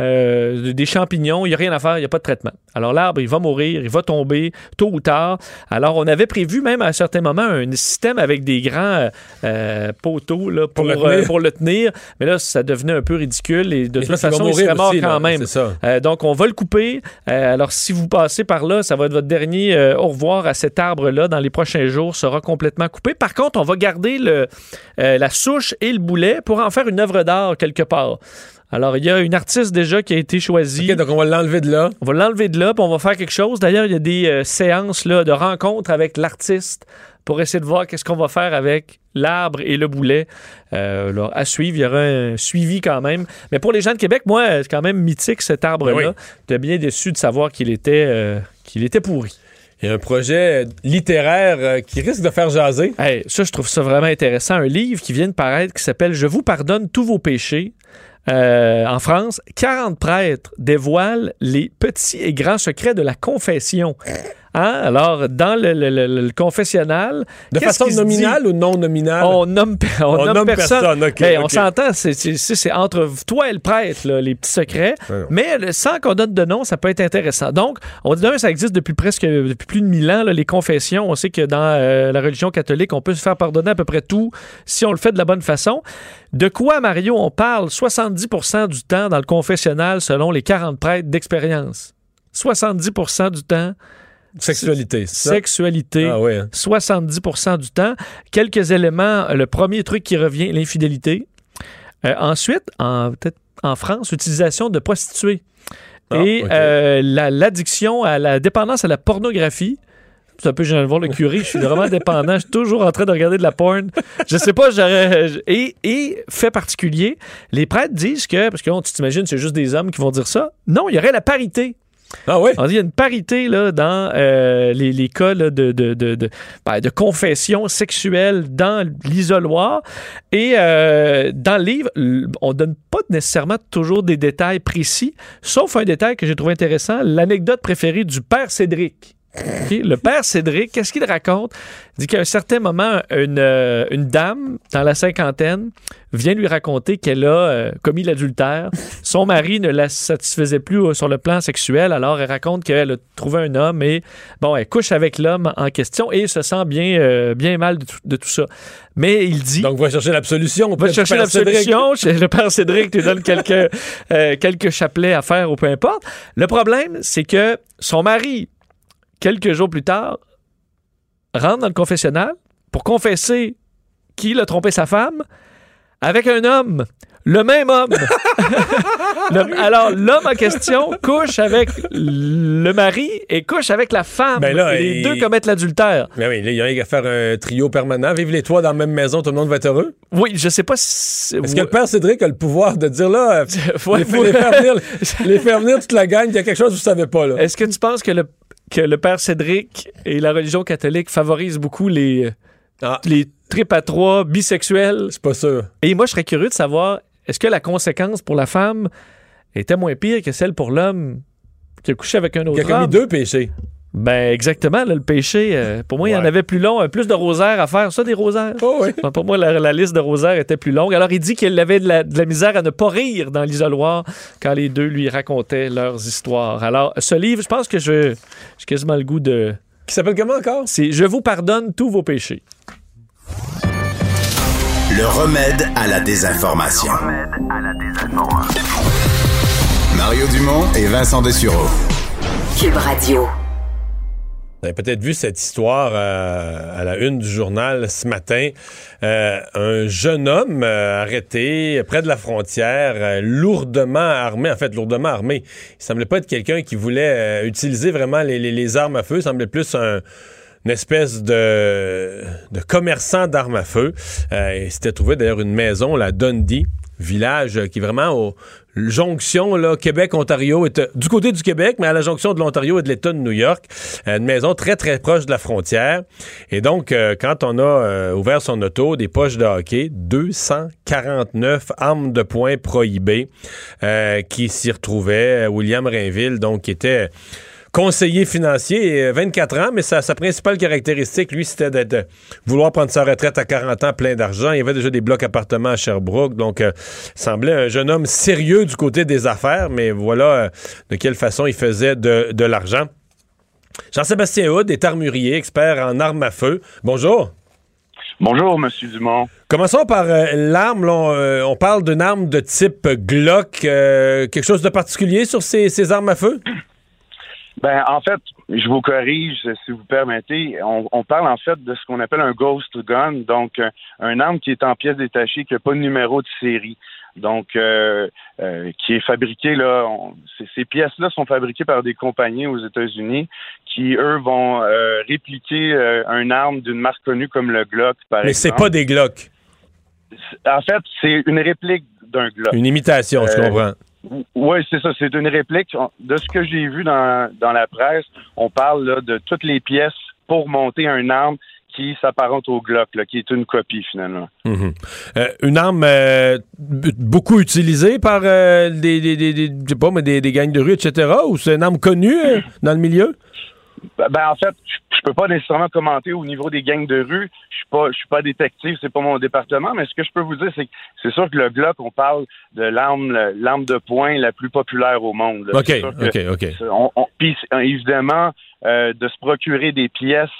[SPEAKER 2] Euh, des champignons, il n'y a rien à faire, il n'y a pas de traitement. Alors l'arbre, il va mourir, il va tomber tôt ou tard. Alors on avait prévu même à un certain moment un système avec des grands euh, euh, poteaux là, pour,
[SPEAKER 1] Pour le
[SPEAKER 2] euh,
[SPEAKER 1] tenir.
[SPEAKER 2] pour le tenir, mais là ça devenait un peu ridicule et de
[SPEAKER 1] Mais
[SPEAKER 2] toute façon il
[SPEAKER 1] mourir
[SPEAKER 2] serait mort
[SPEAKER 1] aussi,
[SPEAKER 2] quand
[SPEAKER 1] là,
[SPEAKER 2] même.
[SPEAKER 1] ça.
[SPEAKER 2] Donc on va le couper. Alors si vous passez par là, ça va être votre dernier au revoir à cet arbre-là dans les prochains jours, sera complètement coupé. Par contre, on va garder le, la souche et le boulet pour en faire une œuvre d'art quelque part. Alors, il y a une artiste déjà qui a été choisie.
[SPEAKER 1] OK, donc on va l'enlever de là.
[SPEAKER 2] On va l'enlever de là, puis on va faire quelque chose. D'ailleurs, il y a des euh, séances là, de rencontres avec l'artiste pour essayer de voir qu'est-ce qu'on va faire avec l'arbre et le boulet. Euh, là, à suivre, il y aura un suivi quand même. Mais pour les gens de Québec, moi, c'est quand même mythique cet arbre-là.
[SPEAKER 1] Oui.
[SPEAKER 2] J'étais bien déçu de savoir qu'il était, euh, qu'il était pourri.
[SPEAKER 1] Il y a un projet littéraire euh, qui risque de faire jaser.
[SPEAKER 2] Hey, ça, je trouve ça vraiment intéressant. Un livre qui vient de paraître qui s'appelle Je vous pardonne tous vos péchés. Euh, en France, 40 prêtres dévoilent les petits et grands secrets de la confession. Hein? Alors, dans le, le- le- le confessionnal...
[SPEAKER 1] De façon nominale ou non nominale?
[SPEAKER 2] On nomme, on
[SPEAKER 1] On
[SPEAKER 2] nomme
[SPEAKER 1] nomme
[SPEAKER 2] personne.
[SPEAKER 1] personne, ok,
[SPEAKER 2] Hey, On s'entend, c'est- entre toi et le prêtre, là, les petits secrets. Mais le- sans qu'on donne de nom, ça peut être intéressant. Donc, on dit d'un, ça existe depuis presque depuis plus de 1000 ans, là, les confessions. On sait que dans euh, la religion catholique, on peut se faire pardonner à peu près tout si on le fait de la bonne façon. De quoi, Mario, on parle 70 du temps dans le confessionnal selon les 40 prêtres d'expérience? 70 du temps.
[SPEAKER 1] Sexualité, ça?
[SPEAKER 2] Sexualité.
[SPEAKER 1] Ah ouais, hein.
[SPEAKER 2] 70% du temps. Quelques éléments. Le premier truc qui revient, l'infidélité. Euh, ensuite, en, peut-être en France, utilisation de prostituées.
[SPEAKER 1] Ah,
[SPEAKER 2] Et euh, la- l'addiction à la dépendance à la pornographie. C'est un peu gênant de voir le curé. Je suis vraiment dépendant. Je suis toujours en train de regarder de la porn. Je sais pas, j'aurais. Et, et fait particulier, les prêtres disent que, parce que tu t'imagines, c'est juste des hommes qui vont dire ça. Non, il y aurait la parité.
[SPEAKER 1] Ah
[SPEAKER 2] qu'il y a une parité là, dans euh, les, les cas de, de, ben, de confession sexuelle dans l'isoloir. Et euh, dans le livre, on donne pas nécessairement toujours des détails précis, sauf un détail que j'ai trouvé intéressant, l'anecdote préférée du père Cédric. Le père Cédric, qu'est-ce qu'il raconte? Il dit qu'à un certain moment, une, euh, une dame dans la cinquantaine vient lui raconter qu'elle a euh, commis l'adultère. Son mari ne la satisfaisait plus euh, sur le plan sexuel, alors elle raconte qu'elle a trouvé un homme et bon, elle couche avec l'homme en question et se sent bien, euh, bien mal de tout, de tout ça. Mais il dit...
[SPEAKER 1] Donc, va chercher l'absolution.
[SPEAKER 2] On va chercher l'absolution. Le père Cédric te donne quelques, quelques chapelets à faire ou peu importe. Le problème, c'est que son mari quelques jours plus tard, rentre dans le confessionnal pour confesser qu'il a trompé sa femme avec un homme. Le même homme. Le- alors, l'homme en question couche avec le mari et couche avec la femme.
[SPEAKER 1] Ben là,
[SPEAKER 2] les deux commettent l'adultère.
[SPEAKER 1] Mais oui, là, il y a qu'à faire un trio permanent. Vivent les trois dans la même maison, tout le monde va être heureux.
[SPEAKER 2] Oui, je sais pas si.
[SPEAKER 1] Est-ce que le père Cédric a le pouvoir de dire là, euh, les,
[SPEAKER 2] faut-
[SPEAKER 1] les faire venir, les faire venir toute la gang, il y a quelque chose que vous savez pas là.
[SPEAKER 2] Est-ce que tu penses que le, que le père Cédric et la religion catholique favorisent beaucoup les, les tripes à trois bisexuels?
[SPEAKER 1] Ah. C'est pas sûr.
[SPEAKER 2] Et moi, je serais curieux de savoir, est-ce que la conséquence pour la femme était moins pire que celle pour l'homme qui a couché avec un autre
[SPEAKER 1] Il a commis
[SPEAKER 2] homme?
[SPEAKER 1] deux péchés.
[SPEAKER 2] Ben, exactement. là, le péché, euh, pour moi, il y en avait plus long, euh, plus de rosaires à faire. Ça, des rosaires? Ben, Pour moi, la, la liste de rosaires était plus longue. Alors, il dit qu'il avait de la, de la misère à ne pas rire dans l'isoloir quand les deux lui racontaient leurs histoires. Alors, ce livre, je pense que je j'ai quasiment le goût de...
[SPEAKER 1] Qui s'appelle comment encore?
[SPEAKER 2] C'est Je vous pardonne tous vos péchés.
[SPEAKER 7] Le remède à la désinformation. Mario Dumont et Vincent Dessureau.
[SPEAKER 15] Cube Radio.
[SPEAKER 1] Vous avez peut-être vu cette histoire euh, à la une du journal ce matin. Euh, un jeune homme euh, arrêté près de la frontière, lourdement armé, en fait, lourdement armé. Il semblait pas être quelqu'un qui voulait utiliser vraiment les armes à feu. Il semblait plus un une espèce de, de commerçant d'armes à feu. Euh, il s'était trouvé d'ailleurs une maison, la Dundee, village qui est vraiment au jonction là, Québec-Ontario, est, euh, du côté du Québec, mais à la jonction de l'Ontario et de l'État de New York. Euh, une maison très, très proche de la frontière. Et donc, euh, quand on a ouvert son auto, des poches de hockey, 249 armes de poing prohibées euh, qui s'y retrouvaient. William Rainville, donc, qui était conseiller financier, euh, 24 ans, mais sa, sa principale caractéristique, lui, c'était d'être euh, vouloir prendre sa retraite à 40 ans, plein d'argent. Il y avait déjà des blocs appartements à Sherbrooke, donc euh, semblait un jeune homme sérieux du côté des affaires, mais voilà euh, de quelle façon il faisait de, de l'argent. Jean-Sébastien Houd est armurier, expert en armes à feu. Bonjour.
[SPEAKER 19] Bonjour, Monsieur Dumont.
[SPEAKER 1] Commençons par euh, l'arme. On, euh, on parle d'une arme de type Glock. Euh, quelque chose de particulier sur ces, ces armes à feu?
[SPEAKER 19] Ben, en fait, je vous corrige, si vous permettez. On, on parle en fait de ce qu'on appelle un ghost gun, donc un, un arme qui est en pièces détachées, qui n'a pas de numéro de série. Donc, euh, euh, qui est fabriqué là. on- ces- ces pièces-là sont fabriquées par des compagnies aux États-Unis qui, eux, vont euh, répliquer euh, un arme d'une marque connue comme le Glock, par
[SPEAKER 1] Mais c'est
[SPEAKER 19] exemple.
[SPEAKER 1] pas des Glock.
[SPEAKER 19] En fait, c'est une réplique d'un Glock.
[SPEAKER 1] Une imitation, je
[SPEAKER 19] Euh,
[SPEAKER 1] comprends.
[SPEAKER 19] Oui, c'est ça. C'est une réplique. De ce que j'ai vu dans, dans la presse, on parle là, de toutes les pièces pour monter un arme qui s'apparente au Glock, là, qui est une copie finalement.
[SPEAKER 1] Mhm. Euh, une arme euh, beaucoup utilisée par euh, des, des, des, des- je sais pas, mais des, des gangs de rue, etc. Ou c'est une arme connue dans le milieu?
[SPEAKER 19] Ben, ben, en fait, je je peux pas nécessairement commenter au niveau des gangs de rue. Je suis pas, je suis pas détective, c'est pas mon département. Mais ce que je peux vous dire, c'est que c'est sûr que le Glock, on parle de l'arme, l'arme de poing la plus populaire au monde. là.
[SPEAKER 1] OK, OK, OK.
[SPEAKER 19] on- on- puis, évidemment, euh, de se procurer des pièces,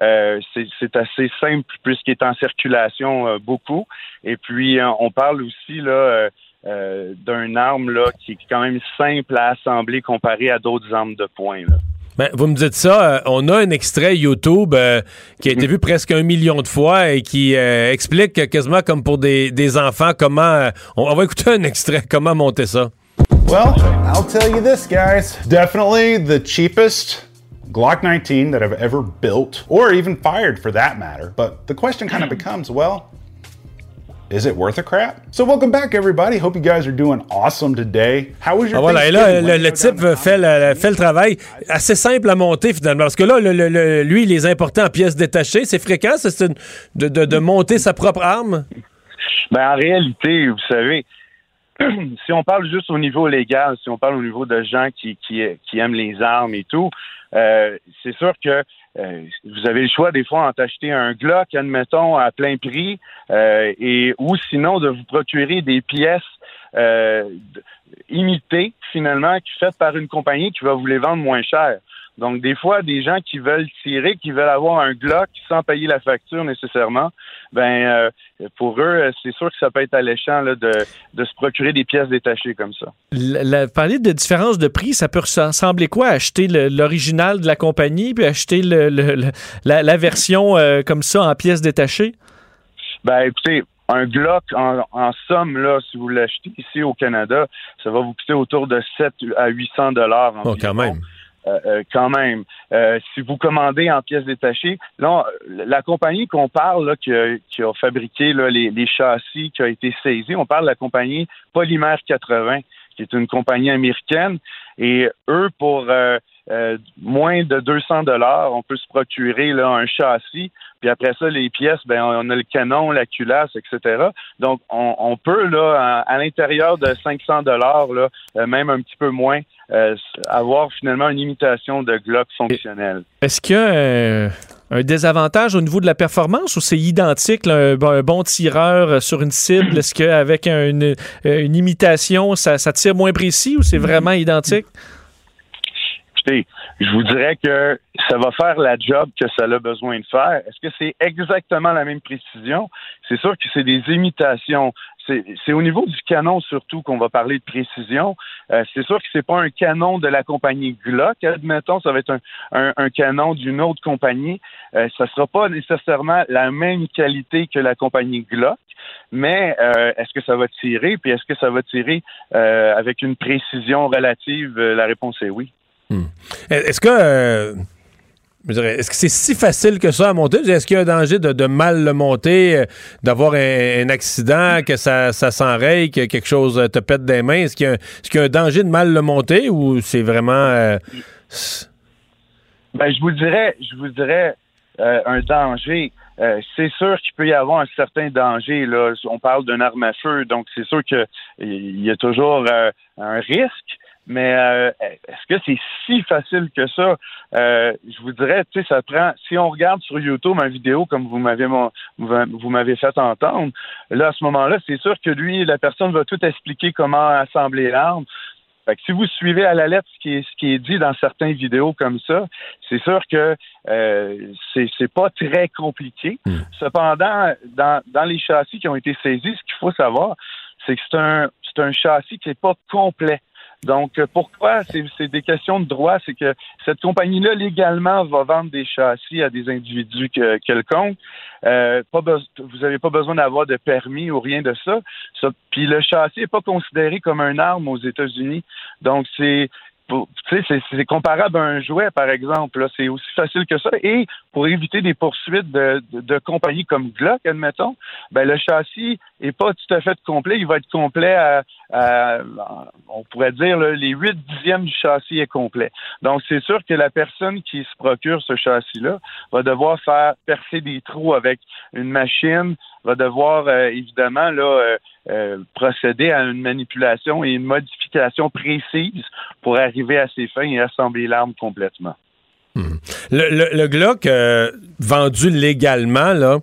[SPEAKER 19] euh, c'est c'est assez simple puisqu'il est en circulation euh, beaucoup. Et puis, euh, on parle aussi là euh, euh, d'un arme là qui est quand même simple à assembler comparé à d'autres armes de poing. Là.
[SPEAKER 1] Ben, vous me dites ça, euh, on a un extrait YouTube euh, qui a été vu presque un million de fois et qui euh, explique quasiment comme pour des, des enfants comment... euh, on, on va écouter un extrait, comment monter ça.
[SPEAKER 20] Well, I'll tell you this, guys. Definitely the cheapest Glock 19 that I've ever built, or even fired for that matter. But the question kind of becomes well, is it worth a crap? So, welcome back, everybody. Hope you guys are doing awesome today. How was your
[SPEAKER 1] Ah, voilà, et là, le, le type fait le, fait le travail assez simple à monter finalement. Parce que là, le- le- le- lui, il les importait en pièces détachées. C'est fréquent, c'est une- de, de- de monter sa propre arme?
[SPEAKER 19] Ben, en réalité, vous savez, si on parle juste au niveau légal, si on parle au niveau de gens qui, qui, qui aiment les armes et tout, euh, c'est sûr que euh, vous avez le choix des fois en t'acheter un Glock, admettons, à plein prix, euh, et ou sinon de vous procurer des pièces imitées, finalement, faites par une compagnie qui va vous les vendre moins cher. Donc, des fois, des gens qui veulent tirer, qui veulent avoir un Glock sans payer la facture nécessairement, ben euh, pour eux, c'est sûr que ça peut être alléchant là, de, de se procurer des pièces détachées comme ça.
[SPEAKER 2] La- la- parler de différence de prix, ça peut ressembler quoi? Acheter l'original de la compagnie puis acheter le- le- le- la, la version euh, comme ça en pièces détachées?
[SPEAKER 19] Ben, écoutez, un Glock, en, en somme, là, si vous l'achetez ici au Canada, ça va vous coûter autour de 7 à 800 dollars.
[SPEAKER 1] Oh, quand même.
[SPEAKER 19] Euh, euh, quand même. Euh, si vous commandez en pièces détachées, là, la compagnie qu'on parle, là, qui, a, qui a fabriqué là, les, les châssis, qui a été saisie, on parle de la compagnie Polymère 80, qui est une compagnie américaine. Et eux, pour euh, euh, moins de 200 dollars, on peut se procurer un châssis. Puis après ça, les pièces, ben on a le canon, la culasse, etc. Donc, on, peut à, l'intérieur de 500 dollars, euh, même un petit peu moins, euh, avoir finalement une imitation de Glock fonctionnelle.
[SPEAKER 2] Est-ce qu'il y a un désavantage au niveau de la performance ou c'est identique, un, bon- tireur sur une cible? Est-ce qu'avec un- une, imitation, ça tire moins précis ou c'est vraiment identique?
[SPEAKER 19] Je vous dirais que ça va faire la job que ça a besoin de faire. Est-ce que c'est exactement la même précision? C'est sûr que c'est des imitations. C'est c'est au niveau du canon surtout qu'on va parler de précision. Euh, c'est sûr que c'est pas un canon de la compagnie Glock. Admettons, ça va être un, un- un canon d'une autre compagnie. Euh, ça sera pas nécessairement la même qualité que la compagnie Glock. Mais euh, est-ce que ça va tirer? Puis est-ce que ça va tirer euh, avec une précision relative? Euh, La réponse est oui.
[SPEAKER 1] Est-ce que. euh, Est-ce que c'est si facile que ça à monter? Est-ce qu'il y a un danger de, mal le monter, euh, d'avoir un, accident, que ça, s'enraye, que quelque chose te pète des mains? Est-ce qu'il y, a un- danger de mal le monter ou c'est vraiment. euh,
[SPEAKER 19] Ben, je vous dirais, je vous dirais un danger. C'est sûr qu'il peut y avoir un certain danger. Là. On parle d'une arme à feu, donc c'est sûr qu'il y a toujours un risque. Mais euh, est-ce que c'est si facile que ça? Euh, je vous dirais, tu sais, ça prend. Si on regarde sur YouTube une vidéo comme vous m'avez vous m'avez fait entendre, là à ce moment-là, c'est sûr que lui, la personne va tout expliquer comment assembler l'arme. Fait que si vous suivez à la lettre ce qui est, ce qui est dit dans certaines vidéos comme ça, c'est sûr que euh, c'est pas très compliqué. Cependant, dans, dans les châssis qui ont été saisis, ce qu'il faut savoir, c'est que c'est un c'est un châssis qui n'est pas complet. Donc, euh, pourquoi? C'est des questions de droit? C'est que cette compagnie-là, légalement, va vendre des châssis à des individus que- quelconques. Euh, pas vous n'avez pas besoin d'avoir de permis ou rien de ça. Ça- Puis le châssis n'est pas considéré comme une arme aux États-Unis. Donc, c'est c'est- comparable à un jouet, par exemple. C'est aussi facile que ça. Et pour éviter des poursuites de, compagnies comme Glock, admettons, ben, le châssis est pas tout à fait complet. Il va être complet à, à- on pourrait dire, là, les huit dixièmes du châssis est complet. Donc, c'est sûr que la personne qui se procure ce châssis-là va devoir faire percer des trous avec une machine, va devoir, euh, évidemment, là, euh, euh, procéder à une manipulation et une modification précise pour arriver à ses fins et assembler l'arme complètement.
[SPEAKER 1] Le, le- le Glock vendu légalement, là.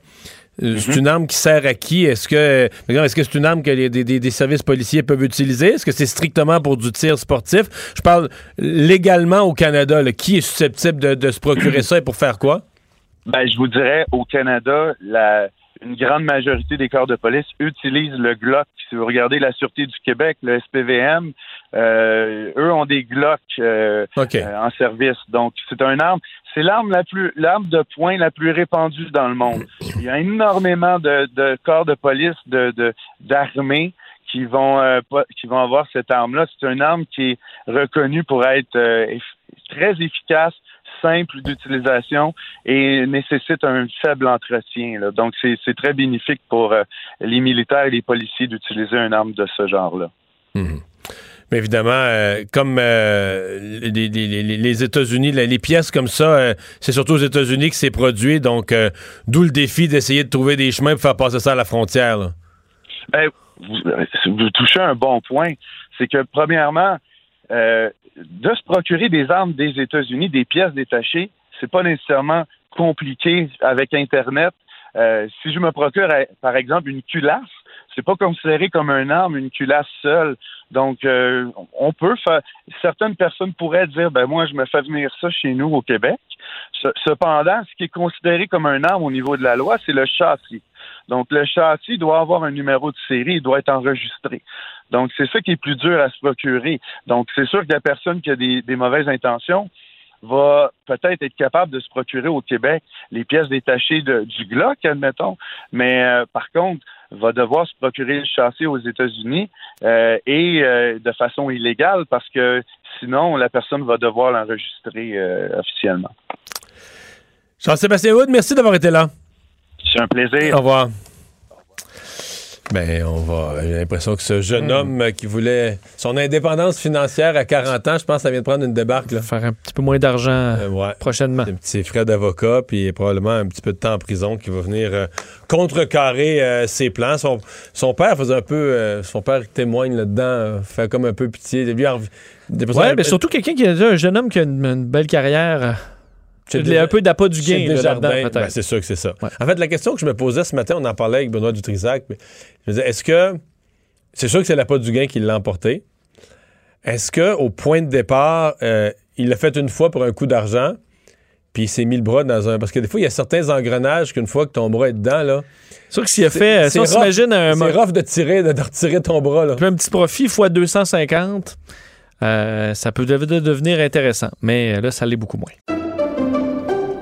[SPEAKER 1] C'est une arme qui sert à qui? Est-ce que est-ce que c'est une arme que les, des, des- des services policiers peuvent utiliser? Est-ce que c'est strictement pour du tir sportif? Je parle légalement au Canada. là. Qui est susceptible de, de se procurer ça et pour faire quoi?
[SPEAKER 19] Ben, je vous dirais, au Canada, la, une grande majorité des corps de police utilisent le Glock. Si vous regardez la Sûreté du Québec, le SPVM, euh, eux ont des Glock euh, euh, en service. Donc, c'est un arme. C'est l'arme la plus, l'arme de poing la plus répandue dans le monde. Il y a énormément de, de corps de police, de, de d'armées qui vont euh, pas- qui vont avoir cette arme-là. C'est une arme qui est reconnue pour être euh, eff- très efficace, simple d'utilisation et nécessite un faible entretien. là. Donc, c'est très bénéfique pour euh, les militaires et les policiers d'utiliser une arme de ce genre-là.
[SPEAKER 1] Mais évidemment, euh, comme euh, les, les- les- les États-Unis, les pièces comme ça, euh, c'est surtout aux États-Unis que c'est produit. Donc, d'où le défi d'essayer de trouver des chemins pour faire passer ça à la frontière. là.
[SPEAKER 19] Ben, vous, vous touchez un bon point. C'est que, premièrement, euh, de se procurer des armes des États-Unis, des pièces détachées, c'est pas nécessairement compliqué avec Internet. Euh, si je me procure, euh, par exemple, une culasse, c'est pas considéré comme un arme, une culasse seule. Donc, euh, on peut faire. Certaines personnes pourraient dire, ben moi, je me fais venir ça chez nous au Québec. Ce- Cependant, ce qui est considéré comme un arme au niveau de la loi, c'est le châssis. Donc, le châssis doit avoir un numéro de série, il doit être enregistré. Donc, c'est ça qui est plus dur à se procurer. Donc, c'est sûr que la personne qui a des, mauvaises intentions va peut-être être capable de se procurer au Québec les pièces détachées du Glock, admettons, mais euh, par contre, va devoir se procurer le châssis aux États-Unis euh, et euh, de façon illégale parce que sinon, la personne va devoir l'enregistrer officiellement.
[SPEAKER 1] Jean-Sébastien Wood, merci d'avoir été là.
[SPEAKER 19] C'est un plaisir.
[SPEAKER 1] Au revoir. Ben, on va. J'ai l'impression que ce jeune homme euh, qui voulait son indépendance financière à 40 ans, je pense que ça vient de prendre une débarque. Là.
[SPEAKER 2] Faire un petit peu moins d'argent prochainement.
[SPEAKER 1] Des petits frais d'avocat, puis probablement un petit peu de temps en prison qui va venir euh, contrecarrer euh, ses plans. Son, son père faisait un peu. euh, son père témoigne là-dedans, euh, fait comme un peu pitié. Lui,
[SPEAKER 2] Ouais, mais surtout quelqu'un qui a un jeune homme qui a une, une belle carrière. A un peu d'appât du gain là-dedans, peut-être.
[SPEAKER 1] ben, c'est sûr que c'est ça. En fait, la question que je me posais ce matin, on en parlait avec Benoît Dutrisac. mais Je me disais, est-ce que. C'est sûr que c'est l'appât du gain qui l'a emporté. Est-ce que au point de départ, euh, il l'a fait une fois pour un coup d'argent, puis il s'est mis le bras dans un. Parce que des fois, il y a certains engrenages qu'une fois que ton bras est dedans, là.
[SPEAKER 2] C'est sûr que s'il a fait.
[SPEAKER 1] c'est
[SPEAKER 2] Si on s'imagine un.
[SPEAKER 1] C'est rough de tirer, de, de retirer ton bras, là.
[SPEAKER 2] Puis un petit profit fois 250, euh, ça peut de- de- devenir intéressant. Mais euh, là, ça l'est beaucoup moins.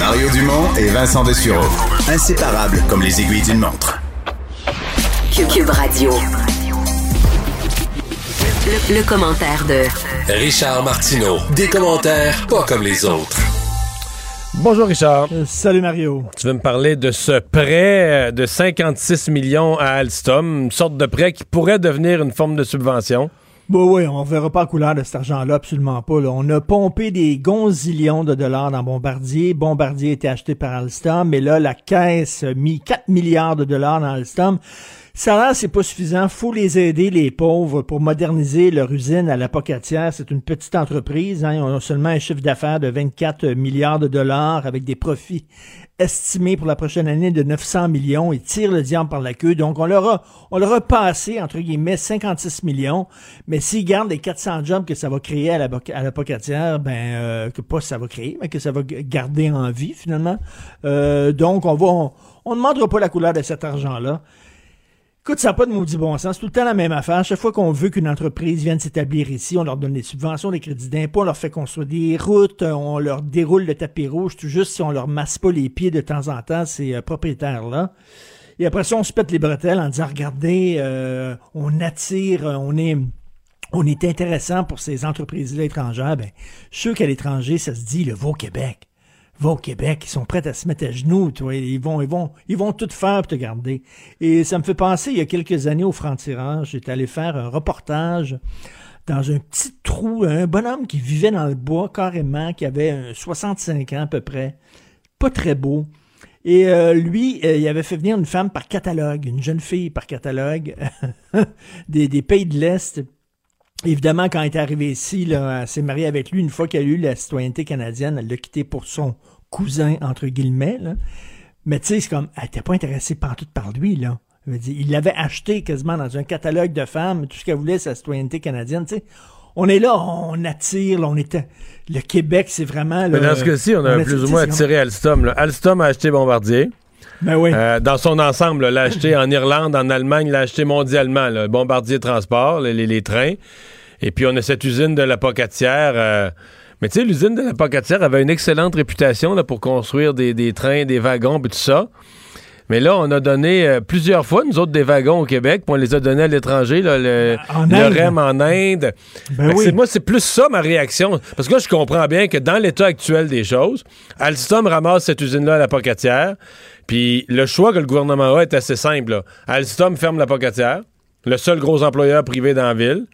[SPEAKER 7] Mario Dumont et Vincent Dessureau. Inséparables comme les aiguilles d'une montre.
[SPEAKER 12] Cube Radio. Le, le commentaire de
[SPEAKER 21] Richard Martineau. Des commentaires pas comme les autres.
[SPEAKER 1] Bonjour Richard.
[SPEAKER 22] salut Mario.
[SPEAKER 1] Tu veux me parler de ce prêt euh, de 56 millions à Alstom, une sorte de prêt qui pourrait devenir une forme de subvention?
[SPEAKER 22] Bon, oui, on verra pas couleur de cet argent-là, absolument pas. là. On a pompé des gonzillions de dollars dans Bombardier. Bombardier a été acheté par Alstom, mais là, la caisse a mis 4 milliards de dollars dans Alstom. Ça là, c'est pas suffisant. Faut les aider, les pauvres, pour moderniser leur usine à la Pocatière. C'est une petite entreprise. Hein. Ils seulement un chiffre d'affaires de 24 milliards de dollars avec des profits estimés pour la prochaine année de 900 millions. Ils tirent le diable par la queue. Donc, on leur a, on passé, entre guillemets, 56 millions. Mais s'ils gardent les 400 jobs que ça va créer à la, à ben, euh, que pas ça va créer, mais que ça va garder en vie, finalement. Euh, donc, on va, on, on ne demandera pas la couleur de cet argent-là. Écoute, ça n'a pas de maudit bon sens. C'est tout le temps la même affaire. Chaque fois qu'on veut qu'une entreprise vienne s'établir ici, on leur donne des subventions, des crédits d'impôt, on leur fait construire des routes, euh, on leur déroule le tapis rouge, tout juste si on leur masse pas les pieds de temps en temps, ces euh, propriétaires-là. Et après ça, on se pète les bretelles en disant, regardez, euh, on attire, on est... On est intéressant pour ces entreprises-là étrangères. Ben, je suis sûr qu'à l'étranger, ça se dit, le va au Québec va au Québec, ils sont prêts à se mettre à genoux, tu vois, ils vont, ils vont, ils vont tout faire pour te garder. Et ça me fait penser, il y a quelques années au franc-tirage, j'étais allé faire un reportage dans un petit trou, un bonhomme qui vivait dans le bois carrément, qui avait euh, 65 ans à peu près, pas très beau. Et euh, lui, euh, il avait fait venir une femme par catalogue, une jeune fille par catalogue, des pays de l'Est. Évidemment, quand elle est arrivée ici, là, elle s'est mariée avec lui une fois qu'elle a eu la citoyenneté canadienne. Elle l'a quitté pour son cousin, entre guillemets. là. Mais tu sais, c'est comme, elle n'était pas intéressée partout par lui. Là. Il l'avait acheté quasiment dans un catalogue de femmes. Tout ce qu'elle voulait, c'est la citoyenneté canadienne. Tu sais, on est là, on attire, là, on était... Le Québec, c'est vraiment...
[SPEAKER 1] Mais dans ce cas-ci, on a
[SPEAKER 22] on
[SPEAKER 1] plus ou moins attiré Alstom. là. Alstom a acheté Bombardier.
[SPEAKER 22] Ben oui.
[SPEAKER 1] Euh, dans son ensemble, l'a acheté en Irlande, en Allemagne, l'a acheté mondialement. là. Bombardier Transport, les, les- trains. Et puis, on a cette usine de la Pocatière. euh, mais tu sais, l'usine de la Pocatière avait une excellente réputation là, pour construire des, des trains, des wagons, tout ça. Mais là, on a donné euh, plusieurs fois, nous autres, des wagons au Québec, puis on les a donnés à l'étranger, là, le, le. REM en Inde.
[SPEAKER 22] Ben oui.
[SPEAKER 1] Moi, c'est plus ça ma réaction. Parce que là, je comprends bien que dans l'état actuel des choses, Alstom ramasse cette usine-là à la Pocatière, puis le choix que le gouvernement a est assez simple. là. Alstom ferme la Pocatière, le seul gros employeur privé dans la ville,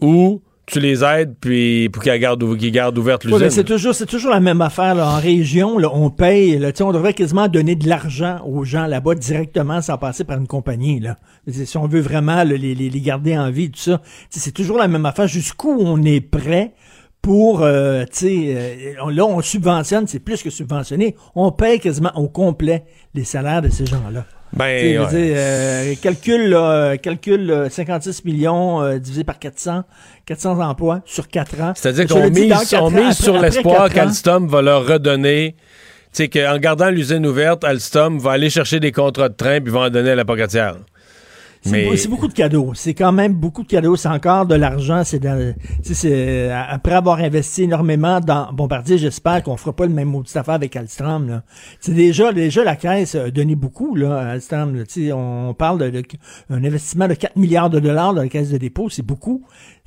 [SPEAKER 1] ou tu les aides puis pour qu'ils gardent, qu'ils gardent ouverte
[SPEAKER 22] Ouais,
[SPEAKER 1] l'usine.
[SPEAKER 22] c'est toujours, c'est toujours la même affaire. Là. En région, là, on paye. Là, on devrait quasiment donner de l'argent aux gens là-bas directement sans passer par une compagnie. Là. Si on veut vraiment là, les, les, les garder en vie, tout ça, c'est toujours la même affaire. Jusqu'où on est prêt pour, euh, tu sais, euh, là, on subventionne, c'est plus que subventionné. On paye quasiment au complet les salaires de ces gens-là.
[SPEAKER 1] Ben,
[SPEAKER 22] Tu sais, je veux
[SPEAKER 1] ouais.
[SPEAKER 22] dire, euh, calcule, là, euh, calcule là, 56 millions euh, divisé par 400, 400 emplois sur 4 ans.
[SPEAKER 1] C'est-à-dire qu'on mise, on
[SPEAKER 22] ans,
[SPEAKER 1] mise
[SPEAKER 22] après-
[SPEAKER 1] sur l'espoir qu'Alstom va leur redonner. Tu sais, qu'en gardant l'usine ouverte, Alstom va aller chercher des contrats de train puis va en donner à la pocatière.
[SPEAKER 22] C'est
[SPEAKER 1] Mais
[SPEAKER 22] beau- c'est beaucoup de cadeaux. C'est quand même beaucoup de cadeaux. C'est encore de l'argent. C'est euh, après avoir investi énormément dans Bombardier, j'espère qu'on fera pas le même maudit affaire avec Alstom. Là. C'est déjà, déjà la caisse a donné beaucoup là, à là. Sais, On parle de, de- un investissement de 4 milliards de dollars dans la caisse de dépôt. C'est beaucoup.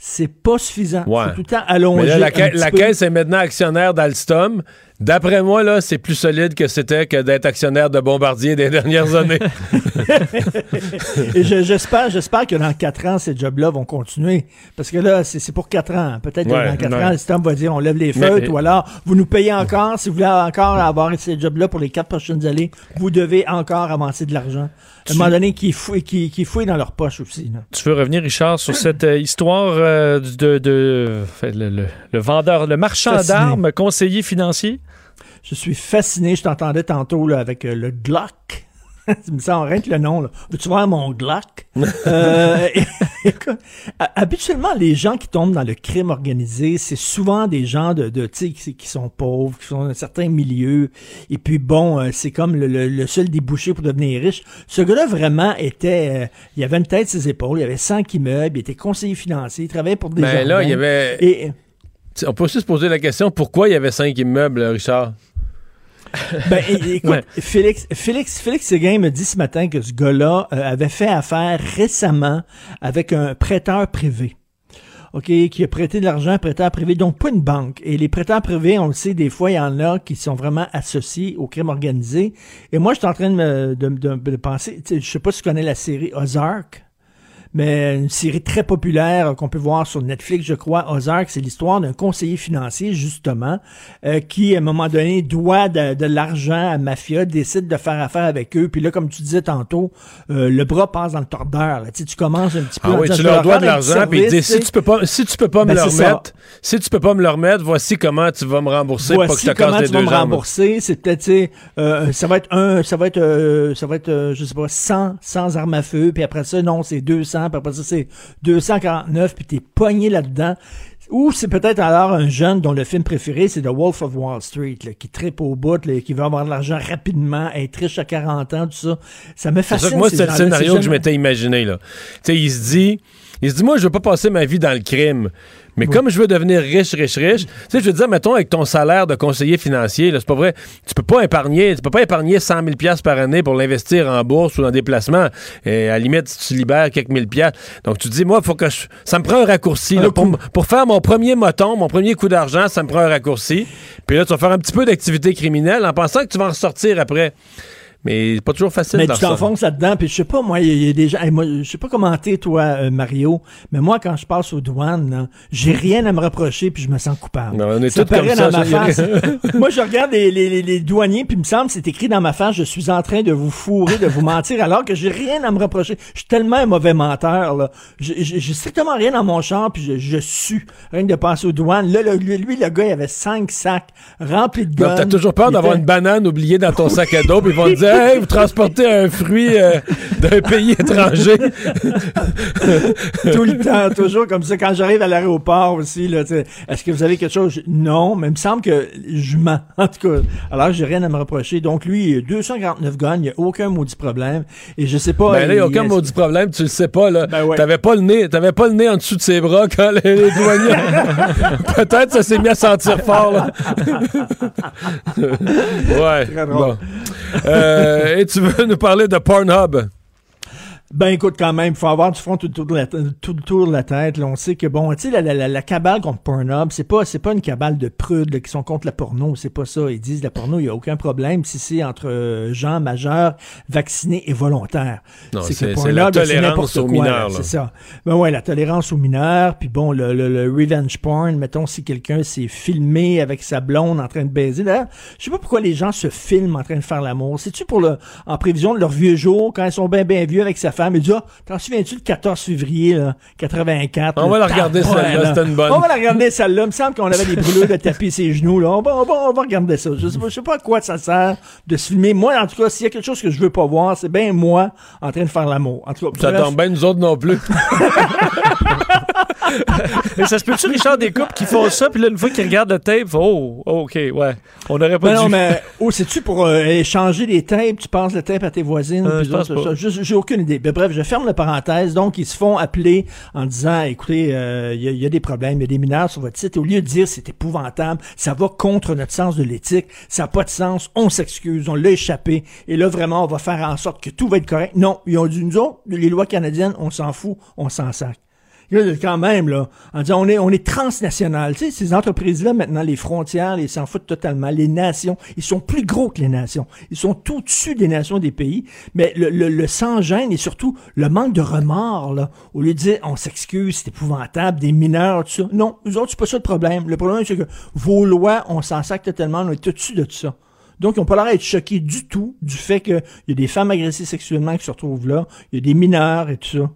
[SPEAKER 22] C'est pas suffisant.
[SPEAKER 1] Ouais.
[SPEAKER 22] Faut tout le temps
[SPEAKER 1] Mais là, la, ca- caisse est maintenant actionnaire d'Alstom. D'après moi, là, c'est plus solide que c'était que d'être actionnaire de Bombardier des dernières années.
[SPEAKER 22] Et je- j'espère, j'espère que dans quatre ans, ces jobs-là vont continuer. Parce que là, c'est c'est pour quatre ans. Peut-être que
[SPEAKER 1] Ouais,
[SPEAKER 22] dans quatre ans, système va dire on lève les
[SPEAKER 1] Mais-
[SPEAKER 22] feutres ou alors vous nous payez encore. Si vous voulez encore avoir ces jobs-là pour les quatre prochaines années, vous devez encore avancer de l'argent. À un moment donné, qui fouillent, qui, qui fouillent dans leur poche aussi. là.
[SPEAKER 2] Tu veux revenir, Richard, sur cette euh, histoire euh, de, le, le- le vendeur, le marchand d'armes, conseiller financier?
[SPEAKER 22] Je suis fasciné. Je t'entendais tantôt là, avec euh, le Glock. Il me semble rien que le nom. là. Veux-tu voir mon Glock? Euh, habituellement, les gens qui tombent dans le crime organisé, c'est souvent des gens de, de qui, qui sont pauvres, qui sont dans un certain milieu. Et puis bon, euh, c'est comme le, le- le seul débouché pour devenir riche. Ce gars-là vraiment était, euh, il avait une tête sur ses épaules, il avait cinq immeubles, il était conseiller financier, il travaillait pour des
[SPEAKER 1] Ben là, il y avait.
[SPEAKER 22] Et,
[SPEAKER 1] On peut aussi se poser la question pourquoi il y avait cinq immeubles, Richard?
[SPEAKER 22] Ben, écoute,
[SPEAKER 1] Ouais.
[SPEAKER 22] Félix, Félix, Félix Séguin me dit ce matin que ce gars-là euh, avait fait affaire récemment avec un prêteur privé. OK, qui a prêté de l'argent à un prêteur privé, donc pas une banque. Et les prêteurs privés, on le sait, des fois, il y en a qui sont vraiment associés au crime organisé. Et moi, je suis en train de, me, de, de- de penser, je sais pas si tu connais la série Ozark, mais une série très populaire qu'on peut voir sur Netflix, je crois. Ozark, c'est l'histoire d'un conseiller financier, justement, euh, qui, à un moment donné, doit de, de l'argent à Mafia, décide de faire affaire avec eux. Puis là, comme tu disais tantôt, euh, le bras passe dans le tordeur. là. Tu, sais, tu commences un petit peu...
[SPEAKER 1] Ah oui, tu leur dois de l'argent puis ils disent si
[SPEAKER 22] tu
[SPEAKER 1] peux pas si tu peux pas me
[SPEAKER 22] Ben,
[SPEAKER 1] le
[SPEAKER 22] ça.
[SPEAKER 1] remettre, si tu peux pas me le remettre, voici comment tu vas me rembourser pour pas que je
[SPEAKER 22] Voici
[SPEAKER 1] te casse
[SPEAKER 22] comment
[SPEAKER 1] les
[SPEAKER 22] tu vas
[SPEAKER 1] deux
[SPEAKER 22] me
[SPEAKER 1] jambes.
[SPEAKER 22] rembourser. C'est peut-être, euh, ça va être un, ça va être, euh, ça va être, euh, je sais pas, 100, 100 armes à feu, puis après ça, non, c'est 200, puis après ça, c'est 249, puis t'es pogné là-dedans. Ou c'est peut-être alors un jeune dont le film préféré, c'est The Wolf of Wall Street, là, qui tripe au bout, là, qui veut avoir de l'argent rapidement, être riche à 40 ans, tout ça. Ça me
[SPEAKER 1] C'est
[SPEAKER 22] fascine.
[SPEAKER 1] que moi,
[SPEAKER 22] ces
[SPEAKER 1] c'est le scénario que je m'étais imaginé. Là. Tu sais, il se dit, il se dit, moi, je veux pas passer ma vie dans le crime. Mais comme je veux devenir riche, riche, riche, tu sais, je veux dire, mettons, avec ton salaire de conseiller financier, c'est pas vrai, tu peux pas épargner, tu peux pas épargner 100 000 piastres par année pour l'investir en bourse ou dans des placements. Et à la limite, si tu libères quelques mille piastres. Donc, tu te dis, moi, faut que je, ça me prend un raccourci, là, pour, pour faire mon premier moton, mon premier coup d'argent, ça me prend un raccourci. Puis là, tu vas faire un petit peu d'activité criminelle en pensant que tu vas en ressortir après. Mais c'est pas toujours facile
[SPEAKER 22] Mais tu t'enfonces là-dedans, puis je sais pas, moi, il y, a- des gens, hey, moi, je sais pas comment t'es, toi, euh, Mario, mais moi, quand je passe aux douanes, j'ai rien à me reprocher, puis je me sens coupable.
[SPEAKER 1] Non, on est
[SPEAKER 22] ça
[SPEAKER 1] tous comme
[SPEAKER 22] paraît
[SPEAKER 1] ça,
[SPEAKER 22] dans ma face. moi, je regarde les, les- les- les douaniers, puis il me semble, c'est écrit dans ma face, je suis en train de vous fourrer, de vous mentir, alors que j'ai rien à me reprocher. Je suis tellement un mauvais menteur, là. J'ai strictement rien dans mon char, puis je, je sue. Rien que de passer aux douanes. Là, le- lui, le gars, il avait cinq sacs remplis de guns.
[SPEAKER 1] T'as toujours peur d'avoir
[SPEAKER 22] était-
[SPEAKER 1] une banane oubliée dans ton sac à dos, puis ils vont te dire Hey, vous transportez un fruit euh, d'un pays étranger.
[SPEAKER 22] tout le temps, toujours comme ça. Quand j'arrive à l'aéroport aussi, là, est-ce que vous avez quelque chose? Non, mais il me semble que je mens. En tout cas, alors j'ai rien à me reprocher. Donc lui, 249 guns, il n'y a aucun maudit problème. Et je sais pas.
[SPEAKER 1] Ben là, il n'y a
[SPEAKER 22] il-
[SPEAKER 1] aucun maudit problème, tu le sais pas, là.
[SPEAKER 22] Ben ouais.
[SPEAKER 1] T'avais pas le nez, t'avais pas le nez en dessous de ses bras quand les, les douaniers. Peut-être ça s'est mis à sentir fort, là. ouais.
[SPEAKER 22] Très drôle.
[SPEAKER 1] Bon. Euh, et tu veux nous parler de Pornhub?
[SPEAKER 22] Ben écoute, quand même, il faut avoir du front tout le tour de la, tout le tour de la tête. Là, on sait que bon, tu sais, la, la, la, la cabale contre Pornhub, c'est pas c'est pas une cabale de prudes là, qui sont contre la porno, c'est pas ça. Ils disent la porno, il y a aucun problème si c'est entre euh, gens majeurs, vaccinés et volontaires. Que
[SPEAKER 1] c'est-
[SPEAKER 22] Pornhub,
[SPEAKER 1] la
[SPEAKER 22] c'est
[SPEAKER 1] tolérance
[SPEAKER 22] n'importe
[SPEAKER 1] aux
[SPEAKER 22] quoi,
[SPEAKER 1] mineurs.
[SPEAKER 22] C'est ça. Ben ouais, la tolérance aux mineurs, puis bon, le, le, le revenge porn, mettons si quelqu'un s'est filmé avec sa blonde en train de baiser. D'ailleurs, je sais pas pourquoi les gens se filment en train de faire l'amour. C'est-tu pour le en prévision de leur vieux jour, quand ils sont bien bien vieux avec sa femme, ils disent Ah, t'en souviens-tu le 14 février là, 84?
[SPEAKER 1] On va la regarder, celle-là,
[SPEAKER 22] là.
[SPEAKER 1] c'était une bonne.
[SPEAKER 22] On va la regarder celle-là. Il me semble qu'on avait des brûlures de tapis ses genoux. Là. On, va, on, va, on va regarder ça. Je sais, pas, je sais pas à quoi ça sert de se filmer. Moi, en tout cas, s'il y a quelque chose que je veux pas voir, c'est bien moi en train de faire l'amour. En tout cas,
[SPEAKER 1] Ça tombe bien, nous autres non plus.
[SPEAKER 2] Mais ça se peut-tu, Richard, des couples qui font ça, puis là, une fois qu'ils regardent le tape, oh, oh, OK, ouais. On aurait pas
[SPEAKER 22] Ben
[SPEAKER 2] dû.
[SPEAKER 22] non, mais oh, c'est-tu pour euh, échanger des tapes? Tu passes le tape à tes voisines?
[SPEAKER 2] Euh,
[SPEAKER 22] J'ai aucune idée. Bref, je ferme la parenthèse. Donc, ils se font appeler en disant, écoutez, euh, il y, a- il y a des problèmes, il y a des mineurs sur votre site. Au lieu de dire c'est épouvantable, ça va contre notre sens de l'éthique, ça n'a pas de sens, on s'excuse, on l'a échappé. Et là, vraiment, on va faire en sorte que tout va être correct. Non, ils ont dit, nous autres, les lois canadiennes, on s'en fout, on s'en sac. Quand même, là, en disant on est, on est transnational. Tu sais, ces entreprises-là, maintenant, les frontières, ils s'en foutent totalement. Les nations, ils sont plus gros que les nations. Ils sont au-dessus des nations des pays. Mais le, le, le sans-gêne et surtout le manque de remords, là, au lieu de dire on s'excuse, c'est épouvantable, des mineurs, tout ça. Non, nous autres, c'est pas ça le problème. Le problème, c'est que vos lois, on s'en sac totalement, on est au-dessus de tout ça. Donc, ils n'ont pas l'air d'être choqués du tout du fait qu'il y a des femmes agressées sexuellement qui se retrouvent là, il y a des mineurs et tout ça.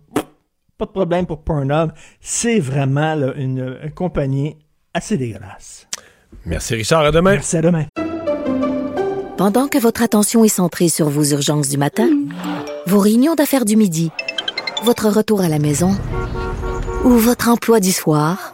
[SPEAKER 22] Pas de problème pour Pornhub. C'est vraiment là, une, une compagnie assez dégueulasse.
[SPEAKER 1] Merci, Richard. À demain.
[SPEAKER 22] Merci, à demain.
[SPEAKER 15] Pendant que votre attention est centrée sur vos urgences du matin, vos réunions d'affaires du midi, votre retour à la maison ou votre emploi du soir,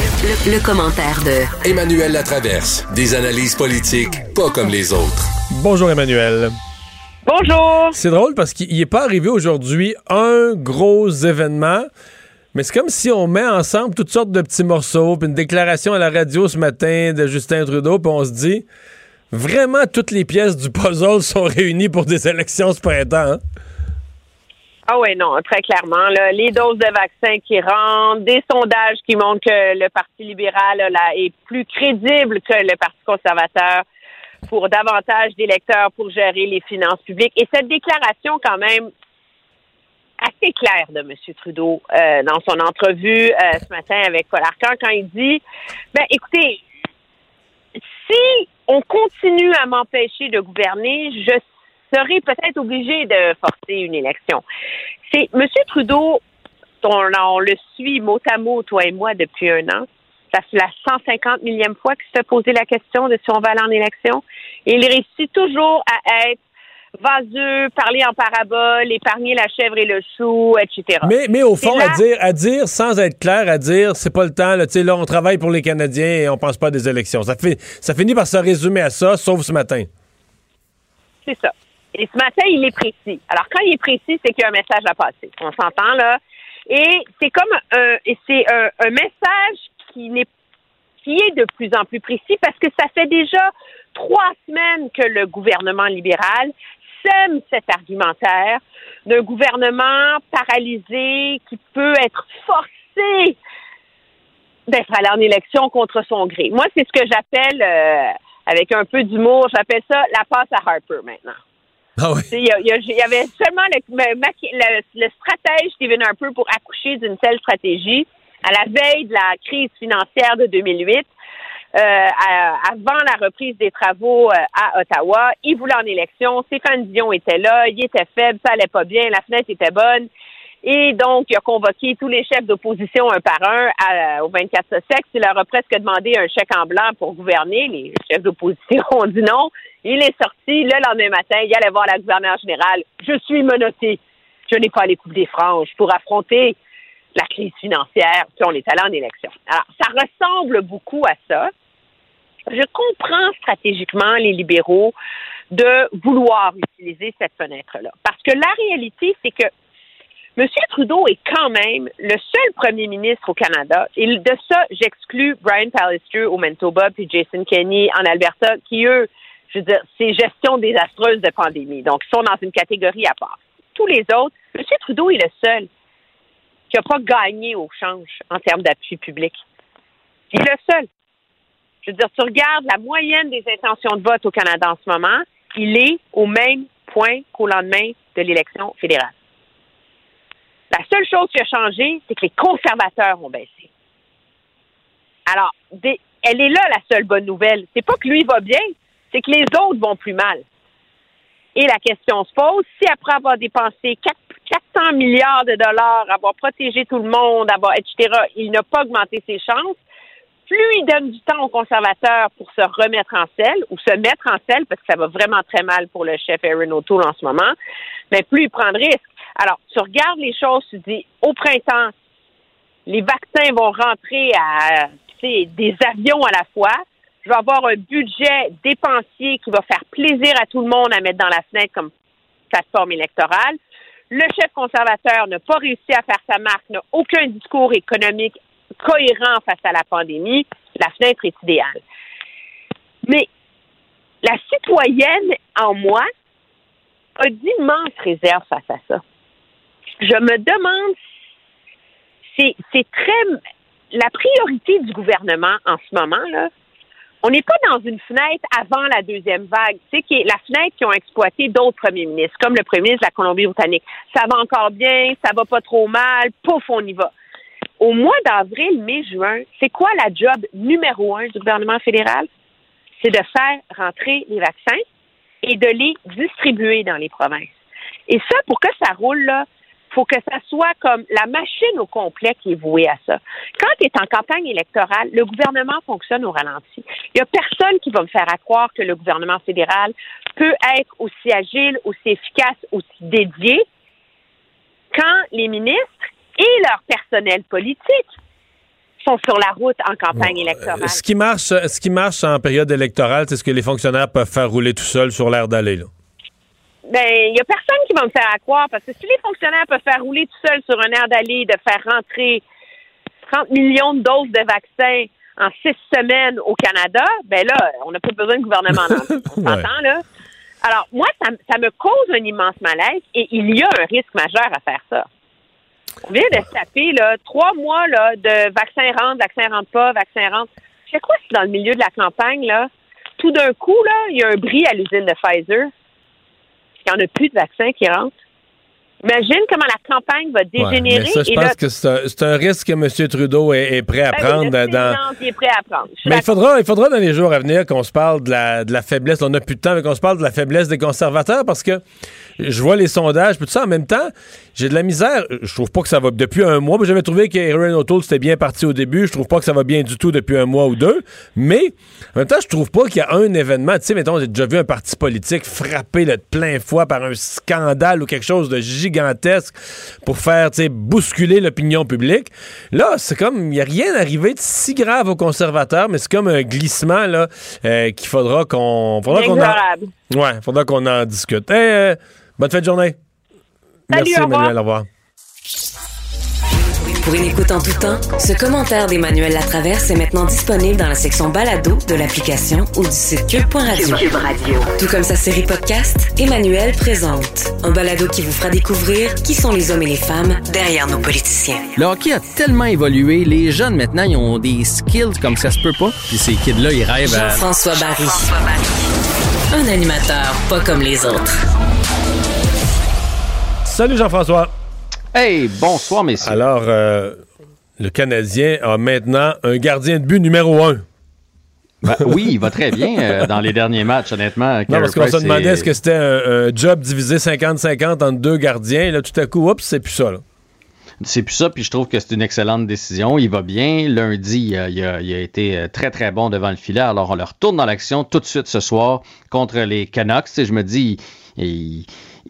[SPEAKER 12] Le, le commentaire de
[SPEAKER 21] Emmanuel Latraverse. Des analyses politiques pas comme les autres.
[SPEAKER 1] Bonjour, Emmanuel.
[SPEAKER 23] Bonjour.
[SPEAKER 1] C'est drôle parce qu'il n'est pas arrivé aujourd'hui un gros événement. Mais c'est comme si on met ensemble toutes sortes de petits morceaux, puis une déclaration à la radio ce matin de Justin Trudeau, puis on se dit, vraiment toutes les pièces du puzzle sont réunies pour des élections ce printemps. hein?
[SPEAKER 23] Ah oui, non, très clairement. les doses de vaccins qui rentrent, des sondages qui montrent que le Parti libéral est plus crédible que le Parti conservateur pour davantage d'électeurs pour gérer les finances publiques. Et cette déclaration, quand même, assez claire de M. Trudeau euh, dans son entrevue euh, ce matin avec Paul Arcand, quand il dit, ben écoutez, si on continue à m'empêcher de gouverner, je serai peut-être obligé de forcer une élection. C'est M. Trudeau, on, on le suit mot à mot, toi et moi, depuis un an. Ça fait la 150 millième fois qu'il se fait poser la question de si on va aller en élection. Et il réussit toujours à être vaseux, parler en parabole, épargner la chèvre et le chou, etc.
[SPEAKER 1] Mais, mais au fond, à dire, à dire, sans être clair, à dire, c'est pas le temps, là, on travaille pour les Canadiens et on pense pas à des élections. Ça, fait, ça finit par se résumer à ça, sauf ce matin.
[SPEAKER 23] C'est ça. Et ce matin, il est précis. Alors, quand il est précis, c'est qu'il y a un message à passer. On s'entend, là. Et c'est comme un, c'est un, un message qui n'est qui est de plus en plus précis parce que ça fait déjà trois semaines que le gouvernement libéral sème cet argumentaire d'un gouvernement paralysé qui peut être forcé d'être allé en élection contre son gré. Moi, c'est ce que j'appelle, euh, avec un peu d'humour, j'appelle ça la passe à Harper maintenant. Il y, avait seulement le, le le- stratège Stephen Harper pour accoucher d'une telle stratégie à la veille de la crise financière de 2008. euh, avant la reprise des travaux euh, à Ottawa, il voulait en élection. Stéphane Dion était là, il était faible, ça allait pas bien, la fenêtre était bonne. Et donc, il a convoqué tous les chefs d'opposition un par un à- au 24 Sussex. Il leur a presque demandé un chèque en blanc pour gouverner. Les chefs d'opposition ont dit non. Il est sorti le lendemain matin. Il allait voir la gouverneure générale. Je suis menotté. Je n'ai pas les coupes des franges pour affronter la crise financière. Puis on est allé en élection. Alors, ça ressemble beaucoup à ça. Je comprends stratégiquement les libéraux de vouloir utiliser cette fenêtre-là. Parce que la réalité, c'est que M. Trudeau est quand même le seul premier ministre au Canada, et de ça, j'exclus Brian Pallister au Manitoba puis Jason Kenney en Alberta, qui, eux, je veux dire, c'est gestion désastreuse de pandémie. Donc, ils sont dans une catégorie à part. Tous les autres, M. Trudeau est le seul qui n'a pas gagné au change en termes d'appui public. Il est le seul. Je veux dire, tu regardes la moyenne des intentions de vote au Canada en ce moment, il est au même point qu'au lendemain de l'élection fédérale. La seule chose qui a changé, c'est que les conservateurs ont baissé. Alors, elle est là la seule bonne nouvelle. C'est pas que lui va bien, c'est que les autres vont plus mal. Et la question se pose, si après avoir dépensé 4 400 milliards de dollars, avoir protégé tout le monde, avoir, etc., il n'a pas augmenté ses chances, plus il donne du temps aux conservateurs pour se remettre en selle ou se mettre en selle, parce que ça va vraiment très mal pour le chef Aaron O'Toole en ce moment, mais plus il prend de risques. Alors, tu regardes les choses, tu dis, au printemps, les vaccins vont rentrer à des avions à la fois. Je vais avoir un budget dépensier qui va faire plaisir à tout le monde à mettre dans la fenêtre comme plateforme électorale. Le chef conservateur n'a pas réussi à faire sa marque, n'a aucun discours économique cohérent face à la pandémie. La fenêtre est idéale. Mais la citoyenne en moi a d'immenses réserves face à ça. Je me demande, c'est très la priorité du gouvernement en ce moment là. On n'est pas dans une fenêtre avant la deuxième vague, sais, qui est la fenêtre qui ont exploité d'autres premiers ministres, comme le premier ministre de la Colombie-Britannique. Ça va encore bien, ça va pas trop mal, pouf, on y va. Au mois d'avril, mai, juin, c'est quoi la job numéro un du gouvernement fédéral? C'est de faire rentrer les vaccins et de les distribuer dans les provinces. Et ça, pour que ça roule, là, faut que ça soit comme la machine au complet qui est vouée à ça. Quand tu es en campagne électorale, le gouvernement fonctionne au ralenti. Il n'y a personne qui va me faire à croire que le gouvernement fédéral peut être aussi agile, aussi efficace, aussi dédié quand les ministres et leur personnel politique sont sur la route en campagne électorale.
[SPEAKER 1] Ce qui marche, ce qui marche en période électorale, c'est ce que les fonctionnaires peuvent faire rouler tout seuls sur l'air d'aller.
[SPEAKER 23] Ben, il n'y a personne qui va me faire à croire parce que si les fonctionnaires peuvent faire rouler tout seuls sur un air d'aller, de faire rentrer 30 millions de doses de vaccins en six semaines au Canada, ben là, on n'a pas besoin de gouvernement. On s'entend, là? Alors, moi, ça me cause un immense malaise et il y a un risque majeur à faire ça. On vient de se taper, là, trois mois, là, de vaccin rentre, vaccin rentre pas, vaccin rentre. Je sais quoi si dans le milieu de la campagne, là, tout d'un coup, là, il y a un bris à l'usine de Pfizer. Il n'y en a plus de vaccins qui rentrent. Imagine comment la campagne va dégénérer.
[SPEAKER 1] ça, je
[SPEAKER 23] et
[SPEAKER 1] pense
[SPEAKER 23] là,
[SPEAKER 1] que c'est un, risque que M. Trudeau est, est prêt à
[SPEAKER 23] ben
[SPEAKER 1] prendre. dans...
[SPEAKER 23] qui est prêt à prendre.
[SPEAKER 1] Mais il faudra, il faudra dans les jours à venir qu'on se parle de la, de la faiblesse. On n'a plus de temps, mais qu'on se parle de la faiblesse des conservateurs parce que je vois les sondages, puis tout ça en même temps, j'ai de la misère. Je trouve pas que ça va depuis un mois. mais J'avais trouvé qu'Aaron O'Toole c'était bien parti au début. Je trouve pas que ça va bien du tout depuis un mois ou deux. Mais en même temps, je trouve pas qu'il y a un événement. Tu sais, mettons, j'ai déjà vu un parti politique frappé là, de plein fouet par un scandale ou quelque chose de gigantesque pour faire, tu sais, bousculer l'opinion publique. Là, c'est comme, il n'y a rien arrivé de si grave aux conservateurs, mais c'est comme un glissement là euh, qu'il faudra qu'on, faudra qu'on ouais, faudra qu'on en discute. Hey, euh, bonne fin de journée.
[SPEAKER 23] Salut,
[SPEAKER 1] Merci
[SPEAKER 23] au.
[SPEAKER 1] Emmanuel, au revoir.
[SPEAKER 12] Pour une écoute en tout temps, ce commentaire d'Emmanuel Latraverse est maintenant disponible dans la section balado de l'application ou du site cube.radio.
[SPEAKER 24] Cube Radio.
[SPEAKER 12] Tout comme sa série podcast, Emmanuel présente un balado qui vous fera découvrir qui sont les hommes et les femmes derrière nos politiciens.
[SPEAKER 25] Le hockey a tellement évolué, les jeunes maintenant, ils ont des skills comme ça se peut pas. Puis ces kids-là, ils rêvent à...
[SPEAKER 12] Jean-François Barry. Un animateur pas comme les autres.
[SPEAKER 1] Salut Jean-François.
[SPEAKER 26] Hey, bonsoir messieurs.
[SPEAKER 1] Alors, euh, le Canadien a maintenant un gardien de but numéro un.
[SPEAKER 26] Ben, oui, il va très bien euh, dans les derniers matchs, honnêtement.
[SPEAKER 1] Non,
[SPEAKER 26] Carey
[SPEAKER 1] parce qu'on se demandait
[SPEAKER 26] est-
[SPEAKER 1] est-ce que c'était un, un job divisé 50-50 entre deux gardiens. Et là, tout à coup, oups, c'est plus ça. là.
[SPEAKER 26] C'est plus ça, puis je trouve que c'est une excellente décision. Il va bien. Lundi, il a, il a- été euh, très, très bon devant le filet. Alors, on le retourne dans l'action tout de suite ce soir contre les Canucks. Sais, je me dis,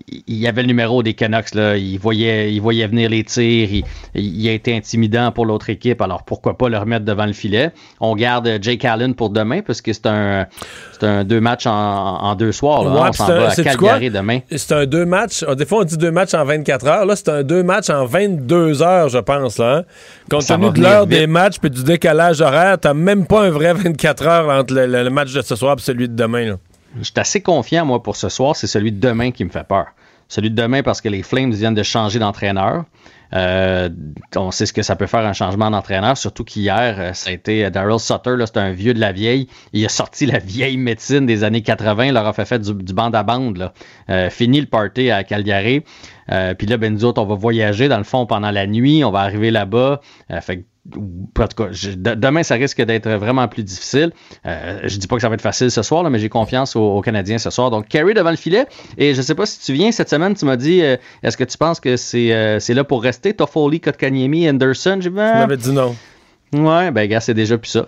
[SPEAKER 26] il y avait le numéro des Canucks, là. Il voyait, il voyait venir les tirs. Il, il a été intimidant pour l'autre équipe. Alors, pourquoi pas le remettre devant le filet? On garde Jake Allen pour demain, parce que c'est un, c'est un deux matchs en, en deux soirs. là.
[SPEAKER 1] Ouais,
[SPEAKER 26] on s'en
[SPEAKER 1] c'est un-
[SPEAKER 26] va à? Calgary demain.
[SPEAKER 1] C'est un deux matchs. ah, Des fois, on dit deux matchs en 24 heures. Là, c'est un deux matchs en 22 heures, je pense. Là, hein. Compte
[SPEAKER 26] Ça
[SPEAKER 1] tenu de l'heure
[SPEAKER 26] vite.
[SPEAKER 1] des matchs puis du décalage horaire, t'as même pas un vrai 24 heures entre le, le- le match de ce soir et celui de demain. Là.
[SPEAKER 26] Je suis assez confiant, moi, pour ce soir. C'est celui de demain qui me fait peur. Celui de demain parce que les Flames viennent de changer d'entraîneur. Euh, on sait ce que ça peut faire un changement d'entraîneur, surtout qu'hier, euh, ça a été euh, Daryl Sutter, c'est un vieux de la vieille. Il a sorti la vieille médecine des années 80, il leur a fait faire du, du bande à bande. Là. Euh, fini le party à Calgary. Euh, Puis là, ben, nous autres, on va voyager dans le fond pendant la nuit, on va arriver là-bas. Euh, fait que en tout cas, je- demain, ça risque d'être vraiment plus difficile. Euh, je dis pas que ça va être facile ce soir, là, mais j'ai confiance aux, aux Canadiens ce soir. Donc, Kerry devant le filet. Et je sais pas si tu viens cette semaine, tu m'as dit, euh, est-ce que tu penses que c'est euh, c'est là pour rester? Toffoli, Kotkaniemi, Anderson? J'ai ben,
[SPEAKER 1] m'avais dit non.
[SPEAKER 26] Ouais, ben, gars, c'est déjà plus ça.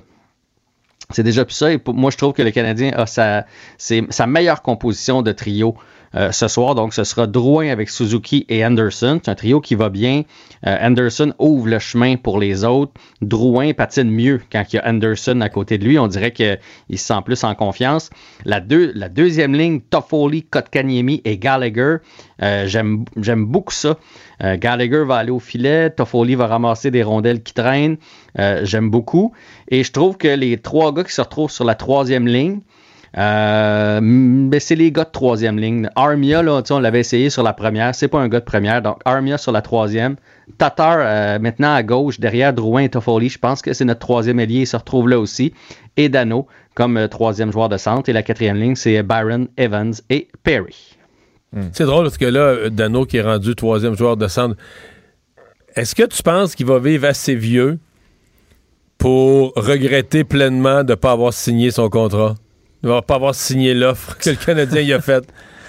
[SPEAKER 26] C'est déjà plus ça. Et pour moi, je trouve que le Canadien a sa meilleure composition de trio euh, ce soir. Donc, ce sera Drouin avec Suzuki et Anderson. C'est un trio qui va bien. Euh, Anderson ouvre le chemin pour les autres. Drouin patine mieux quand il y a Anderson à côté de lui. On dirait qu'il se sent plus en confiance. La, deux, la deuxième ligne, Toffoli, Kotkaniemi et Gallagher. Euh, J'aime beaucoup ça. Euh, Gallagher va aller au filet. Toffoli va ramasser des rondelles qui traînent. J'aime beaucoup. Et je trouve que les trois gars qui se retrouvent sur la troisième ligne, euh, ben, c'est les gars de troisième ligne. Armia, là, on l'avait essayé sur la première. C'est pas un gars de première. Donc, Armia sur la troisième. Tatar, euh, maintenant à gauche, derrière Drouin et Toffoli. Je pense que c'est notre troisième ailier. Il se retrouve là aussi. Et Dano comme euh, troisième joueur de centre. Et la quatrième ligne, c'est Byron, Evans et Perry.
[SPEAKER 1] C'est drôle parce que là, Dano qui est rendu troisième joueur de centre, est-ce que tu penses qu'il va vivre assez vieux pour regretter pleinement de ne pas avoir signé son contrat? Ne pas avoir signé l'offre que le Canadien y a faite?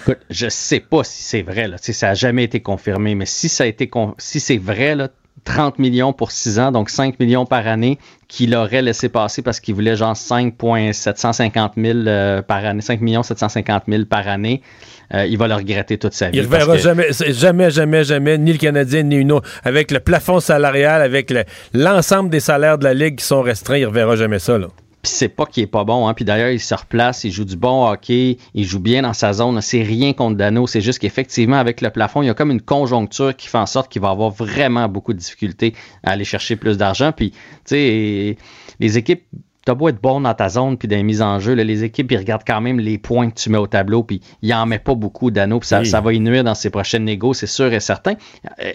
[SPEAKER 26] Écoute, je sais pas si c'est vrai, là. Tu sais, ça n'a jamais été confirmé, mais si ça a été con- si c'est vrai, là, 30 millions pour 6 ans, donc 5 millions par année, qu'il aurait laissé passer parce qu'il voulait genre 5,750 000 euh, par année, 5 millions 750 000 par année, euh, il va le regretter toute sa vie.
[SPEAKER 1] Il ne reverra
[SPEAKER 26] que-
[SPEAKER 1] jamais, jamais, jamais, jamais, ni le Canadien, ni une autre. Avec le plafond salarial, avec le- l'ensemble des salaires de la Ligue qui sont restreints, il ne reverra jamais ça. Là.
[SPEAKER 26] Puis c'est pas qu'il est pas bon, hein. Puis d'ailleurs, il se replace, il joue du bon hockey, il joue bien dans sa zone. C'est rien contre Dano, c'est juste qu'effectivement, avec le plafond, il y a comme une conjoncture qui fait en sorte qu'il va avoir vraiment beaucoup de difficultés à aller chercher plus d'argent. Puis, tu sais, les équipes, t'as beau être bon dans ta zone puis dans les mises en jeu, là, les équipes, ils regardent quand même les points que tu mets au tableau, puis il en met pas beaucoup Dano, puis ça,
[SPEAKER 1] Oui.
[SPEAKER 26] ça va y nuire dans ses prochaines négos, c'est sûr et certain. Euh,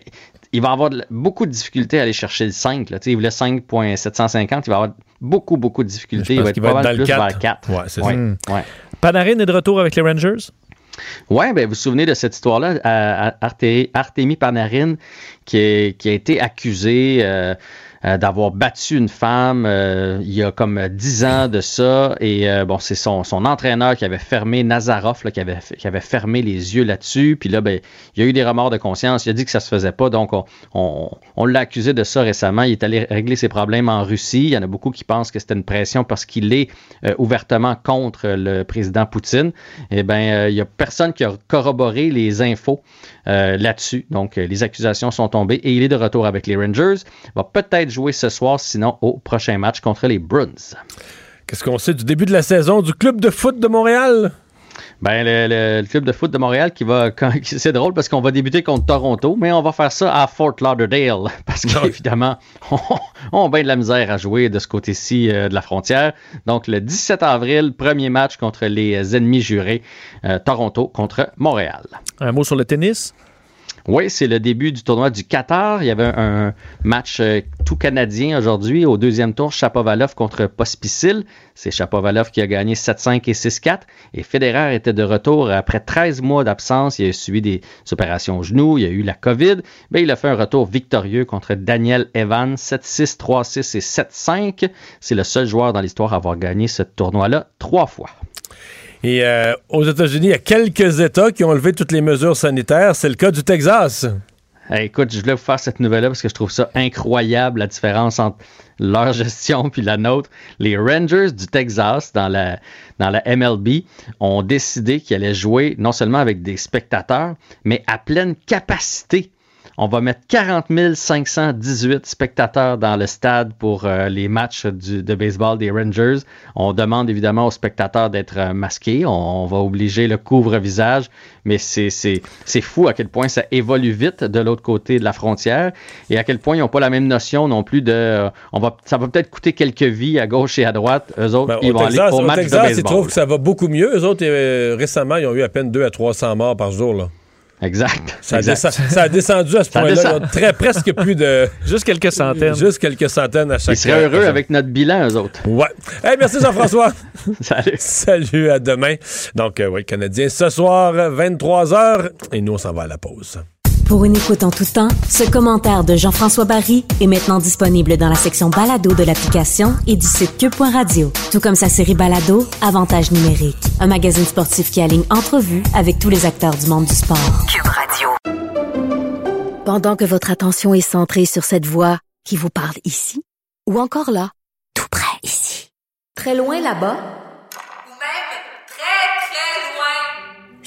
[SPEAKER 26] il va avoir beaucoup de difficultés à aller chercher le 5. Là. Tu sais, Il voulait 5.750. Il va avoir beaucoup, beaucoup de difficultés. Il va être
[SPEAKER 1] qu'il
[SPEAKER 26] pas
[SPEAKER 1] va être
[SPEAKER 26] mal
[SPEAKER 1] dans le
[SPEAKER 26] plus
[SPEAKER 1] 4.
[SPEAKER 26] vers 4.
[SPEAKER 1] Ouais, c'est
[SPEAKER 26] ouais,
[SPEAKER 1] ça.
[SPEAKER 26] ouais.
[SPEAKER 2] Panarin est de retour avec les Rangers?
[SPEAKER 26] Ouais, ben vous vous souvenez de cette histoire-là, Arte- Artemi Panarin, qui, est- qui a été accusé euh, euh, d'avoir battu une femme euh, il y a comme 10 ans de ça. Et euh, bon, c'est son, son entraîneur qui avait fermé, Nazarov, là, qui, avait, qui avait fermé les yeux là-dessus. Puis là, ben, il y a eu des remords de conscience. Il a dit que ça se faisait pas. Donc, on, on, on l'a accusé de ça récemment. Il est allé régler ses problèmes en Russie. Il y en a beaucoup qui pensent que c'était une pression parce qu'il est ouvertement contre le président Poutine. Eh bien, il y a personne qui a corroboré les infos euh, là-dessus. Donc, euh, les accusations sont tombées et il est de retour avec les Rangers. Va peut-être jouer ce soir, sinon au prochain match contre les Bruins.
[SPEAKER 1] Qu'est-ce qu'on sait du début de la saison du club de foot de Montréal?
[SPEAKER 26] Ben, le, le- le club de foot de Montréal qui va. quand- C'est drôle parce qu'on va débuter contre Toronto, mais on va faire ça à Fort Lauderdale parce qu'évidemment, on, on a bien de la misère à jouer de ce côté-ci euh, de la frontière. Donc, le 17 avril, premier match contre les ennemis jurés, euh, Toronto contre Montréal.
[SPEAKER 2] Un mot sur le tennis.
[SPEAKER 26] Oui, c'est le début du tournoi du Qatar. Il y avait un, match euh, tout canadien aujourd'hui. Au deuxième tour, Chapovalov contre Pospisil. C'est Chapovalov qui a gagné 7-5 et 6-4. Et Federer était de retour après 13 mois d'absence. Il a suivi des opérations au genou. Il a eu la COVID. Mais il a fait un retour victorieux contre Daniel Evans. 7-6, 3-6 et 7-5. C'est le seul joueur dans l'histoire à avoir gagné ce tournoi-là trois fois.
[SPEAKER 1] Et euh, aux États-Unis, il y a quelques États qui ont levé toutes les mesures sanitaires. C'est le cas du Texas.
[SPEAKER 26] Écoute, je voulais vous faire cette nouvelle-là parce que je trouve ça incroyable, la différence entre leur gestion puis la nôtre. Les Rangers du Texas, dans la, dans la MLB, ont décidé qu'ils allaient jouer non seulement avec des spectateurs, mais à pleine capacité. On va mettre 40 518 spectateurs dans le stade pour euh, les matchs du- de baseball des Rangers. On demande évidemment aux spectateurs d'être euh, masqués. On, on va obliger le couvre-visage, mais c'est fou à quel point ça évolue vite de l'autre côté de la frontière et à quel point ils n'ont pas la même notion non plus de. euh, on va, ça va peut-être coûter quelques vies à gauche et à droite. Eux autres, ils
[SPEAKER 1] Ben, Au
[SPEAKER 26] vont
[SPEAKER 1] Texas,
[SPEAKER 26] aller au match
[SPEAKER 1] Texas,
[SPEAKER 26] de
[SPEAKER 1] ils
[SPEAKER 26] baseball.
[SPEAKER 1] trouvent que ça va beaucoup mieux. Eux autres, euh, récemment, ils ont eu à peine 2 à 300 morts par jour. Là.
[SPEAKER 26] Exact.
[SPEAKER 1] Ça a,
[SPEAKER 26] exact.
[SPEAKER 1] descend- ça a descendu à ce point-là. Très, presque plus de.
[SPEAKER 2] Juste quelques centaines.
[SPEAKER 1] Juste quelques centaines à chaque
[SPEAKER 26] Ils seraient heureux avec notre bilan, eux autres.
[SPEAKER 1] Ouais. Hey, merci Jean-François.
[SPEAKER 26] Salut.
[SPEAKER 1] Salut, à demain. Donc, euh, oui, Canadien, ce soir, 23h. Et nous, on s'en va à la pause.
[SPEAKER 12] Pour une écoute en tout temps, ce commentaire de Jean-François Barry est maintenant disponible dans la section balado de l'application et du site cube.radio. Tout comme sa série balado, Avantage numérique. Un magazine sportif qui aligne entrevues avec tous les acteurs du monde du sport. Cube Radio.
[SPEAKER 15] Pendant que votre attention est centrée sur cette voix qui vous parle ici, ou encore là, tout près ici, très loin là-bas,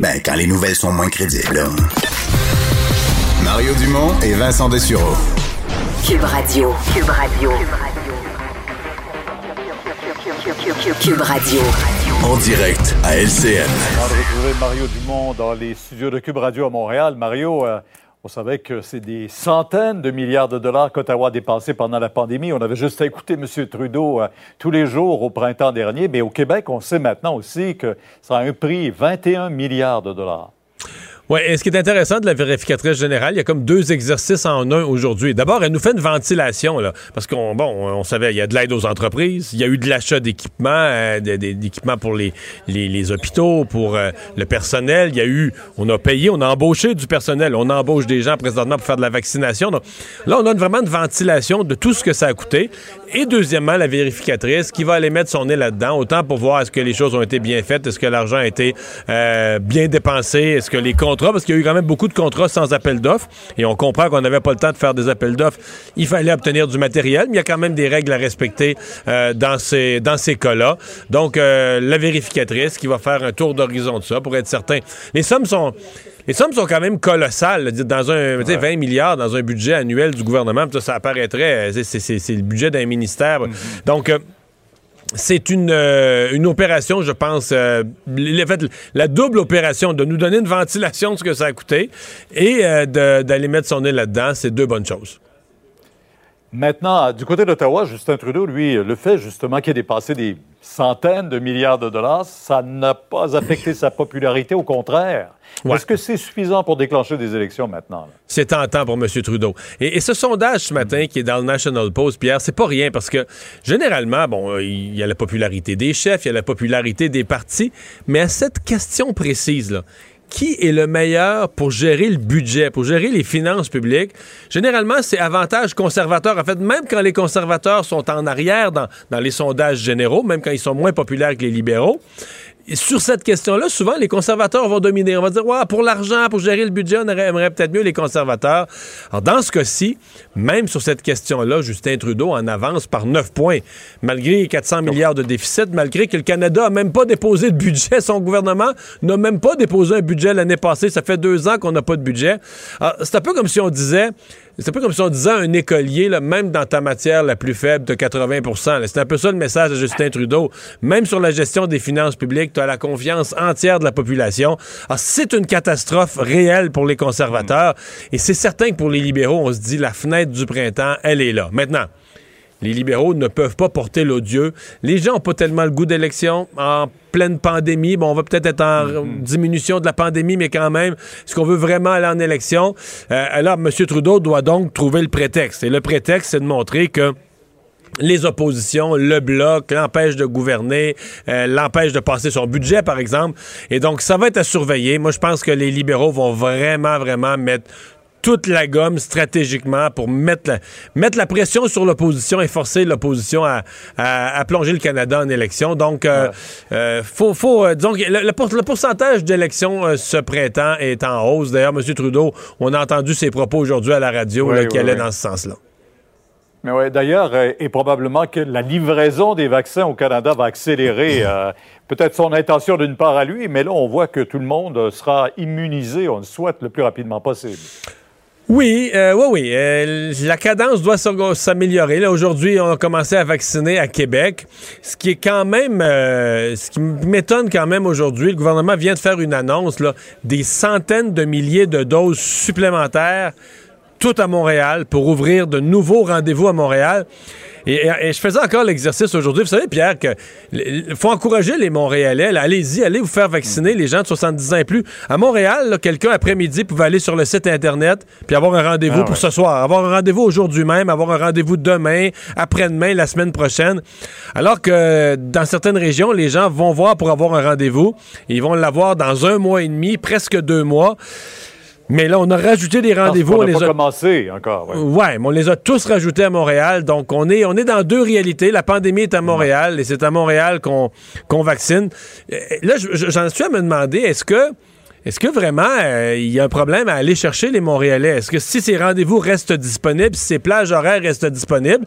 [SPEAKER 7] Ben, quand les nouvelles sont moins crédibles. là. Mario Dumont et Vincent Dessureau.
[SPEAKER 12] Cube Radio. Cube Radio. Cube Radio.
[SPEAKER 21] En direct à LCN.
[SPEAKER 24] Avant de retrouver Mario Dumont dans les studios de Cube Radio à Montréal. Mario, euh, on savait que c'est des centaines de milliards de dollars qu'Ottawa a dépensé pendant la pandémie. On avait juste à écouter M. Trudeau euh, tous les jours au printemps dernier. Mais au Québec, on sait maintenant aussi que ça a un prix 21 milliards de dollars.
[SPEAKER 1] Oui, et ce qui est intéressant de la vérificatrice générale, il y a comme deux exercices en un aujourd'hui. D'abord, elle nous fait une ventilation, là, parce qu'on bon, on savait, il y a de l'aide aux entreprises, il y a eu de l'achat d'équipements, euh, d'équipements pour les, les, les hôpitaux, pour euh, le personnel. Il y a eu, on a payé, on a embauché du personnel, on embauche des gens présentement pour faire de la vaccination. Donc, là, on a vraiment une ventilation de tout ce que ça a coûté. Et deuxièmement, la vérificatrice qui va aller mettre son nez là-dedans, autant pour voir est-ce que les choses ont été bien faites, est-ce que l'argent a été euh, bien dépensé, est-ce que les contrats, parce qu'il y a eu quand même beaucoup de contrats sans appel d'offres, et on comprend qu'on n'avait pas le temps de faire des appels d'offres, il fallait obtenir du matériel, mais il y a quand même des règles à respecter euh, dans ces, dans ces cas-là. Donc, euh, la vérificatrice qui va faire un tour d'horizon de ça pour être certain. Les sommes sont... Les sommes sont quand même colossales. là. Dans un, tu sais, 20 milliards dans un budget annuel du gouvernement, ça, ça apparaîtrait, c'est- c'est le budget d'un ministère. Donc, euh, c'est une, euh, une opération, je pense, euh, le fait, la double opération de nous donner une ventilation de ce que ça a coûté et euh, d'aller mettre son nez là-dedans, c'est deux bonnes choses.
[SPEAKER 24] Maintenant, du côté d'Ottawa, Justin Trudeau, lui, le fait justement qu'il ait dépassé des centaines de milliards de dollars, ça n'a pas affecté sa popularité, au contraire.
[SPEAKER 1] Ouais.
[SPEAKER 24] Est-ce que c'est suffisant pour déclencher des élections maintenant?
[SPEAKER 1] C'est tentant pour M. Trudeau. Et, et ce sondage ce matin qui est dans le National Post, Pierre, c'est pas rien parce que généralement, bon, il y a la popularité des chefs, il y a la popularité des partis, mais à cette question précise, là, qui est le meilleur pour gérer le budget, pour gérer les finances publiques? Généralement, c'est avantage conservateur. En fait, même quand les conservateurs sont en arrière dans, dans les sondages généraux, même quand ils sont moins populaires que les libéraux, et sur cette question-là, souvent, les conservateurs vont dominer. On va dire, ouais, pour l'argent, pour gérer le budget, on aimerait peut-être mieux les conservateurs. Alors, dans ce cas-ci, même sur cette question-là, Justin Trudeau en avance par 9 points. Malgré 400 milliards de déficit, malgré que le Canada n'a même pas déposé de budget, son gouvernement n'a même pas déposé un budget l'année passée. Ça fait deux ans qu'on n'a pas de budget. C'est un peu comme si on disait, c'est un peu comme si on disait à un écolier, là, même dans ta matière la plus faible, de 80 là. C'est un peu ça le message de Justin Trudeau. Même sur la gestion des finances publiques, tu as la confiance entière de la population. Alors, c'est une catastrophe réelle pour les conservateurs. Et c'est certain que pour les libéraux, on se dit la fenêtre du printemps, elle est là. Maintenant, les libéraux ne peuvent pas porter l'odieux. Les gens n'ont pas tellement le goût d'élection en pleine pandémie. Bon, on va peut-être être en
[SPEAKER 24] Mm-hmm.
[SPEAKER 1] diminution de la pandémie, mais quand même, est-ce qu'on veut vraiment aller en élection? Euh, alors, M. Trudeau doit donc trouver le prétexte. Et le prétexte, c'est de montrer que les oppositions, le bloc, l'empêche de gouverner, euh, l'empêche de passer son budget, par exemple. Et donc, ça va être à surveiller. Moi, je pense que les libéraux vont vraiment, vraiment mettre toute la gomme stratégiquement pour mettre la, mettre la pression sur l'opposition et forcer l'opposition à, à- à plonger le Canada en élection. Donc, euh, euh, faut, faut, euh, que le, le pour- le pourcentage d'élections ce printemps est en hausse. D'ailleurs, M. Trudeau, on a entendu ses propos aujourd'hui à la radio là, qui allaient dans ce sens-là.
[SPEAKER 24] Mais ouais, d'ailleurs, et probablement que la livraison des vaccins au Canada va accélérer. euh, Peut-être son intention d'une part à lui, mais là, on voit que tout le monde sera immunisé, on le souhaite, le plus rapidement possible.
[SPEAKER 1] Oui, euh, oui, oui. euh, la cadence doit s'améliorer. Aujourd'hui, on a commencé à vacciner à Québec, ce qui est quand même, euh, ce qui m'étonne quand même aujourd'hui. Le gouvernement vient de faire une annonce, là, des centaines de milliers de doses supplémentaires, tout à Montréal, pour ouvrir de nouveaux rendez-vous à Montréal. Et, et- et je faisais encore l'exercice aujourd'hui. Vous savez, Pierre, que il faut encourager les Montréalais. Allez-y, allez vous faire vacciner, les gens de 70 ans et plus. À Montréal, quelqu'un après-midi pouvait aller sur le site Internet puis avoir un rendez-vous
[SPEAKER 24] Ah
[SPEAKER 1] pour
[SPEAKER 24] ouais.
[SPEAKER 1] ce soir, avoir un rendez-vous aujourd'hui même, avoir un rendez-vous demain, après-demain, la semaine prochaine. Alors que dans certaines régions, les gens vont voir pour avoir un rendez-vous. Ils vont l'avoir dans un mois et demi, presque deux mois. Mais là, on a rajouté des rendez-vous.
[SPEAKER 24] On
[SPEAKER 1] on
[SPEAKER 24] n'a
[SPEAKER 1] les
[SPEAKER 24] pas
[SPEAKER 1] a
[SPEAKER 24] commencé encore. ouais.
[SPEAKER 1] Ouais, mais on les a tous rajoutés à Montréal. Donc, on est, on est dans deux réalités. La pandémie est à Montréal et c'est à Montréal qu'on vaccine. Là, je- je- j'en suis à me demander, est-ce que, est-ce que vraiment euh, il y a un problème à aller chercher les Montréalais? Est-ce que si ces rendez-vous restent disponibles, si ces plages horaires restent disponibles,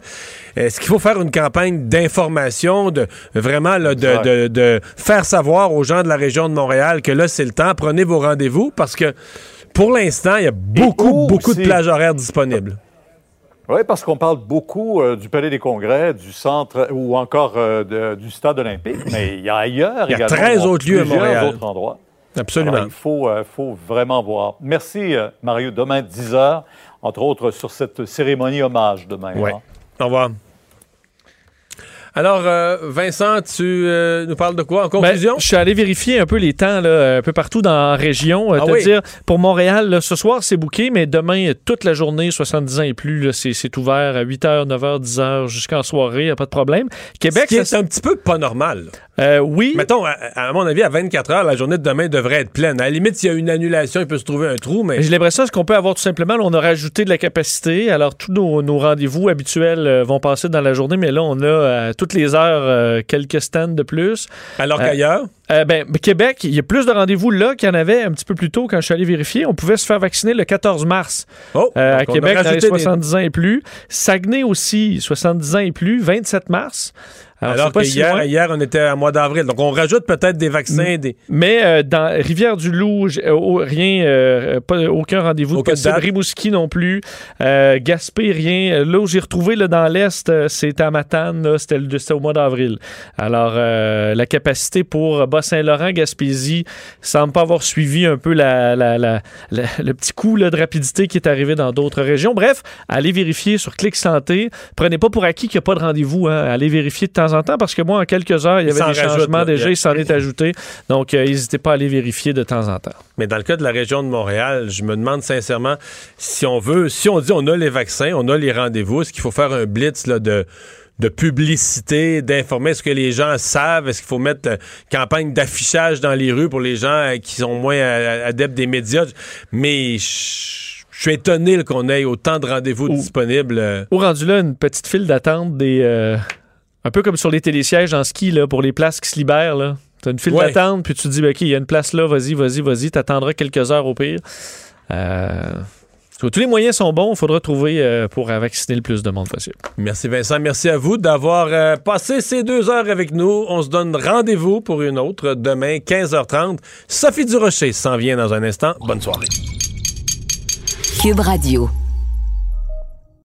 [SPEAKER 1] est-ce qu'il faut faire une campagne d'information, de vraiment là, de, de- de faire savoir aux gens de la région de Montréal que là, c'est le temps, prenez vos rendez-vous? Parce que pour l'instant, il y a beaucoup, beaucoup de plages horaires disponibles.
[SPEAKER 24] Oui, parce qu'on parle beaucoup euh, du Palais des Congrès, du centre ou encore euh, de- du stade olympique, mais il y a ailleurs
[SPEAKER 1] Il y a
[SPEAKER 24] également
[SPEAKER 1] 13 autres lieux à Montréal.
[SPEAKER 24] autres endroits.
[SPEAKER 1] Absolument.
[SPEAKER 24] Alors, il faut, euh, faut vraiment voir. Merci, Mario. Demain, 10 h, entre autres, sur cette cérémonie hommage demain. Hein.
[SPEAKER 1] Au revoir. Alors, euh, Vincent, tu euh, nous parles de quoi en
[SPEAKER 2] Ben,
[SPEAKER 1] conclusion?
[SPEAKER 2] je suis allé vérifier un peu les temps là, un peu partout dans la région. Euh,
[SPEAKER 1] Ah
[SPEAKER 2] te
[SPEAKER 1] oui?
[SPEAKER 2] dire, pour Montréal, là, ce soir, c'est bouqué, mais demain, toute la journée, 70 ans et plus, c'est, c'est ouvert à 8h, 9h, 10h jusqu'en soirée, y a pas de problème. Québec,
[SPEAKER 1] Ce qui
[SPEAKER 2] ça-
[SPEAKER 1] est un petit peu pas normal.
[SPEAKER 2] Oui.
[SPEAKER 1] Mettons, à, à mon avis, à 24 heures, la journée de demain devrait être pleine. À la limite, s'il y a une annulation, il peut se trouver un trou, mais.
[SPEAKER 2] J'ai l'impression ce qu'on peut avoir tout simplement, là, on a rajouté de la capacité. Alors, tous nos, nos rendez-vous habituels vont passer dans la journée, mais là, on a toutes les heures euh, quelques stands de plus.
[SPEAKER 1] Alors
[SPEAKER 2] Euh,
[SPEAKER 1] qu'ailleurs?
[SPEAKER 2] euh, ben, Québec, il y a plus de rendez-vous là qu'il y en avait un petit peu plus tôt quand je suis allé vérifier. On pouvait se faire vacciner le 14 mars
[SPEAKER 1] Oh,
[SPEAKER 2] euh, à Québec dans les
[SPEAKER 1] rajouté des-
[SPEAKER 2] 70 ans et plus. Saguenay aussi, 70 ans et plus, 27 mars. Alors,
[SPEAKER 1] Alors
[SPEAKER 2] c'est pas
[SPEAKER 1] que
[SPEAKER 2] si
[SPEAKER 1] hier,
[SPEAKER 2] loin.
[SPEAKER 1] hier, on était à mois d'avril. Donc, on rajoute peut-être des vaccins, des.
[SPEAKER 2] Mais euh, dans Rivière-du-Loup, euh, rien, euh, pas, aucun rendez-vous de
[SPEAKER 1] Aucune
[SPEAKER 2] possible.
[SPEAKER 1] date.
[SPEAKER 2] Rimouski non plus. Euh, Gaspé, rien. Là où j'ai retrouvé là, dans l'Est, c'était à Matane, c'était, au mois d'avril. Alors, la capacité pour Bas-Saint-Laurent, Gaspésie, semble pas avoir suivi un peu la, la- la- la- le petit coup là, de rapidité qui est arrivé dans d'autres régions. Bref, allez vérifier sur Clic Santé. Prenez pas pour acquis qu'il n'y a pas de rendez-vous. Hein. Allez vérifier de temps en temps parce que moi, en quelques heures, il y avait des changements déjà.
[SPEAKER 1] Il
[SPEAKER 2] s'en est ajouté. Donc, euh, n'hésitez pas à aller vérifier de temps en temps.
[SPEAKER 1] Mais dans le cas de la région de Montréal, je me demande sincèrement si on veut, si on dit on a les vaccins, on a les rendez-vous, est-ce qu'il faut faire un blitz là, de de publicité, d'informer. Est-ce que les gens savent? Est-ce qu'il faut mettre euh, campagne d'affichage dans les rues pour les gens euh, qui sont moins adeptes des médias? Mais je suis étonné qu'on ait autant de rendez-vous disponibles.
[SPEAKER 2] Au rendu là, une petite file d'attente des. euh, un peu comme sur les télésièges en ski, là, pour les places qui se libèrent. Là. T'as une file
[SPEAKER 1] Ouais.
[SPEAKER 2] d'attente, puis tu te dis, ben, OK, il y a une place là, vas-y, vas-y, vas-y, t'attendras quelques heures au pire. Euh, tous les moyens sont bons, il faudra trouver euh, pour euh, vacciner le plus de monde possible.
[SPEAKER 1] Merci Vincent, merci à vous d'avoir euh, passé ces deux heures avec nous. On se donne rendez-vous pour une autre demain, 15h30. Sophie Durocher s'en vient dans un instant. Bonne soirée.
[SPEAKER 12] Cube Radio.